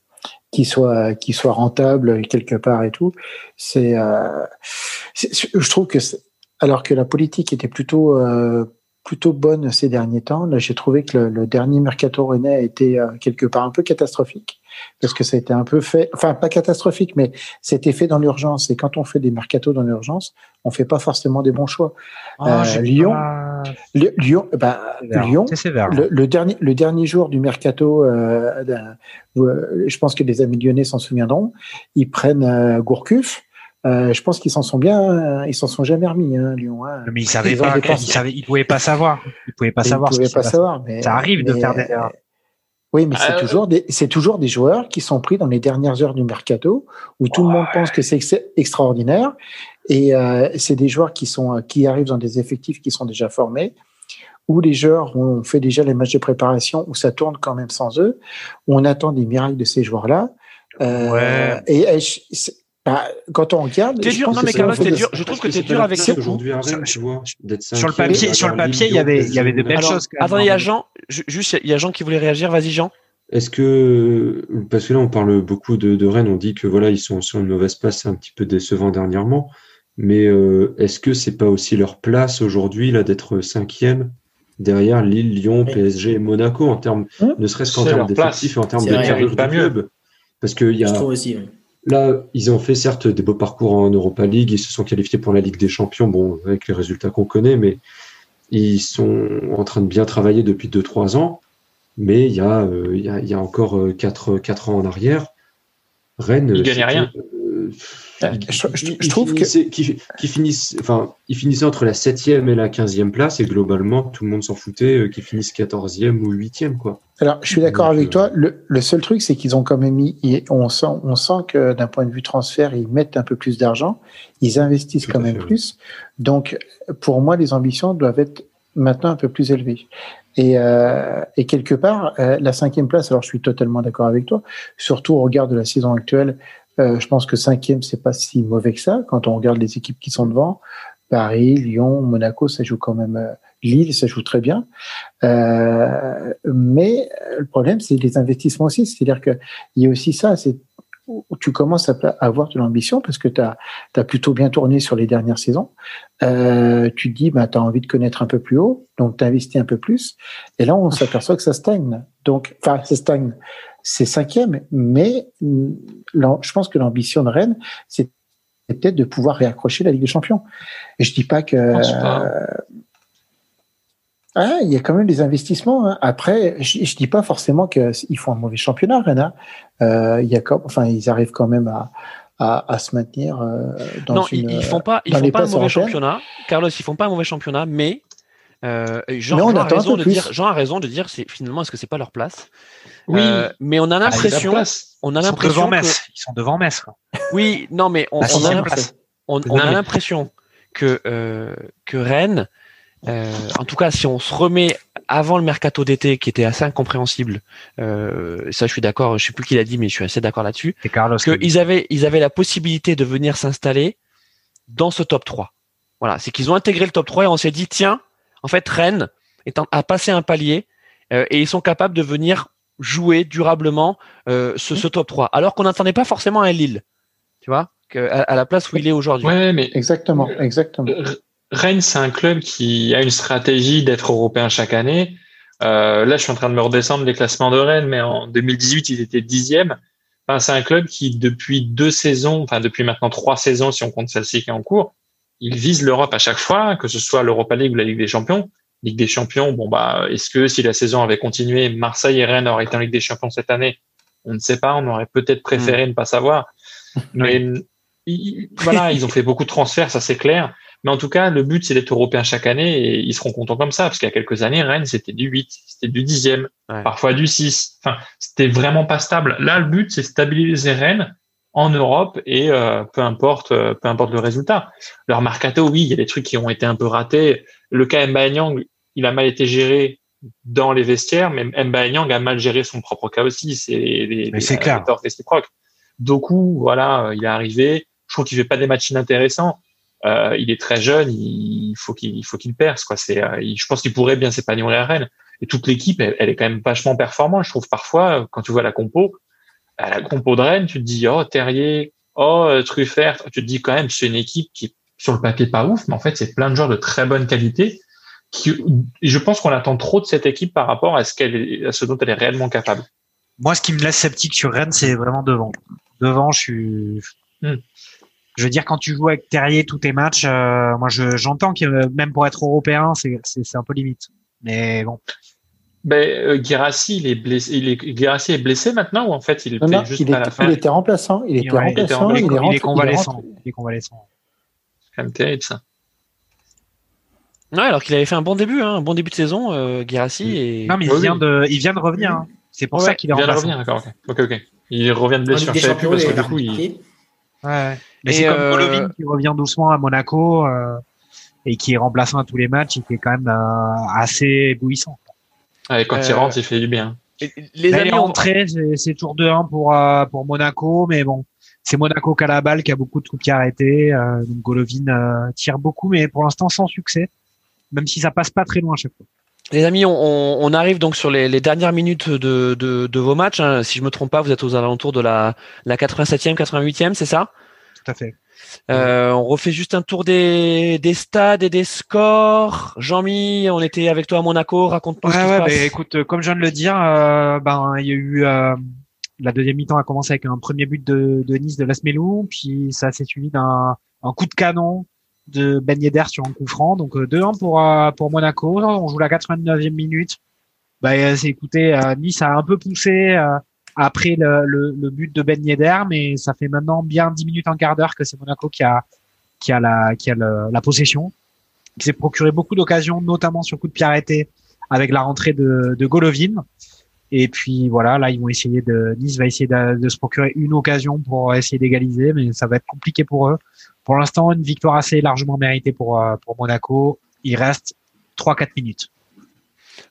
qui soit qui soit rentable quelque part et tout. C'est, euh, je trouve que alors que la politique était plutôt euh, plutôt bonne ces derniers temps, là j'ai trouvé que le, dernier mercato rennais a été euh, quelque part un peu catastrophique parce que ça a été un peu fait, enfin pas catastrophique, mais c'était fait dans l'urgence. Et quand on fait des mercatos dans l'urgence, on fait pas forcément des bons choix. Euh, Lyon, Lyon, Lyon, le, le, dernier, le dernier jour du mercato, euh, euh, je pense que les amis lyonnais s'en souviendront. Ils prennent Gourcuff. Euh, je pense qu'ils s'en sont bien, ils s'en sont jamais remis, hein, Lyon. Hein. Mais ils savaient pas, ils, savaient, ils pouvaient pas savoir. Ils pouvaient pas savoir. Pouvaient pas savoir. Mais, ça arrive de faire des erreurs. Oui, mais c'est toujours des c'est toujours des joueurs qui sont pris dans les dernières heures du mercato où tout le monde pense que c'est extraordinaire. Et euh, c'est des joueurs qui sont qui arrivent dans des effectifs qui sont déjà formés où les joueurs ont fait déjà les matchs de préparation où ça tourne quand même sans eux. Où on attend des miracles de ces joueurs là euh, ouais. et bah, quand on regarde, t'es dur. Non mais Carlos, t'es dur. Je trouve que t'es dur avec ça. Aujourd'hui, tu vois, sur le papier, sur le papier, il y avait, il y avait des belles choses. Attends, il y a Jean. Juste, il y a Jean qui voulait réagir. Vas-y, Jean. Est-ce que, parce que là, on parle beaucoup de, de Rennes, on dit que voilà, ils sont sur une mauvaise place, c'est un petit peu décevant dernièrement. Mais euh, est-ce que c'est pas aussi leur place aujourd'hui là d'être cinquième derrière Lille, Lyon, PSG et Monaco en termes, hum ne serait-ce qu'en termes d'effectifs et en termes de carrière du club? Parce que il y a, aussi, oui. Là, ils ont fait certes des beaux parcours en Europa League, ils se sont qualifiés pour la Ligue des Champions, bon, avec les résultats qu'on connaît, mais ils sont en train de bien travailler depuis 2-3 ans. Mais il y a, euh, il y a, il y a encore 4, 4 ans en arrière, Rennes. Ils gagnaient rien. Euh, je, je, je trouve que qui, qui finissent, enfin, ils finissaient entre la 7e et la 15e place et globalement tout le monde s'en foutait euh, qu'ils finissent 14e ou 8e quoi. Alors, je suis d'accord avec toi. Le, le, seul truc, c'est qu'ils ont quand même mis. On sent, on sent que d'un point de vue transfert, ils mettent un peu plus d'argent. Ils investissent Tout quand même fait, oui. plus. Donc, pour moi, les ambitions doivent être maintenant un peu plus élevées. Et, euh, et quelque part, euh, la cinquième place. Alors, je suis totalement d'accord avec toi. Surtout au regard de la saison actuelle, euh, je pense que cinquième, c'est pas si mauvais que ça quand on regarde les équipes qui sont devant. Paris, Lyon, Monaco, ça joue quand même. euh, Lille, ça joue très bien. Euh, mais le problème, c'est les investissements aussi. C'est-à-dire que il y a aussi ça. C'est tu commences à avoir de l'ambition parce que tu as, plutôt bien tourné sur les dernières saisons. Euh, tu dis, bah, tu as envie de connaître un peu plus haut, donc tu investis un peu plus. Et là, on s'aperçoit que ça stagne. Donc, enfin, ça stagne. C'est cinquième, mais je pense que l'ambition de Rennes, c'est peut-être de pouvoir réaccrocher la Ligue des Champions. Et je dis pas que. euh, ah, il y a quand même des investissements. hein. Après, je, je dis pas forcément qu'ils font un mauvais championnat, Rennes. hein. Euh, il y a comme, enfin, ils arrivent quand même à, à, à se maintenir euh, dans non, une. ils, ils font pas, ils font pas un mauvais championnat. Carlos, ils font pas un mauvais championnat, mais euh, Jean, a raison de dire, Jean a raison de dire, c'est finalement est-ce que c'est pas leur place? Oui. Euh, mais on a Ah, l'impression, on a Ils sont l'impression devant que- Metz. Ils sont devant Metz. quoi. oui, non, mais on, on a l'impression, place. on, Non, on a mais- l'impression que euh, que Rennes, euh, en tout cas, si on se remet avant le mercato d'été, qui était assez incompréhensible, euh, ça, je suis d'accord. Je sais plus qui l'a dit, mais je suis assez d'accord là-dessus. Qu'ils avaient, ils avaient la possibilité de venir s'installer dans ce top 3. Voilà, c'est qu'ils ont intégré le top 3 et on s'est dit, tiens, en fait, Rennes est en- a passé un palier euh, et ils sont capables de venir jouer durablement euh, ce, ce top 3. Alors qu'on n'attendait pas forcément un Lille, tu vois, que, à, à la place où il est aujourd'hui. Ouais, mais Exactement, exactement. R- Rennes, c'est un club qui a une stratégie d'être européen chaque année. Euh, là, je suis en train de me redescendre les classements de Rennes, mais en 2018, ils étaient dixième. Enfin, c'est un club qui, depuis deux saisons, enfin depuis maintenant trois saisons, si on compte celle-ci qui est en cours, il vise l'Europe à chaque fois, que ce soit l'Europa League ou la Ligue des Champions. Ligue des Champions, bon bah, est-ce que si la saison avait continué, Marseille et Rennes auraient été en Ligue des Champions cette année? On ne sait pas. On aurait peut-être préféré ne pas savoir. [LAUGHS] Mais ils- voilà, ils ont fait beaucoup de transferts, ça c'est clair. Mais en tout cas, le but, c'est d'être européen chaque année et ils seront contents comme ça, parce qu'il y a quelques années, Rennes, c'était du 8, c'était du 10e, Ouais. parfois du 6. Enfin, c'était vraiment pas stable. Là, le but, c'est stabiliser Rennes en Europe et euh, peu importe euh, peu importe le résultat. Leur mercato, oui, il y a des trucs qui ont été un peu ratés. Le cas Mbanyang, il a mal été géré dans les vestiaires, mais Mbanyang a mal géré son propre cas aussi. C'est les, les, les- clair. torts réciproques. Doku, voilà, euh, il est arrivé. Je trouve qu'il fait pas des matchs inintéressants. Euh, il est très jeune, il faut qu'il il faut qu'il perce quoi. C'est, euh, je pense qu'il pourrait bien s'épanouir à Rennes. Et toute l'équipe, elle, elle est quand même vachement performante. Je trouve parfois, euh, quand tu vois la compo, à la compo de Rennes, tu te dis, oh, Terrier, oh, euh, Truffert, tu te dis quand même, c'est une équipe qui, sur le papier, pas ouf, mais en fait, c'est plein de joueurs de très bonne qualité. Qui, je pense qu'on attend trop de cette équipe par rapport à ce, qu'elle est, à ce dont elle est réellement capable. Moi, ce qui me laisse sceptique sur Rennes, c'est vraiment devant. Devant, je suis. Hmm. Je veux dire, quand tu joues avec Terrier tous tes matchs, euh, moi, je, j'entends que même pour être européen, c'est, c'est, c'est un peu limite. Mais bon. Ben, euh, Guirassi, il est blessé. Il est, est blessé maintenant ou en fait il Non, non, juste il, à la est, fin? il était remplaçant. Il était Ouais, il était remplaçant. en- il, est il est convalescent. il est est convalescent. C'est quand même terrible ça. Ouais, alors qu'il avait fait un bon début, hein, un bon début de saison, euh, Guirassi. Et... Non, mais il Oui, vient de, il vient de revenir. hein. C'est pour Ouais, ça qu'il est il vient de remplaçant. revenir, d'accord. Ok, ok. ok. Il revient de blessure. Parce il que est du coup, il. Ouais. Mais Et, c'est comme euh, Golovin qui revient doucement à Monaco euh, et qui est remplaçant à tous les matchs, il est quand même euh, assez éblouissant. Ouais, quand il Euh, rentre, il fait du bien. Les amis, rentré, c'est- c'est tour 2-1 pour euh, pour Monaco, mais bon, c'est Monaco qui a la balle, qui a beaucoup de coups de pied arrêtés. Euh, donc Golovin euh, tire beaucoup, mais pour l'instant sans succès, même si ça passe pas très loin à chaque fois. Les amis, on, on- on arrive donc sur les, les dernières minutes de, de, de vos matchs. hein. Si je me trompe pas, vous êtes aux alentours de la, la 87e, 88e, c'est ça? Tout à fait. Euh, On refait juste un tour des, des stades et des scores. Jean-Mi, on était avec toi à Monaco. Raconte-nous ce qui ouais, se bah, passe. écoute, euh, comme je viens de le dire, euh, ben il y a eu euh, la deuxième mi-temps a commencé avec un premier but de, de Nice de Lasmelou, puis ça s'est suivi d'un un coup de canon de Ben Yedder sur un coup franc, donc euh, 2-1 pour euh, pour Monaco. On joue la 89e minute. Bah, c'est écoutez, Nice a un peu poussé euh, après le, le, le but de Ben Yedder, mais ça fait maintenant bien 10 minutes, un quart d'heure que c'est Monaco qui a qui a la qui a le- la possession, qui s'est procuré beaucoup d'occasions, notamment sur coup de pied arrêté avec la rentrée de, de Golovin. Et puis voilà, là ils vont essayer de Nice va essayer de, de se procurer une occasion pour essayer d'égaliser, mais ça va être compliqué pour eux. Pour l'instant, une victoire assez largement méritée pour euh, pour Monaco. Il reste 3-4 minutes.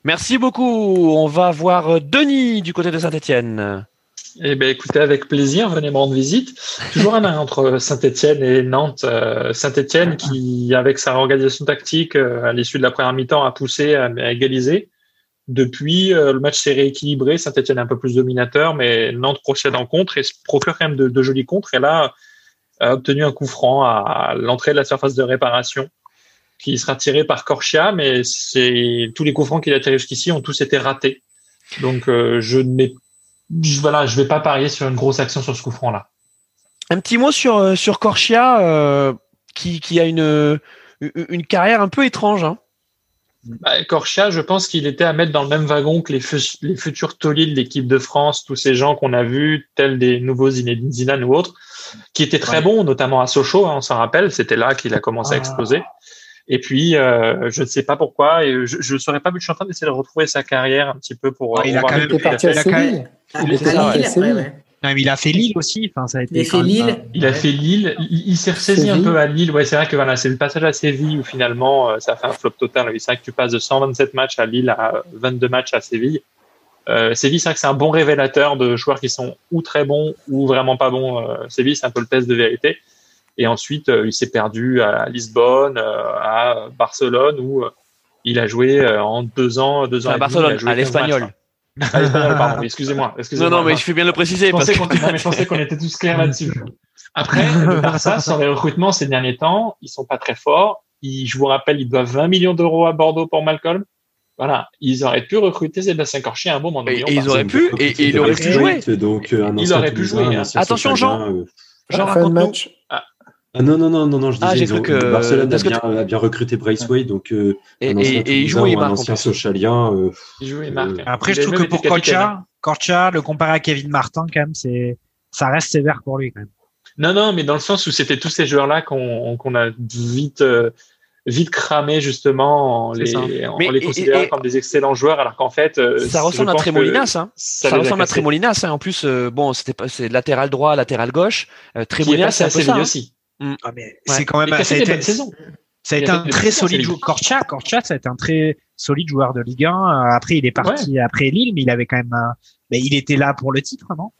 Merci beaucoup. On va voir euh, Denis du côté de Saint-Etienne. Eh ben, écoutez, avec plaisir, venez me rendre visite. Toujours un entre Saint-Etienne et Nantes. Euh, Saint-Etienne qui, avec sa réorganisation tactique euh, à l'issue de la première mi-temps, a poussé à, égaliser. Depuis, le match s'est rééquilibré. Saint-Etienne est un peu plus dominateur, mais Nantes procède en contre et se procure quand même de, de jolis contres. Et là, a obtenu un coup franc à l'entrée de la surface de réparation qui sera tiré par Corchia, mais c'est tous les coups francs qu'il a tirés jusqu'ici ont tous été ratés. Donc, euh, je n'ai voilà, je vais pas parier sur une grosse action sur ce coup franc là. Un petit mot sur, euh, sur Corchia, euh, qui, qui a une, une carrière un peu étrange. Hein. Bah, Corchia, je pense qu'il était à mettre dans le même wagon que les, fu- les futurs tauliers de l'équipe de France, tous ces gens qu'on a vus, tels des nouveaux Zinedine Zidane ou autres, qui étaient très Ouais. bons, notamment à Sochaux, hein, on s'en rappelle, c'était là qu'il a commencé à Ah. exploser. Et puis, euh, je ne sais pas pourquoi, et je ne saurais pas, mais je suis en train d'essayer de retrouver sa carrière un petit peu pour. Ah, il a quand même Il a fait. Lille, il a fait Lille aussi. Enfin, ça a été. Il a fait quand même, Lille. Il a fait Lille, il, il s'est ressaisi un peu à Lille. Ouais, c'est vrai que voilà, c'est le passage à Séville où finalement euh, ça fait un flop total. C'est vrai que tu passes de 127 matchs à Lille à 22 matchs à Séville. Euh, Séville, c'est vrai que c'est un bon révélateur de joueurs qui sont ou très bons ou vraiment pas bons. Euh, Séville, c'est un peu le test de vérité. Et ensuite, euh, il s'est perdu à Lisbonne, euh, à Barcelone où euh, il a joué euh, en deux ans, deux ans. Et à demi, Barcelone, joué à 15 l'espagnol. matchs, hein. À l'espagnol, pardon. [LAUGHS] Excusez-moi. Non, non, mais je fais bien le préciser. Je Parce pensais que... qu'on non, mais je pensais qu'on était tous clairs là-dessus. [LAUGHS] Après, le Barça, sur les recrutements ces derniers temps, ils sont pas très forts. Ils, je vous rappelle, ils doivent 20 millions d'euros à Bordeaux pour Malcolm. Voilà, ils auraient pu recruter Sébastien Corchier à un moment. Et- ils auraient pu, et- et il aurait pu jouer. jouer. Donc, un Il ancien aurait pu jouer, Attention, Jean. Raconte-nous. Ah non, non, non, non, non, je Ah, disais, cru ont- que- Barcelone a parce que bien, a bien recruté Braceway, donc euh, Et, un ancien et, et il un marque en ancien plus. Socialien. euh, Il marque. Euh, Après, je a trouve que pour. Korcha, Korcha, le comparer à Kevin Martin, quand même, c'est, ça reste sévère pour lui, quand même. Non, non, mais dans le sens où c'était tous ces joueurs-là qu'on qu'on a vite, euh, vite cramé justement en les, en les considérant et- comme des excellents joueurs, alors qu'en fait, euh, Ça ressemble à Trémolinas. Hein. Ça, a ressemble à cassés. Trémolinas. Hein. En plus, euh, bon, c'était pas, c'est latéral droit, latéral gauche. Euh, passé c'est un peu ça. hein. Aussi. Ah, mais Ouais. c'est quand même, ça a été, ça a été un très solide joueur. Korcha, Korcha, ça a été un très solide joueur de Ligue 1. Euh, Après, il est parti après Lille, mais il avait quand même, euh, mais il était là pour le titre, non?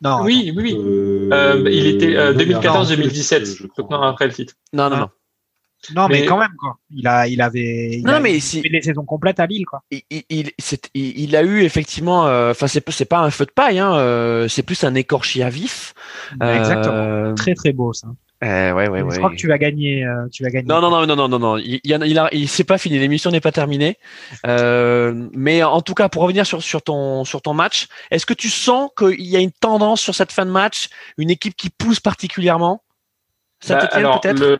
Non. Oui, oui, oui. euh, Euh, il était euh, non, il a arrêté le 2014-2017, titre, je donc crois. non, après le titre. Non, non, Ah. non. Non, mais, Mais- quand même, quoi. Il a, il avait, il Non, a mais il si- fait les saisons complètes à Lille, quoi. il, il, il- c'est- il- il a eu effectivement, euh, enfin c'est pas- c'est pas un feu de paille, hein, euh, c'est plus un écorché à vif. Exactement. Euh, Très, très beau, ça. euh, ouais, ouais, Je ouais. crois que tu vas gagner, euh, tu vas gagner. Non, non, non, non, non, non, non. Il, il, y en a- il, a- il- c'est pas fini. L'émission n'est pas terminée. Euh, mais en tout cas, pour revenir sur, sur ton, sur ton match, est-ce que tu sens qu'il y a une tendance sur cette fin de match, une équipe qui pousse particulièrement? Ça Bah, te tient alors, peut-être?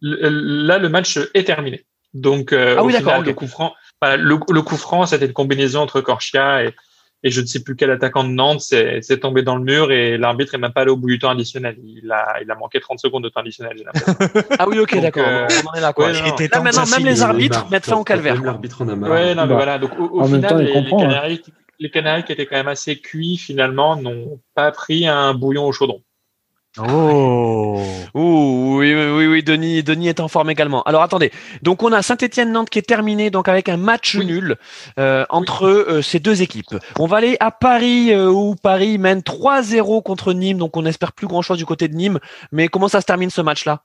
Là, le match est terminé. Donc, euh, Ah au oui, final, le coup franc, voilà, le, le coup franc, c'était une combinaison entre Korchia et, et je ne sais plus quel attaquant de Nantes, c'est c'est tombé dans le mur et l'arbitre est même pas allé au bout du temps additionnel. Il a, il a manqué 30 secondes de temps additionnel. j'ai l'impression. [LAUGHS] Ah oui, ok, d'accord. euh, on en est là, quoi. ouais, Là, maintenant, même les arbitres mettent fin au calvaire. L'arbitre en a marre. Ouais, non, mais Bah, voilà. Donc, au, au en même final, temps, les, les hein. Canaries, les Canaries qui étaient quand même assez cuits, finalement, n'ont pas pris un bouillon au chaudron. Oh. Ouh, oui, oui, oui, oui, Denis, Denis est en forme également. Alors attendez, donc on a Saint-Étienne-Nantes qui est terminé, donc avec un match Oui. nul euh, entre euh, ces deux équipes. On va aller à Paris euh, où Paris mène 3-0 contre Nîmes, donc on n'espère plus grand-chose du côté de Nîmes. Mais comment ça se termine ce match-là?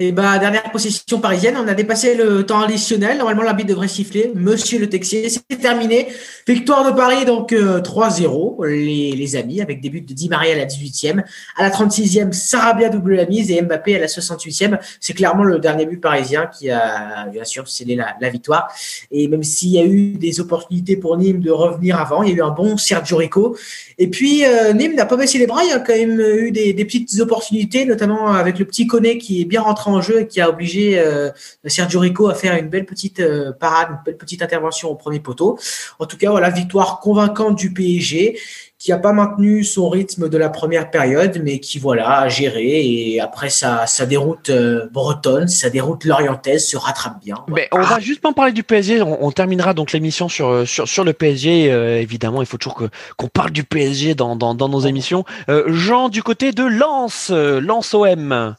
Et bah, dernière possession parisienne, on a dépassé le temps additionnel. Normalement, l'arbitre devrait siffler. Monsieur le Texier, c'est terminé. Victoire de Paris, donc euh, 3-0, les, les amis, avec des buts de Di Maria à la 18e. À la 36e, Sarabia double la mise et Mbappé à la 68e. C'est clairement le dernier but parisien qui a, bien sûr, scellé la, victoire. Et même s'il y a eu des opportunités pour Nîmes de revenir avant, il y a eu un bon Sergio Rico. Et puis, euh, Nîmes n'a pas baissé les bras. Il y a quand même eu des, petites opportunités, notamment avec le petit Koné qui est bien rentré en jeu et qui a obligé euh, Sergio Rico à faire une belle petite euh, parade, une belle petite intervention au premier poteau. En tout cas, voilà, victoire convaincante du PSG qui n'a pas maintenu son rythme de la première période, mais qui voilà a géré et après sa, sa déroute euh, bretonne, sa déroute lorientaise se rattrape bien. On va juste pas parler du PSG. On, on terminera donc l'émission sur, euh, sur sur le PSG. Euh, évidemment, il faut toujours que qu'on parle du PSG dans dans, dans nos émissions. Euh, Jean du côté de Lens, Lens OM.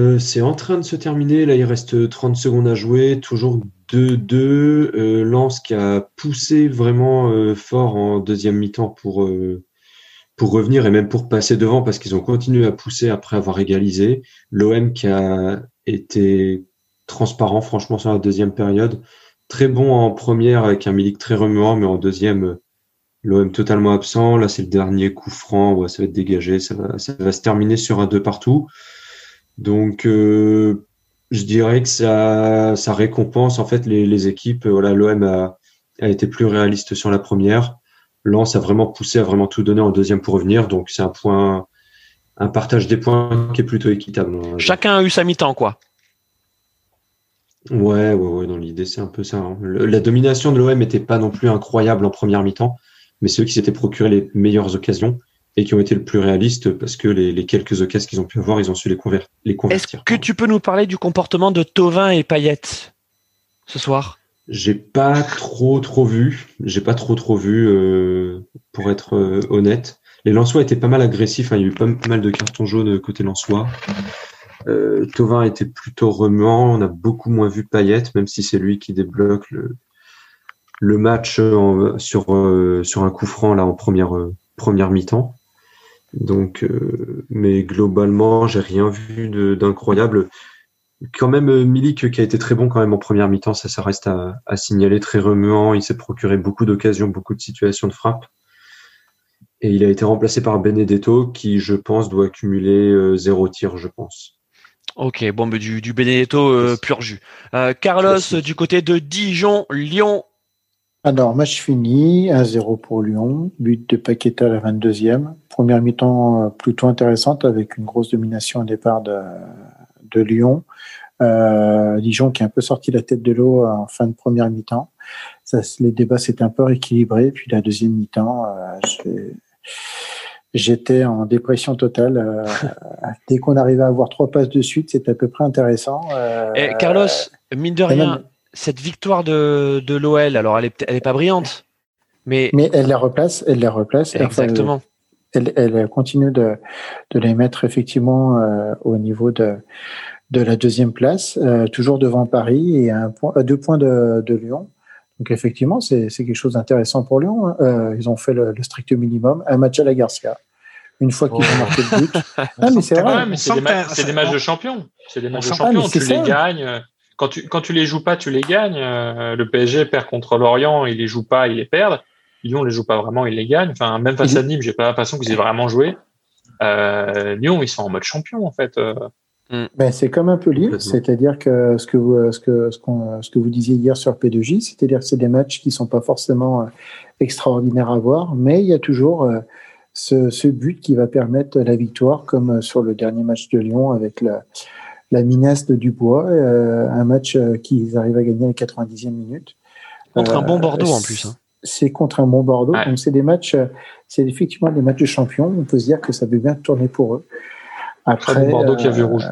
Euh, c'est en train de se terminer. Là, il reste 30 secondes à jouer. Toujours 2-2. Euh, Lens qui a poussé vraiment euh, fort en deuxième mi-temps pour, pour revenir et même pour passer devant parce qu'ils ont continué à pousser après avoir égalisé. L'OM qui a été transparent, franchement, sur la deuxième période. Très bon en première avec un Milik très remuant, mais en deuxième, l'OM totalement absent. Là, c'est le dernier coup franc. Ça va être dégagé. Ça va, ça va se terminer sur un 2 partout. Donc, euh, je dirais que ça, ça récompense en fait les, les équipes. Voilà, l'OM a, a été plus réaliste sur la première. Lens a vraiment poussé, a vraiment tout donné en deuxième pour revenir. Donc, c'est un point, un partage des points qui est plutôt équitable. dire. Chacun a eu sa mi-temps, quoi. Ouais, ouais, ouais. Dans l'idée, c'est un peu ça. hein. Le- la domination de l'OM n'était pas non plus incroyable en première mi-temps, mais ceux qui s'étaient procuré les meilleures occasions et qui ont été le plus réalistes parce que les, les quelques occasions qu'ils ont pu avoir, ils ont su les, conver- les Est-ce convertir. que tu peux nous parler du comportement de Tovin et Payet ce soir? J'ai pas trop trop vu. J'ai pas trop trop vu euh, pour être euh, honnête. Les Lensois étaient pas mal agressifs. hein. Il y a eu pas mal de cartons jaunes côté Lensois. Euh, Tovin était plutôt remuant. On a beaucoup moins vu Payet, même si c'est lui qui débloque le, le match en- sur euh, sur un coup franc là en première euh, première mi-temps. Donc, euh, mais globalement, j'ai rien vu d'incroyable quand même euh, Milik qui a été très bon quand même en première mi-temps, ça, ça reste à, à signaler, très remuant. Il s'est procuré beaucoup d'occasions, beaucoup de situations de frappe. Et il a été remplacé par Benedetto, qui, je pense, doit accumuler euh, zéro tir, je pense. Ok, bon, mais du, du Benedetto euh, pur jus. Euh, Carlos, du côté de Dijon, Lyon. Alors, match fini, 1-0 pour Lyon, but de Paqueta à la 22e. Première mi-temps euh, plutôt intéressante avec une grosse domination au départ de, de Lyon. Euh, Dijon qui est un peu sorti la tête de l'eau en fin de première mi-temps. Les débats s'étaient un peu rééquilibrés. Puis la deuxième mi-temps, euh, j'étais en dépression totale. Euh, [LAUGHS] dès qu'on arrivait à avoir trois passes de suite, c'était à peu près intéressant. Euh, Et Carlos, mine de rien, cette victoire de, de l'OL, alors elle est, elle est pas brillante, mais mais elle les replace, elle les replace. Enfin, exactement. elle, elle continue de, de les mettre effectivement euh, au niveau de, de la deuxième place, euh, toujours devant Paris et à, un point, à deux points de, de Lyon. Donc effectivement, c'est c'est quelque chose d'intéressant pour Lyon. hein. Euh, ils ont fait le, le strict minimum, un match à la Garcia. une fois qu'ils ont marqué le but. [LAUGHS] Mais c'est vrai. des, ma- des matchs de champion. C'est des matchs de sent- Ah, champion. mais c'est Tu ça. les gagnes. Quand tu, quand tu les joues pas, tu les gagnes. Euh, Le PSG perd contre Lorient, il les joue pas, ils les perdent. Lyon les joue pas vraiment, ils les gagnent. Enfin, même face à Nîmes, j'ai pas l'impression qu'ils aient vraiment joué. Euh, Lyon, ils sont en mode champion, en fait. Euh, Ben, c'est comme un peu Lille, c'est-à-dire que ce que vous, ce que, ce, qu'on- ce que vous disiez hier sur P2J, c'est-à-dire que c'est des matchs qui sont pas forcément extraordinaires à voir, mais il y a toujours euh, ce, ce but qui va permettre la victoire, comme sur le dernier match de Lyon avec la, la minace de Dubois, euh, un match euh, qu'ils arrivent à gagner à la 90e minute. Contre un Euh, bon Bordeaux en plus. hein. C'est contre un bon Bordeaux, Ouais. donc c'est des matchs, euh, c'est effectivement des matchs de champions. On peut se dire que ça veut bien tourner pour eux. Après, bon Bordeaux qui a vu euh, rouge.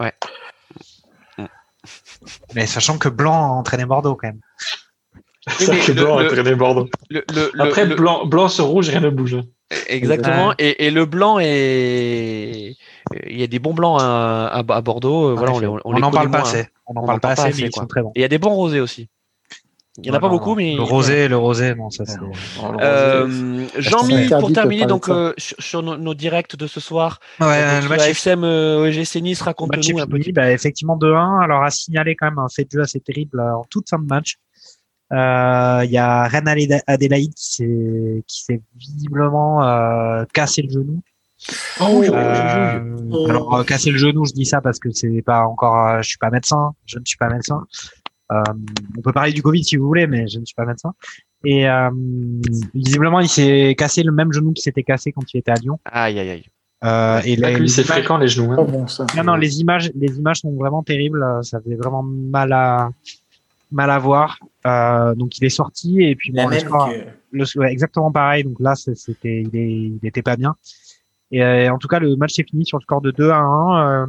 [LAUGHS] Mais sachant que Blanc a entraîné Bordeaux quand même. fait le- blanc à traîner Bordeaux. Le, le- le- Après, le- blanc, blanc sur rouge, rien ne bouge. exactement. Et, et le blanc est. Il y a des bons blancs à, à- à Bordeaux. euh, Voilà, on, on, On les n'en connaît parle pas assez. On n'en parle en pas parle pas assez, mais ils sont très bons. Et il y a des bons rosés aussi. Il y en a pas beaucoup, mais Le rosé, le rosé, non, ça c'est. Euh, Jean-Mi, pour terminer donc euh, sur, sur nos, nos directs de ce soir, Ouais, donc, le match euh, OGC Nice, raconte-nous un petit bah, effectivement 2-1. Alors à signaler quand même un fait de jeu assez terrible euh, en toute fin de match. Euh, Il y a Reine Adé- Adélaïde qui s'est qui s'est visiblement euh, cassé le genou. Oh, Euh, Oh. alors euh, casser le genou, je dis ça parce que c'est pas encore. euh, je suis pas médecin, je ne suis pas médecin. Euh, on peut parler du Covid si vous voulez, mais je ne suis pas médecin. Et euh, visiblement, il s'est cassé le même genou qui s'était cassé quand il était à Lyon. Aïe, aïe, aïe. Euh, et Là, les- lui, les c'est images- fréquent, les genoux. Hein. bon ça. non, non, les images, les images sont vraiment terribles. Ça fait vraiment mal à, mal à voir. Euh, donc il est sorti et puis bon, le même score- que. le- ouais, exactement pareil. Donc là, c'était, il, est, il était pas bien. Et euh, en tout cas, le match s'est fini sur le score de 2 à 1. Euh,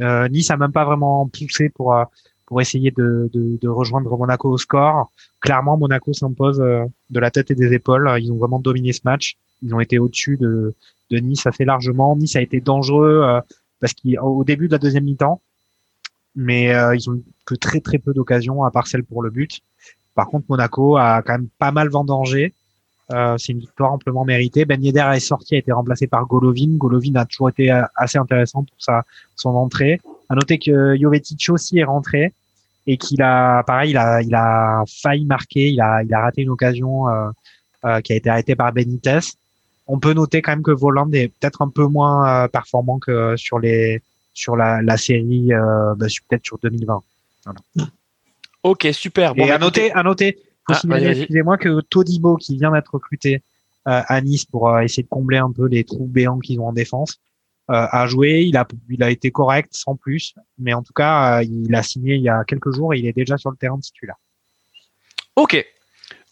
euh, nice a même pas vraiment poussé pour euh, pour essayer de, de, de rejoindre Monaco au score. Clairement, Monaco s'impose euh, de la tête et des épaules. Ils ont vraiment dominé ce match. Ils ont été au-dessus de, de Nice assez largement. Nice a été dangereux parce qu'au début de la deuxième mi-temps, mais ils ont que très très peu d'occasions à part celle pour le but. Par contre, Monaco a quand même pas mal vendangé. Euh, c'est une victoire amplement méritée. Ben Yedder est sorti, a été remplacé par Golovin. Golovin a toujours été euh, assez intéressant pour sa son entrée. À noter que Jovetic aussi est rentré et qu'il a, pareil, il a, il a failli marquer. Il a, il a raté une occasion euh, euh, qui a été arrêtée par Benitez. On peut noter quand même que Voland est peut-être un peu moins euh, performant que sur les sur la, la série, euh, bah, sur- peut-être sur 2020. Ok, super. Bon, et bah, à noter, à noter, faut Ah, signaler, excusez-moi, que Todibo, qui vient d'être recruté euh, à Nice pour euh, essayer de combler un peu les trous béants qu'ils ont en défense, euh, a joué. Il a, il a été correct, sans plus. Mais en tout cas, il a signé il y a quelques jours et il est déjà sur le terrain de titulaire. Ok.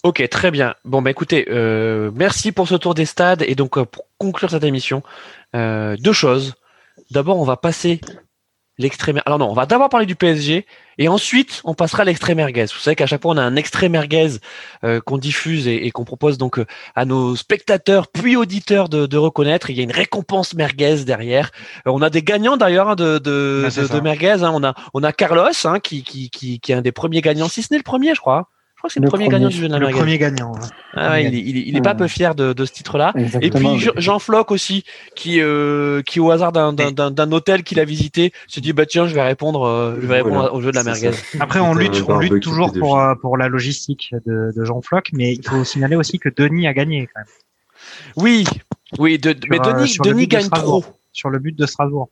Ok, très bien. Bon, bah écoutez, euh, merci pour ce tour des stades. Et donc, euh, pour conclure cette émission, euh, deux choses. D'abord, on va passer l'extrême. Alors non, on va d'abord parler du PSG et ensuite on passera à l'extrême merguez. Vous savez qu'à chaque fois on a un extrait merguez euh, qu'on diffuse et, et qu'on propose donc euh, à nos spectateurs puis auditeurs de, de reconnaître. Il y a une récompense merguez derrière. Euh, on a des gagnants d'ailleurs hein, de, de, de merguez. hein. On a on a Carlos hein, qui, qui, qui, qui est un des premiers gagnants, si ce n'est le premier, je crois. Je crois que c'est le, Le premier, gagnant du jeu de la Le merguez. premier gagnant. Ah ouais, il, est- il, est- il est pas peu fier de, de ce titre-là. Et puis Je- Jean Floc aussi, qui, euh, qui au hasard d'un- d'un d'un- d'un hôtel qu'il a visité, se dit bah tiens, je vais répondre, euh, je vais répondre Voilà, au jeu de la merguez. Après, on lutte, on barbecue lutte toujours pour, euh, pour la logistique de, de Jean Floc, mais il faut signaler aussi que Denis a gagné quand même, Oui, oui, de, mais Denis, gagne trop. sur le but de Strasbourg.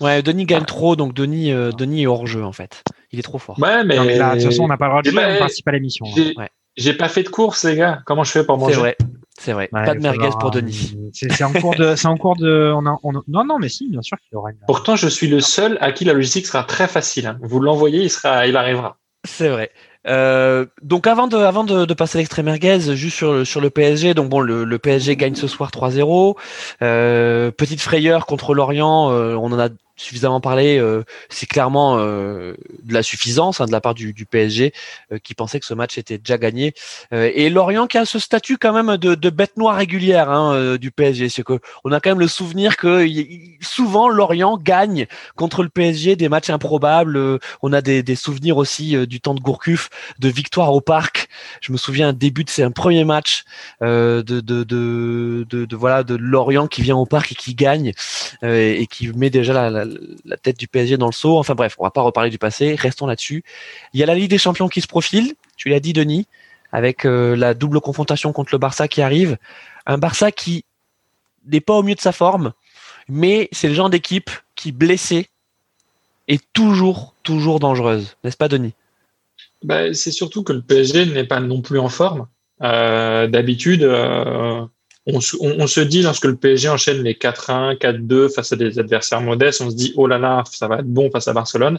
Ouais, Denis gagne trop, donc Denis, euh, Denis est hors jeu en fait. Il est trop fort. Ouais, mais, Non, mais là, de toute façon, on n'a pas le droit de jouer, on participe à l'émission. hein. j'ai Ouais. j'ai pas fait de course, les gars. Comment je fais pour C'est manger vrai, c'est vrai. Ouais, pas de merguez pour euh, Denis. C'est c'est en cours de, c'est en cours de, on a, on a- non, non, mais si, bien sûr qu'il y aura une. Pourtant, je suis le seul à qui la logistique sera très facile. hein. Vous l'envoyez, il sera, il arrivera. C'est vrai. Euh, donc avant de, avant de, de passer l'extrême merguez, juste sur le, sur le PSG, donc bon, le, le PSG gagne ce soir 3-0. Euh, petite frayeur contre Lorient, euh, on en a suffisamment parlé. Euh, c'est clairement euh, de la suffisance hein, de la part du, du PSG euh, qui pensait que ce match était déjà gagné. et Lorient qui a ce statut quand même de, de bête noire régulière hein, du PSG. C'est que on a quand même le souvenir que souvent Lorient gagne contre le PSG des matchs improbables. on a des, des souvenirs aussi du temps de Gourcuff, de victoire au parc. Je me souviens un début de c'est un premier match de, de, de, de, voilà de Lorient qui vient au parc et qui gagne et qui met déjà la, tête du PSG dans le saut. Enfin bref, on va pas reparler du passé, restons là-dessus. Il y a la Ligue des Champions qui se profile, tu l'as dit Denis, avec euh, la double confrontation contre le Barça qui arrive. Un Barça qui n'est pas au mieux de sa forme, mais c'est le genre d'équipe qui, blessé, est toujours, toujours dangereuse. N'est-ce pas Denis? Bah, C'est surtout que le PSG n'est pas non plus en forme. Euh, d'habitude, euh, on, se dit lorsque le PSG enchaîne les 4-1, 4-2 face à des adversaires modestes, on se dit oh là là, ça va être bon face à Barcelone.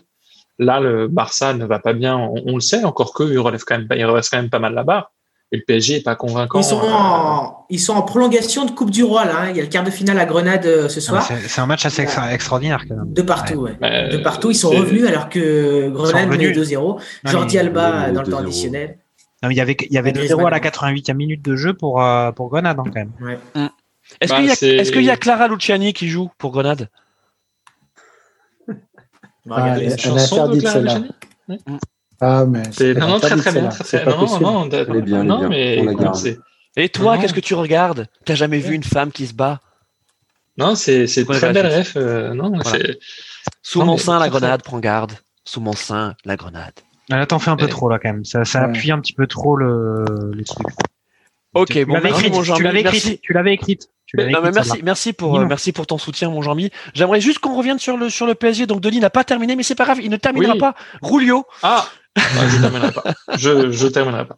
Là, le Barça ne va pas bien, on, le sait, encore que il relève quand même, il relève quand même pas mal la barre. Et le PSG est pas convaincant. Ils sont en, ils sont en prolongation de Coupe du Roi là. Hein. Il y a le quart de finale à Grenade euh, ce soir. C'est un match assez extraordinaire quand même. De partout, ouais. de partout, ils sont revenus alors que Grenade menait 2-0. Jordi Alba dans le temps additionnel il y avait, il y avait 2-0 à la 88e minute de jeu pour, euh, pour Grenade, hein, quand même. Mm. Est-ce bah, qu'il y, y, a Clara Luciani qui joue pour Grenade? Bah, ah, chanson de Clara Luciani? Ah, mais c'est non, très très bien. Très, non, non, non, bien, non mais Et toi, qu'est-ce que tu regardes? T'as jamais vu une femme qui se bat? Non, c'est très belle ref. Euh, non, Sous mon sein, la grenade, prends garde. Sous mon sein, la grenade. Là, t'en fais un peu trop, là, quand même. Ça, ça appuie un petit peu trop le, les trucs. Ok, bon, merci, mon jean Tu l'avais écrite. Tu l'avais écrite. Non, mais merci, merci pour, euh, merci pour ton soutien, mon Jean-Mi. J'aimerais juste qu'on revienne sur le, sur le PSG. Donc, Denis n'a pas terminé, mais c'est pas grave, il ne terminera pas. Rulio. Ah, [LAUGHS] je terminerai pas. Je, je terminerai pas.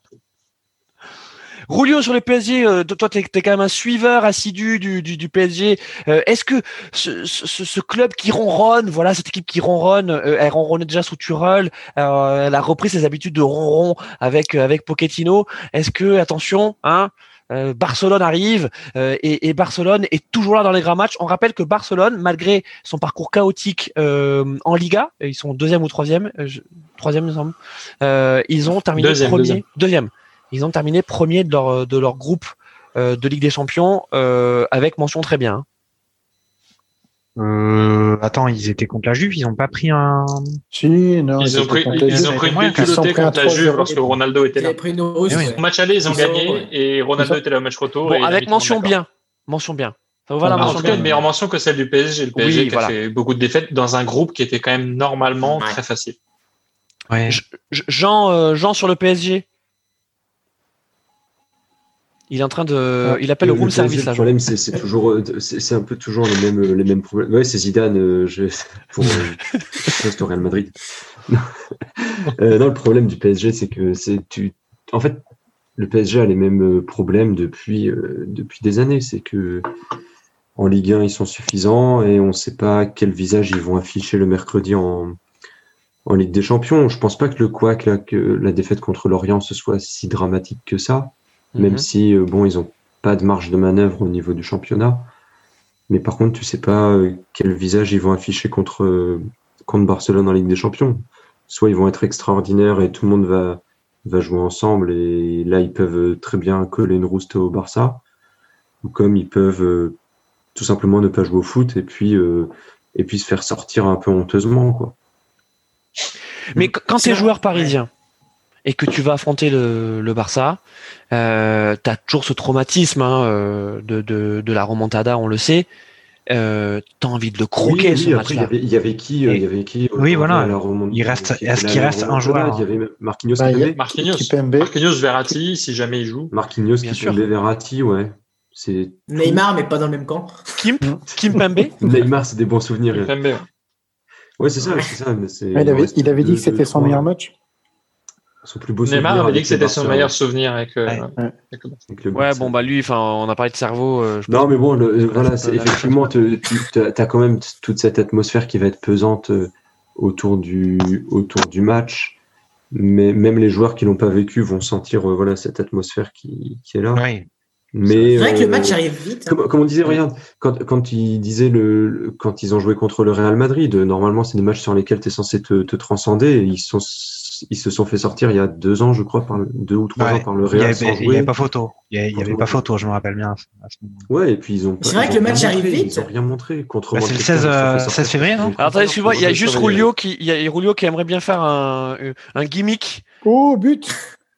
Rulio sur le PSG, euh, toi tu es, quand même un suiveur assidu du, du, du PSG. Euh, est-ce que ce, ce, ce, club qui ronronne, voilà cette équipe qui ronronne, euh, elle ronronnait déjà sous Turel, elle a repris ses habitudes de ronron avec avec Pochettino. Est-ce que attention, hein, Barcelone arrive et, et, Barcelone est toujours là dans les grands matchs. On rappelle que Barcelone, malgré son parcours chaotique en Liga, ils sont deuxième ou troisième, troisième il me semble, ils ont terminé premier, deuxième. Ils ont terminé premier de leur, de leur groupe euh, de Ligue des Champions euh, avec mention très bien. Euh, attends, ils étaient contre la Juve, ils n'ont pas pris un. Si, non, ils, ont pris, ils ont pris une culotté contre la Juve lorsque Ronaldo était là. Pris une Au match aller, ils ont gagné et Ronaldo était là au match retour. Bon, avec mention bien. Mention bien. Ça vous va la mention en tout cas, une meilleure mention que celle du PSG. Le PSG oui, qui a fait beaucoup de défaites dans un groupe qui était quand même normalement très facile. Ouais. Jean, euh, Jean sur le PSG. Il est en train de, il appelle le, room service là. Le problème, c'est toujours, euh, c'est un peu toujours les mêmes, les mêmes problèmes. Ouais, c'est Zidane euh, je, [LAUGHS] pour euh, Real Madrid. [LAUGHS] euh, non, le problème du PSG, c'est que c'est tu, en fait, le PSG a les mêmes problèmes depuis depuis des années. C'est que en Ligue 1, ils sont suffisants et on ne sait pas quel visage ils vont afficher le mercredi en en Ligue des Champions. Je pense pas que le quoi que la défaite contre l'Orient, ce soit si dramatique que ça même mhm. si euh, bon, ils ont pas de marge de manœuvre au niveau du championnat. Mais par contre, tu sais pas euh, quel visage ils vont afficher contre, euh, contre Barcelone en Ligue des Champions. Soit ils vont être extraordinaires et tout le monde va, va jouer ensemble et là ils peuvent très bien coller une rouste au Barça. Ou comme ils peuvent tout simplement ne pas jouer au foot et puis, et puis se faire sortir un peu honteusement. Quoi. Mais quand tu es joueur parisien, et que tu vas affronter le, le Barça, euh, tu as toujours ce traumatisme hein, euh, de, de, de, la remontada, on le sait. Euh, t'as envie de le croquer ce match-là. Il y avait qui, il y avait qui Oui, voilà. Il reste, est-ce qu'il reste un joueur? Il y avait Marquinhos, bah, Marquinhos, Marquinhos, Verratti, si jamais il joue. Marquinhos, Kipembe, Verratti, ouais. C'est Neymar, mais pas dans le même camp. Kim, [LAUGHS] Kim Pembe? Neymar, c'est des bons souvenirs. Pembe. Ouais, c'est ça, c'est ça. Mais il, avait, il avait dit que c'était son meilleur match son plus beau Neymar avait dit que c'était son meilleur souvenir avec, euh, le Ouais, bon, bah lui, enfin, on a parlé de cerveau. Euh, non, mais bon, le, voilà, effectivement, tu as quand même toute cette atmosphère qui va être pesante euh, autour du, autour du match. Mais même les joueurs qui l'ont pas vécu vont sentir voilà, cette atmosphère qui, qui est là. Mais C'est vrai que le euh, match arrive vite. hein. Comme, comme on disait, regarde, quand, quand ils disaient le, le- quand ils ont joué contre le Real Madrid, euh, normalement c'est des matchs sur lesquels tu es censé te, te transcender. et Ils, sont, ils se sont fait sortir il y a deux ans, je crois, par le- deux ou trois Ouais. ans par le Real il y jouer. avait pas photo. Il y avait, pas photo, je me rappelle bien. à ce moment-là. Ouais, et puis ils ont. C'est vrai que le match arrive vite. Ils ont rien montré contre. Bah, c'est le Manchester, 16, ils se sont fait euh, sortir. 16 février, non Alors attendez, excuse-moi, il y a juste Rulio qui, il y a Rulio qui aimerait bien faire un, un gimmick. Oh, but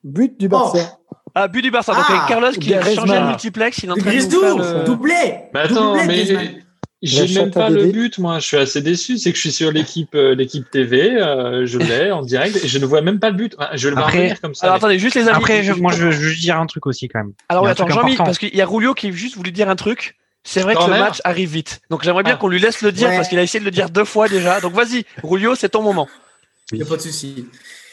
But du Barça. Ah, but du Barça. Donc Ah, avec Carlos qui a changé le multiplex, il est en train de faire le... doublé. Mais attends, doublé, mais Griezmann. J'ai même pas le but, moi. Je suis assez déçu. C'est que je suis sur l'équipe euh, l'équipe TV, euh, je l'ai en direct et je ne vois même pas le but. Enfin, je vais le voir Après- venir comme ça. Alors mais- attendez, juste les amis. Après, je- moi, je veux, veux dire un truc aussi quand même. Alors attends, Jean-Mi, parce qu'il y a Rulio qui juste voulait dire un truc. C'est vrai que le match arrive vite. Donc j'aimerais bien Ah. qu'on lui laisse le dire Ouais. parce qu'il a essayé de le dire deux fois déjà. Donc vas-y, Rulio, c'est ton moment. Il n'y a pas de souci.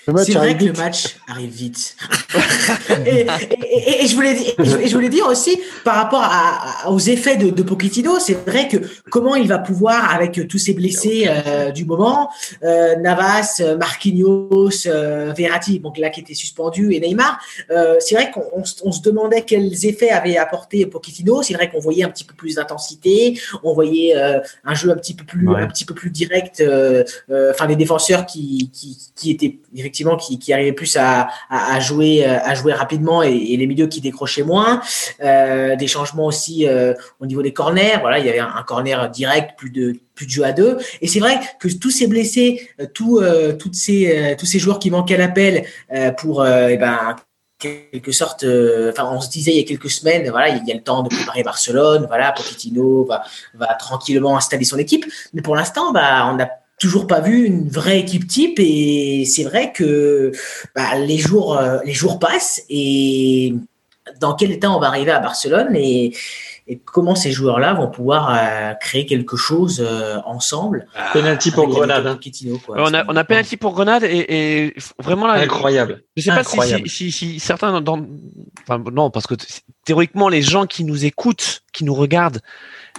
Le match C'est vrai arrive que le vite. match arrive vite. [LAUGHS] et, et- et- et je voulais, dire- et je, et je voulais dire aussi, par rapport à- aux effets de, de Pochettino, c'est vrai que comment il va pouvoir, avec tous ces blessés euh, du moment, euh, Navas, Marquinhos, euh, Verratti, donc là qui était suspendu, et Neymar, euh, c'est vrai qu'on on se- demandait quels effets avait apporté Pochettino. C'est vrai qu'on voyait un petit peu plus d'intensité, on voyait euh, un jeu un petit peu plus, Ouais. un petit peu plus direct. euh, euh, Enfin, des défenseurs qui, qui, qui étaient effectivement qui, qui arrivaient plus euh, à jouer rapidement et, les milieux qui décrochaient moins. Euh, des changements aussi euh, au niveau des corners. Voilà, il y avait un, corner direct, plus de plus de jeu à deux. Et c'est vrai que tous ces blessés, tous euh, ces tous ces joueurs qui manquaient à l'appel pour eh ben quelque sorte, on se disait il y a quelques semaines, voilà, il y a le temps de préparer Barcelone, voilà, Pochettino va, va tranquillement installer son équipe, mais pour l'instant, bah, on n'a toujours pas vu une vraie équipe type et c'est vrai que bah, les jours, euh, les jours passent et dans quel état on va arriver à Barcelone et, et comment ces joueurs-là vont pouvoir euh, créer quelque chose euh, ensemble. Penalty pour la Grenade. hein. Quoi. on a, on a penalty pour Grenade et, et vraiment là, Incroyable. Je sais pas si, Incroyable. si, si, si certains dans, enfin non parce que théoriquement les gens qui nous écoutent, qui nous regardent,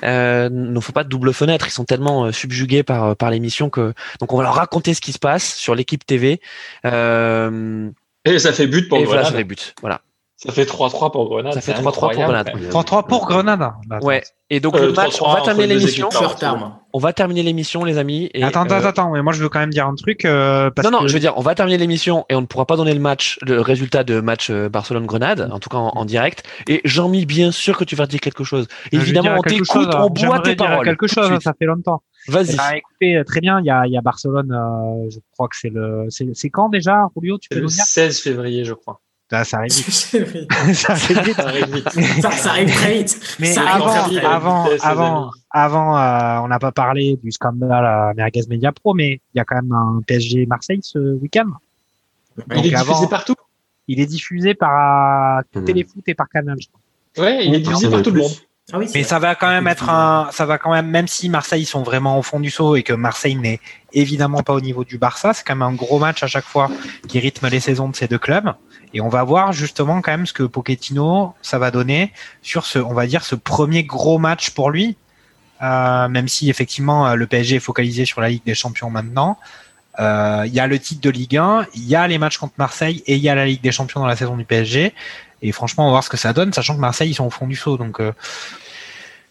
euh, ne font pas de double fenêtre. Ils sont tellement euh, subjugués par par l'émission que donc on va leur raconter ce qui se passe sur l'équipe TV. Euh, Et ça fait but pour et voilà sur les buts. Voilà. Ça fait 3-3 pour Grenade. Ça fait c'est 3-3 pour Grenade. quand même. 3-3 pour Grenade. Bah, Ouais. Et donc Euh, le match, 3-3 on va terminer l'émission. On va terminer l'émission, les amis. Et, attends, attends, euh, attends, mais moi je veux quand même dire un truc. euh, parce non, non, que- je veux dire, on va terminer l'émission et on ne pourra pas donner le match, le résultat de match Barcelone-Grenade, en tout cas en, en direct. Et Jean-Mi, bien sûr que tu vas dire quelque chose. Évidemment, on t'écoute, on boit j'aimerais tes paroles. quelque chose, ça fait longtemps. Vas-y. Bah, écoutez, très bien, il y a, il y a Barcelone, euh, je crois que c'est le, c'est, quand déjà, Julio, tu peux le nous dire? 16 février, je crois. Ah, ça arrive vite. [LAUGHS] ça, [LAUGHS] ça arrive vite. Ça arrive vite. ça arrive très vite. Mais Ça avant, arrive très vite. avant, Vitesse, avant, avant, euh, on n'a pas parlé du scandale à Merguez Media Pro, mais il y a quand même un PSG Marseille ce week-end. Il Donc est avant- diffusé partout. Il est diffusé par euh, Mhm. Téléfoot et par Canal. je crois. Ouais, il est diffusé par tout le monde. Ah oui, Mais vrai. ça va quand même être un, ça va quand même, même si Marseille sont vraiment au fond du saut et que Marseille n'est évidemment pas au niveau du Barça, c'est quand même un gros match à chaque fois qui rythme les saisons de ces deux clubs. Et on va voir justement quand même ce que Pochettino ça va donner sur ce, on va dire ce premier gros match pour lui. Euh, même si effectivement euh, le PSG est focalisé sur la Ligue des Champions maintenant. Euh, Il y a le titre de Ligue 1, il y a les matchs contre Marseille et il y a la Ligue des Champions dans la saison du PSG. Et franchement, on va voir ce que ça donne, sachant que Marseille ils sont au fond du saut. Donc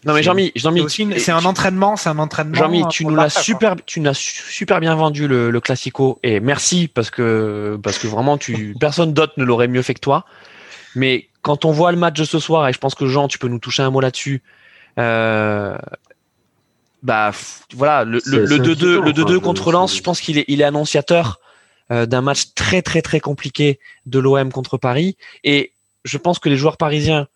Non mais Jean-Mi, c'est un entraînement, c'est un entraînement. Jean-Mi, euh, tu nous l'as quoi. super, tu nous l'as su- super bien vendu le, le classico et merci parce que parce que vraiment tu [LAUGHS] personne d'autre ne l'aurait mieux fait que toi. Mais quand on voit le match de ce soir et je pense que Jean, tu peux nous toucher un mot là-dessus. Euh, bah voilà le C'est- le c'est le 2-2 inquiétant, le 2-2 enfin, contre Lens, je pense qu'il est il est annonciateur euh, d'un match très très très compliqué de l'OM contre Paris et je pense que les joueurs parisiens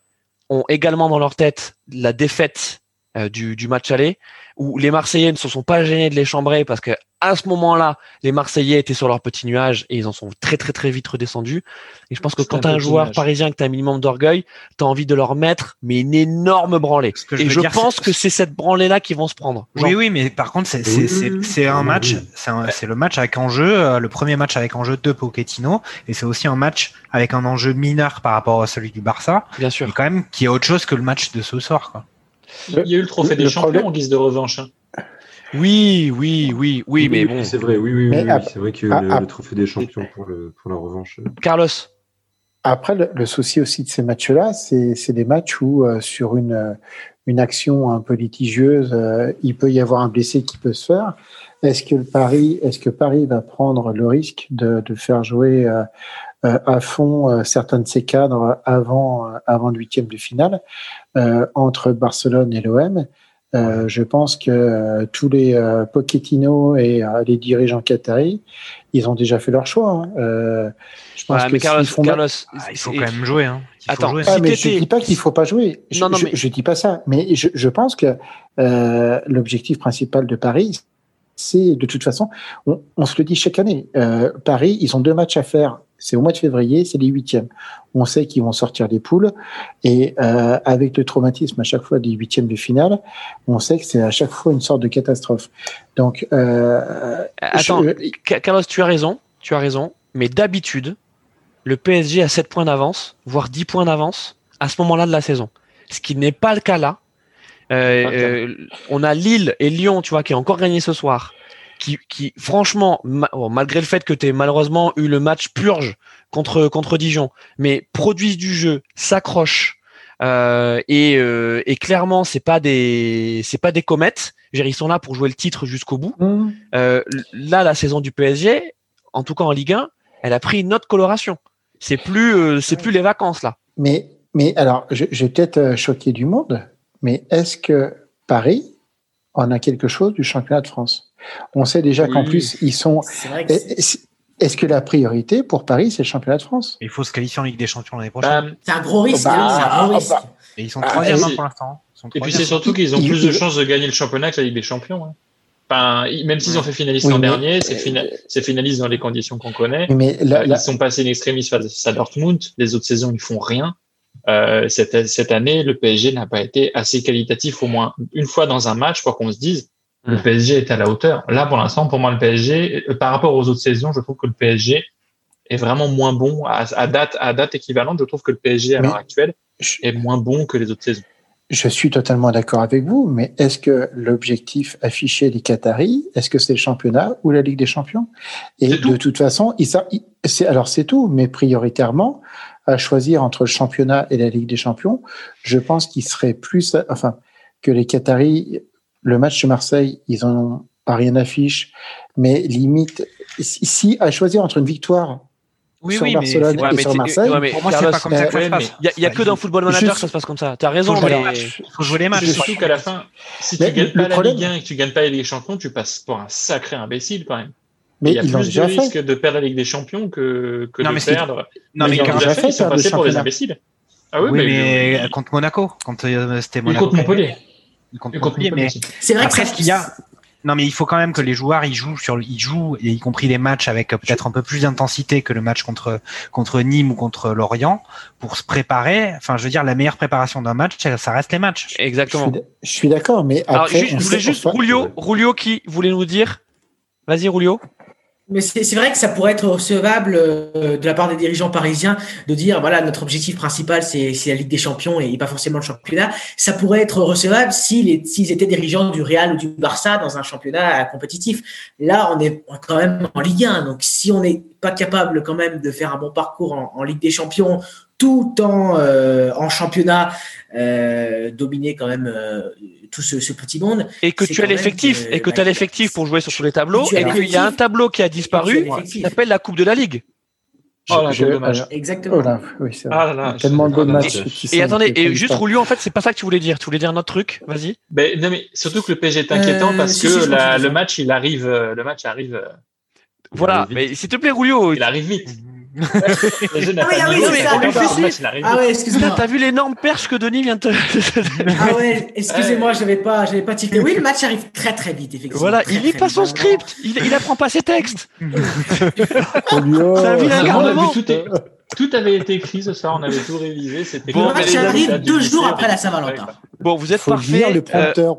ont également dans leur tête la défaite euh, du, du match aller, où les Marseillais ne se sont pas gênés de les chambrer parce que à ce moment-là, les Marseillais étaient sur leur petit nuage et ils en sont très très très vite redescendus. Et je pense que quand un t'as un joueur nuage. parisien que t'as un minimum d'orgueil, t'as envie de leur mettre mais une énorme branlée. Ce que je et je dire, pense que c'est cette branlée là qui vont se prendre. Oui, oui, mais par contre, c'est un match, c'est un- c'est le match avec enjeu, euh, le premier match avec enjeu de Pochettino, et c'est aussi un match avec un enjeu mineur par rapport à celui du Barça, bien et sûr. quand même qui est autre chose que le match de ce soir. Quoi. Il y a eu le trophée des Le champions problème- en guise de revanche. hein. Oui, oui, oui, oui, mais bon. C'est vrai, oui, oui, oui, Mais oui, c'est vrai que ah, le, ah. le trophée des champions pour, le, pour la revanche. euh, Carlos. Après, le, le souci aussi de ces matchs-là, c'est des matchs où euh, sur une euh, une action un peu litigieuse, euh, il peut y avoir un blessé qui peut se faire. Est-ce que le Paris, est-ce que Paris va prendre le risque de, de faire jouer euh, à fond euh, certains de ces cadres avant euh, avant le huitième de finale euh, entre Barcelone et l'OM euh, Je pense que euh, tous les euh, Pochettino et euh, les dirigeants qataris, ils ont déjà fait leur choix. hein. Euh, je pense Ouais, que mais Carlos, font- Carlos, Ah, il faut quand même jouer. Hein. Il faut Attends, jouer. Ah, si mais je dis pas qu'il faut pas jouer. Je, Non, non, mais- je dis pas ça. Mais je, je pense que euh, l'objectif principal de Paris, c'est de toute façon, on, on se le dit chaque année. Euh, Paris, ils ont deux matchs à faire. C'est au mois de février, c'est les huitièmes. On sait qu'ils vont sortir des poules et euh, avec le traumatisme à chaque fois des huitièmes de finale, on sait que c'est à chaque fois une sorte de catastrophe. Donc, euh, Attends, je- Ca- Carlos, tu as raison, tu as raison, mais d'habitude, le PSG a 7 points d'avance, voire 10 points d'avance à ce moment-là de la saison. Ce qui n'est pas le cas là. Euh, euh, on a Lille et Lyon, tu vois, qui ont encore gagné ce soir, qui, qui franchement, ma- bon, malgré le fait que tu aies malheureusement eu le match purge contre, contre Dijon, mais produisent du jeu, s'accrochent, euh, et, euh, et clairement, c'est pas des, c'est pas des comètes. Ils sont là pour jouer le titre jusqu'au bout. Hum, Euh, là, la saison du PSG, en tout cas en Ligue 1, elle a pris une autre coloration. C'est plus, c'est plus les vacances là. Mais, mais alors, je, je vais peut-être choquer du monde, mais est-ce que Paris en a quelque chose du championnat de France? On sait déjà qu'en plus, ils sont. Est-ce que la priorité pour Paris, c'est le championnat de France? Il faut se qualifier en Ligue des Champions l'année prochaine. Bah, c'est un gros risque. Bah, hein, c'est un gros bah, risque. Et ils sont ah, troisième et hein, c'est- pour l'instant. Et puis c'est surtout qu'ils ont Il- plus de chances de gagner le championnat que la Ligue des Champions. hein. Enfin, même s'ils ont fait finaliste Oui, l'an dernier, c'est fina- c'est finaliste dans les conditions qu'on connaît. Mais la- Euh, la- Ils sont passés in extremis face à Dortmund. Les autres saisons, ils font rien. Euh, cette, cette année, le PSG n'a pas été assez qualitatif au moins une fois dans un match pour qu'on se dise le Mm. PSG est à la hauteur. Là, pour l'instant, pour moi, le PSG, euh, par rapport aux autres saisons, je trouve que le PSG est vraiment moins bon à, à date à date équivalente. Je trouve que le PSG à l'heure actuelle je, est moins bon que les autres saisons. je suis totalement d'accord avec vous, mais est-ce que l'objectif affiché des Qataris, est-ce que c'est le championnat ou la Ligue des Champions? Et tout. de toute façon, ils- c'est alors c'est tout, mais prioritairement, à choisir entre le championnat et la Ligue des Champions, je pense qu'il serait plus, enfin, que les Qataris, le match de Marseille, ils ont pas rien affiche, mais limite, si, à choisir entre une victoire Oui, sur oui, mais Barcelone Ouais, et mais sur Marseille, ouais, mais pour moi, c'est pas comme ça que ça ouais, se passe. mais Il y a, il y a que dans Football Manager Juste- que ça se passe comme ça. T'as raison, Faut jouer mais les Il faut jouer les matchs. Surtout qu'à la fin, si Mais tu gagnes pas la problème- Ligue 1 et que tu gagnes pas la Ligue des Champions, tu passes pour un sacré imbécile quand même. mais Il y a ils plus de fait. risques de perdre la Ligue des Champions que, que Non, de mais perdre. Non, mais ils l'ont déjà fait, ils sont passés pour championnat. imbéciles. Ah oui, oui, mais, mais contre Monaco, quand euh, c'était Monaco. contre Montpellier. Mais. C'est vrai Après, que ce qu'il y a- non, mais il faut quand même que les joueurs ils jouent sur, ils jouent, et y compris les matchs avec peut-être un peu plus d'intensité que le match contre contre Nîmes ou contre Lorient, pour se préparer. Enfin, je veux dire, la meilleure préparation d'un match, ça reste les matchs. Je exactement. je suis d'accord, mais Alors, après, ju- je on voulais juste enfin, Rulio, Rulio qui voulait nous dire. Vas-y, Rulio. Mais c'est vrai que ça pourrait être recevable euh, de la part des dirigeants parisiens de dire voilà notre objectif principal c'est la Ligue des Champions et pas forcément le championnat. Ça pourrait être recevable s'ils étaient dirigeants du Real ou du Barça dans un championnat compétitif. Là on est quand même en Ligue 1 donc si on n'est pas capable quand même de faire un bon parcours en Ligue des Champions tout en euh, en championnat euh, dominer quand même euh, tout ce, ce petit monde. Et que tu as l'effectif, et que tu as l'effectif pour jouer sur tous les tableaux, et qu'il y a un tableau qui a disparu, qui s'appelle la Coupe de la Ligue. Oh là, je- quel dommage. Exactement. oh là, oui, c'est vrai. Ah là là, Tellement de matchs. Et sont- attendez, et juste Rulio, en fait, c'est pas ça que tu voulais dire. Tu voulais dire un autre truc? Vas-y. Ben, non, mais surtout que le PSG est inquiétant Euh, parce si, que si, la- le match, il arrive, le match arrive, Voilà. Mais s'il te plaît, Rulio. il arrive vite. Ah oui, ah oui, c'est ça, Ah ouais, Putain, excuse-moi. T'as vu l'énorme perche que Denis vient de te. [LAUGHS] Ah ouais, excusez-moi, j'avais pas, j'avais pas tilté. Oui, le match arrive très très vite, effectivement. voilà, Très, il lit pas son script. Il, il apprend pas ses textes. [LAUGHS] C'est un vilain garnement. Tout, avait été écrit ce soir, on avait tout révisé. C'était Bon, Le match arrive deux jours après la Saint-Valentin. Bon, vous êtes faut parfait. lire le euh, prompteur,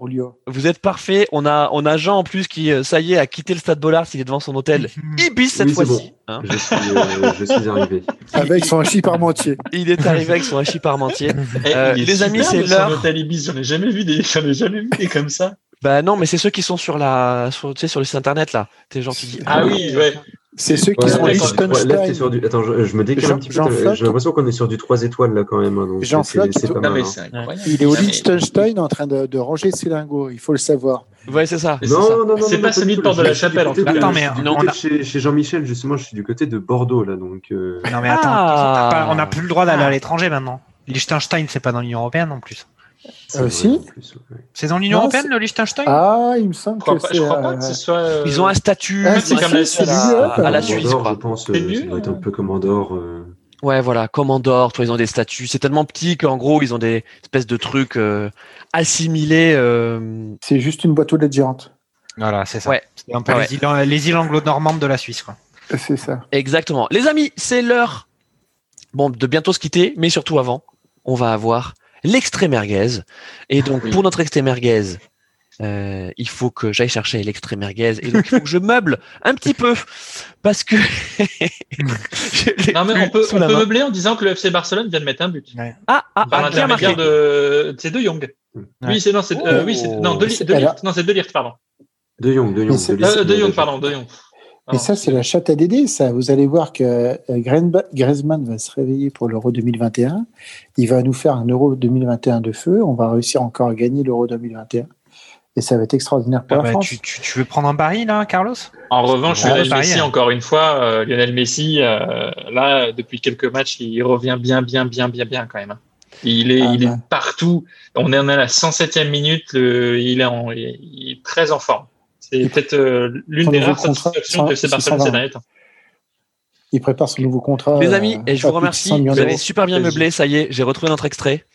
vous êtes parfait. On a, on a Jean en plus qui, euh, ça y est, a quitté le stade Bollard. Il est devant son hôtel. [LAUGHS] Ibis cette Oui, fois-ci. hein. Je suis, euh, je suis arrivé. [LAUGHS] Avec son hachis parmentier. Il est arrivé avec son hachis parmentier. [LAUGHS] Eh, Euh, il est les amis, c'est l'heure. Hôtel Ibis, j'en ai jamais vu des, j'en ai jamais vu des comme ça. Bah non, mais c'est ceux qui sont sur la, sur, tu sais, sur le site internet là. T'es dis. Ah oui, ouais. C'est ceux qui Ouais, sont ouais, Liechtenstein. là, t'es sur du... Attends, je, je me décale Jean- un petit peu. J'ai l'impression qu'on est sur du 3 étoiles là quand même. hein, donc Jean c'est- Flotte, c'est il pas Non, mal. mais hein. c'est incroyable. Il est au Liechtenstein en train de, de ranger ses lingots, il faut le savoir. Ouais, c'est ça. Non, non, non, C'est pas celui de Porte de la Chapelle, en cas. Attends, mais chez, Jean-Michel, justement, je suis du côté de Bordeaux là, donc. euh, Non mais attends, Ah. on n'a pas- on n'a plus le droit d'aller à l'étranger maintenant. Liechtenstein, c'est pas dans l'Union européenne non plus. C'est Euh, si. C'est dans l'Union européenne le Liechtenstein Ah, il me semble Je crois que pas, c'est. je crois pas euh, que ce soit. euh, Ils ont un statut Ah, c'est comme la à, la Suisse, je pense, C'est euh, ça doit être un peu comme Andorre. euh. Ouais, voilà, commandeur, toi, ils ont des statuts. C'est tellement petit qu'en gros, ils ont des espèces de trucs euh, assimilés. euh, C'est juste une boîte aux lettres géante. Voilà, c'est ça. Ouais. C'est un peu Ouais. les îles, les îles anglo-normandes de la Suisse quoi. C'est ça. Exactement. Les amis, c'est l'heure bon, de bientôt se quitter, mais surtout avant, on va avoir l'extrait merguez. Et donc, Oui. pour notre extrait merguez, euh, il faut que j'aille chercher l'extrait merguez. Et donc, il faut que je meuble un petit peu. Parce que. [LAUGHS] Non, mais on peut, on peut meubler en disant que le FC Barcelone vient de mettre un but. Ah, ah, Par ah, l'intermédiaire de. C'est De Jong. Oui, c'est non, c'est euh, oui, c'est non, de, de Ligt. Non, c'est De Ligt, pardon. De Jong, de Jong. Euh, de non, Jong, pardon, De Jong. Et ça, c'est la chatte à Dédé, ça. Vous allez voir que euh, Griezmann va se réveiller pour l'Euro 2021. Il va nous faire un Euro 2021 de feu. On va réussir encore à gagner l'Euro 2021. Et ça va être extraordinaire pour Ah la bah, France. tu, tu- tu veux prendre un pari là, Carlos? En revanche, Lionel Messi, hein. encore une fois, euh, Lionel Messi, euh, là, depuis quelques matchs, il revient bien, bien, bien, bien, bien quand même. hein. Il est, Ah il bah. est partout. On est en à la 107e minute. le- il, est en- il est très en forme. C'est peut-être euh, l'une des rares satisfactions que c'est Barcelone ces 620. derniers temps. Il prépare son nouveau contrat. Les amis, euh, et je vous remercie. 100 millions Vous avez super bien meublé. Ça y est, j'ai retrouvé notre extrait.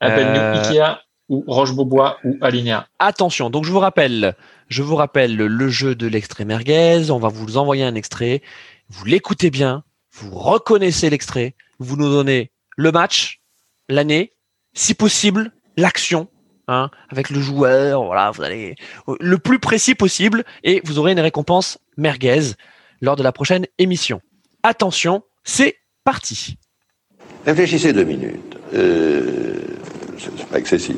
Appelle-nous Euh, Ikea ou Roche-Beaubois ou Alinea. Attention, donc je vous rappelle, je vous rappelle le jeu de l'extrait merguez. On va vous envoyer un extrait. Vous l'écoutez bien, vous reconnaissez l'extrait, vous nous donnez le match, l'année, si possible, l'action, hein, avec le joueur. Voilà, vous allez le plus précis possible et vous aurez une récompense merguez lors de la prochaine émission. Attention, c'est parti. Réfléchissez deux minutes. Euh, c'est c'est pas excessif.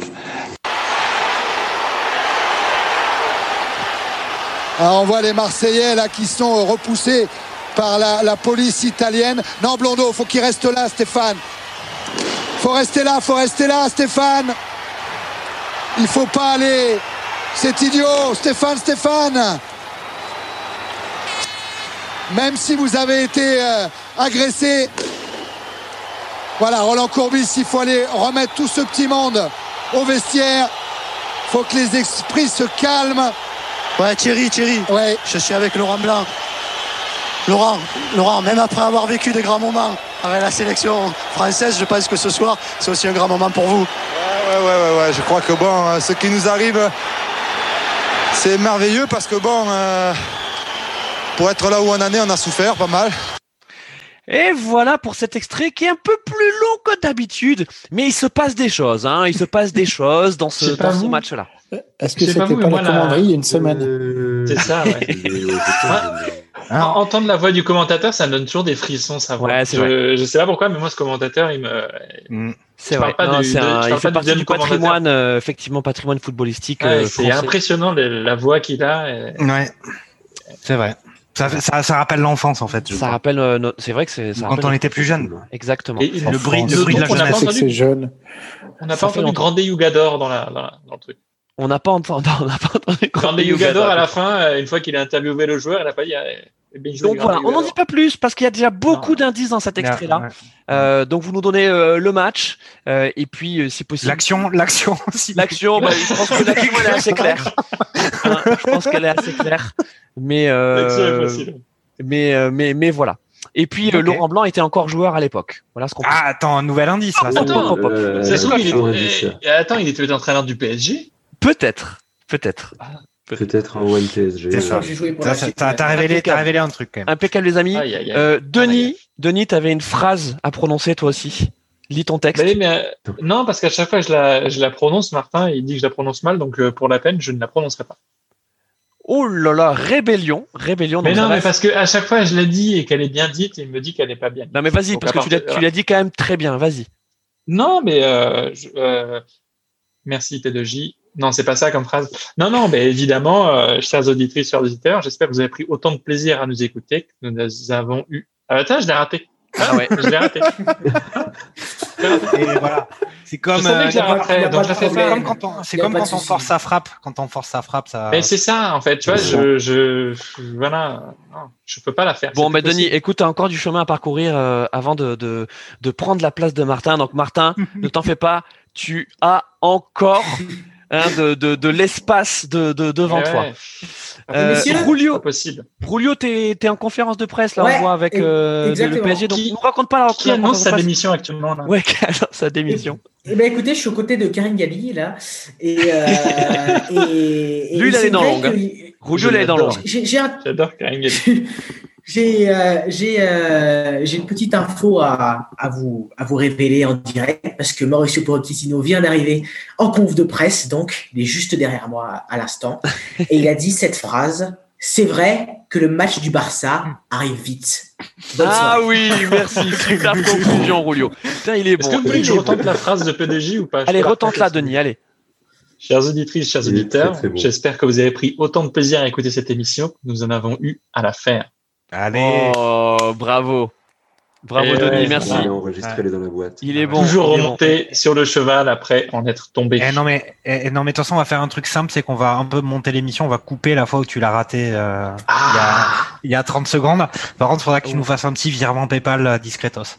Ah, on voit les Marseillais là qui sont repoussés par la, la police italienne. Non, Blondeau, faut qu'il reste là, Stéphane. Faut rester là, faut rester là, Stéphane. Il faut pas aller. C'est idiot, Stéphane, Stéphane. Même si vous avez été euh, agressé. Voilà, Roland Courbis, il faut aller remettre tout ce petit monde au vestiaire. Faut que les esprits se calment. Ouais, Thierry, Thierry, Ouais, je suis avec Laurent Blanc. Laurent, Laurent, même après avoir vécu des grands moments avec la sélection française, je pense que ce soir, c'est aussi un grand moment pour vous. Ouais, ouais, ouais, ouais, je crois que bon, euh, ce qui nous arrive, c'est merveilleux parce que bon, euh, pour être là où on en est, on a souffert pas mal. Et voilà pour cet extrait qui est un peu plus long que d'habitude, mais il se passe des choses, hein. Il se passe des [LAUGHS] choses dans ce, dans ce match-là. Est-ce que c'était pas pas, vous, moi, la la- commanderie il y a une semaine Euh, C'est ça, ouais. [LAUGHS] En- Entendre la voix du commentateur, ça me donne toujours des frissons, sa voix. Ouais, c'est je, je sais pas pourquoi, mais moi, ce commentateur, il me. C'est Je vrai. pas Non, du- c'est de- un- je il parle fait pas du partie du patrimoine, euh, effectivement, patrimoine footballistique. Ouais, euh, c'est impressionnant le- la voix qu'il a. et- Ouais, c'est vrai. Ça, fait- ça, ça rappelle l'enfance en fait. Ça crois. rappelle, euh, notre- c'est vrai que c'est. Quand on était plus jeune. Exactement. Et Le bruit- bruit, le bruit de la pas jeunesse. C'est c'est jeune. on n'a pas fait entendu. Grande Yugador dans, la, dans, la- dans le truc. On n'a pas entendu. [LAUGHS] On n'a pas entendu. Grande Yugador, à la fin, euh, une fois qu'il a interviewé le joueur, il n'a pas dit. ah, eh Donc voilà, on n'en dit pas plus parce qu'il y a déjà beaucoup d'indices dans cet extrait-là. Ouais. Euh, donc vous nous donnez euh, le match euh, et puis euh, si possible L'action, [LAUGHS] l'action aussi. L'action, bah, je pense que l'action elle est assez claire. [LAUGHS] Hein, je pense qu'elle est assez claire. Mais euh, mais euh, mais mais voilà. Et puis euh, Ok. Laurent Blanc était encore joueur à l'époque. Voilà ce qu'on. Ah, attends, un nouvel indice là. ça. Attends, hop, hop. Euh, Ça se trouve, il est- attends, il était entraîneur du PSG. Peut-être, peut-être. Peut-être un One PSG. C'est ça. T'as révélé, révélé un truc quand même. Impeccable les amis. Aïe, aïe, aïe. Euh, Denis, Denis, t'avais une phrase à prononcer toi aussi. Lis ton texte. Bah oui, mais euh, non, parce qu'à chaque fois je la, je la prononce, Martin, il dit que je la prononce mal, donc euh, pour la peine, je ne la prononcerai pas. Oh là là, rébellion, rébellion. Mais non, mais reste- parce que à chaque fois je la dis et qu'elle est bien dite, il me dit qu'elle n'est pas bien. dite. Non mais vas-y parce que tu l'as, partir- tu l'as dit quand même très bien. Vas-y. Non, mais euh, je- euh, merci P2J. Non, c'est pas ça comme phrase. Non, non, mais évidemment, euh, chers auditrices, chers auditeurs, j'espère que vous avez pris autant de plaisir à nous écouter que nous avons eu. Ah, attends, je l'ai raté. Ah ouais. [LAUGHS] Je l'ai raté. Et voilà. C'est comme, euh, comme quand on, c'est comme quand force sa frappe. Quand on force sa frappe, ça. Mais c'est ça, en fait. Tu vois, je, je, voilà, non, je peux pas la faire. Bon, mais plus Denis, écoute, tu as encore du chemin à parcourir euh, avant de, de, de prendre la place de Martin. Donc, Martin, [LAUGHS] ne t'en fais pas, tu as encore hein, de, de, de l'espace de, de, devant Ouais, toi. Euh, Julio, possible. Julio, t'es es en conférence de presse là, Ouais, on voit avec euh, le. PSG. Donc, Qui- nous raconte pas la, Qui annonce sa démission actuellement là Ouais, [LAUGHS] qui annonce sa démission. Eh ben écoutez, je suis aux côtés de Karine Galli là, et, euh, [LAUGHS] et, et Lui, il longues, hein. que- Julio, il est dans un J'adore Karine Galli. [LAUGHS] J'ai euh, j'ai euh, j'ai une petite info à, à vous à vous révéler en direct parce que Mauricio Pochettino vient d'arriver en conf de presse donc il est juste derrière moi à l'instant et il a dit cette phrase c'est vrai que le match du Barça arrive vite. Bonne Ah soirée. oui, merci. [LAUGHS] Super conclusion, Julio. Putain, il est Est-ce bon. que vous voulez que je retente la phrase de PDJ ou pas? Allez, retente-la. Denis, allez. Chères auditrices, chers auditeurs, j'espère que vous avez pris autant de plaisir à écouter cette émission que nous en avons eu à la faire. Allez. Oh, bravo. Bravo, Et Denis, ouais, merci. Allez, enregistrez-les dans la boîte. Il est bon. Toujours il est bon. remonter sur le cheval après en être tombé. Eh non mais eh, non mais de toute façon on va faire un truc simple c'est qu'on va un peu monter l'émission on va couper la fois où tu l'as raté euh, Ah, il y a 30 secondes par contre il faudra que tu nous fasses un petit virement PayPal euh, discretos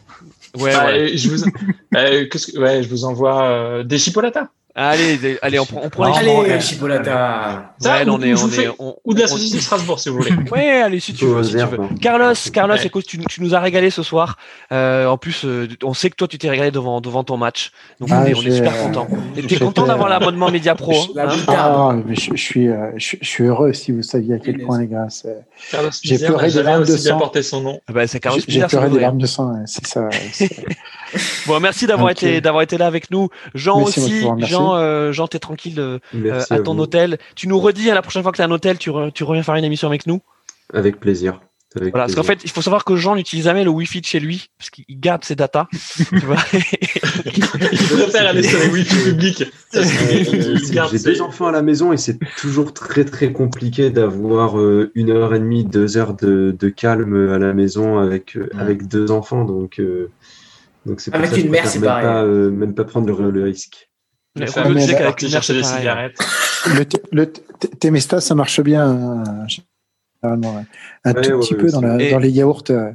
Ouais, ouais. euh, je vous, [LAUGHS] euh, que- ouais, je vous envoie euh, des chipolatas. Allez, allez, on prend, on prend Non, les Allez. Chipolata. Ça, Ouais, ou- on est, on est, on- Ou de la saucisse de Strasbourg, si vous voulez. Ouais, allez, si tu veux, si tu veux. hein. Carlos, Carlos, Ouais. écoute, tu, tu nous as régalé ce soir. Euh, en plus, euh, on sait que toi, tu t'es régalé devant, devant ton match. Donc, Ah, on est, on est j'ai, super euh, content. Et t'es content d'avoir euh, l'abonnement Media Pro. Hein moutarde. Ah, mais je, je suis, euh, je, je suis heureux si vous saviez à quel point, les gars. J'ai pleuré des larmes de sang. porté son nom. Ah bah, c'est Carlos J'ai pleuré des larmes de sang, c'est ça. [LAUGHS] Bon, merci d'avoir Ok. été, d'avoir été là avec nous. Jean moi qui aussi. Jean, euh, Jean, t'es tranquille euh, Merci à, à ton vous. hôtel. Tu nous redis à la prochaine fois que t'as un hôtel, tu, re- tu reviens faire une émission avec nous. Avec plaisir. Avec Voilà, parce qu'en plaisir. fait, il faut savoir que Jean n'utilise jamais le Wi-Fi de chez lui, parce qu'il garde ses datas. [LAUGHS] tu vois Il [LAUGHS] préfère aller sur les wifi publics. Euh, il garde J'ai ses- deux enfants à la maison et c'est toujours très très compliqué d'avoir euh, une heure et demie, deux heures de, de calme à la maison avec euh, Ouais. avec deux enfants. Donc euh, donc c'est pour Avec une mère, c'est pareil. pas euh, même pas prendre le, le risque. Julio mais disait là, qu'avec une mère, chercher c'est des cigarettes. Le, le Temesta, ça marche bien. euh, généralement. Un tout petit peu dans, les yaourts. euh,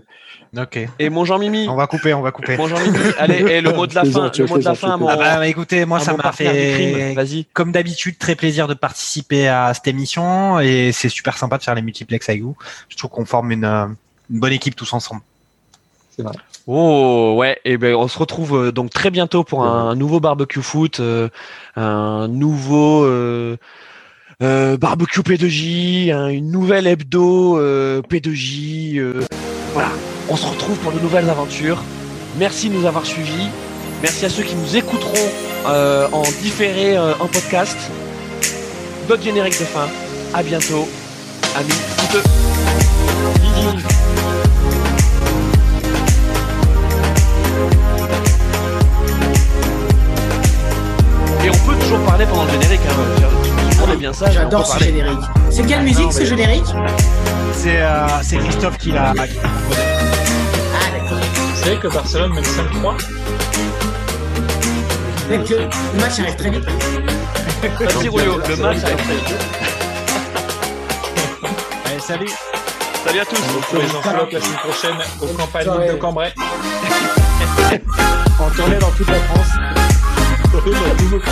ok Et mon Jean-Mimi. on va couper on va couper Mon Jean-Mimi. Allez, et le mot de la [LAUGHS] fin. tu Le mot de la fin, tu mon. ah bah, écoutez moi ça m'a fait Vas-y. comme d'habitude très plaisir de participer à cette émission et c'est super sympa de faire les multiplex avec vous je trouve qu'on forme une, une bonne équipe tous ensemble C'est vrai. Oh ouais, et ben on se retrouve euh, donc très bientôt pour un, nouveau barbecue foot, euh, un nouveau euh, barbecue P2J, un- une nouvelle hebdo euh, P2J. euh, voilà, on se retrouve pour de nouvelles aventures. Merci de nous avoir suivis. Merci à ceux qui nous écouteront en différé en podcast. Notre générique de fin. À bientôt, amis. Toujours parler pendant le générique. Hein. Tout le monde est bien sage. J'adore on ce générique. C'est quelle musique ce mais- générique c'est euh, c'est Christophe qui l'a Ah d'accord. Vous savez que Barcelone mène 5-3 Mec, le le match arrive très vite. Merci Julio, le match a été. Allez, salut Salut à tous. Pour les enveloppes la semaine prochaine au Campanile de Cambrai. [LAUGHS] en tournée dans toute la France. Doch immer, du musst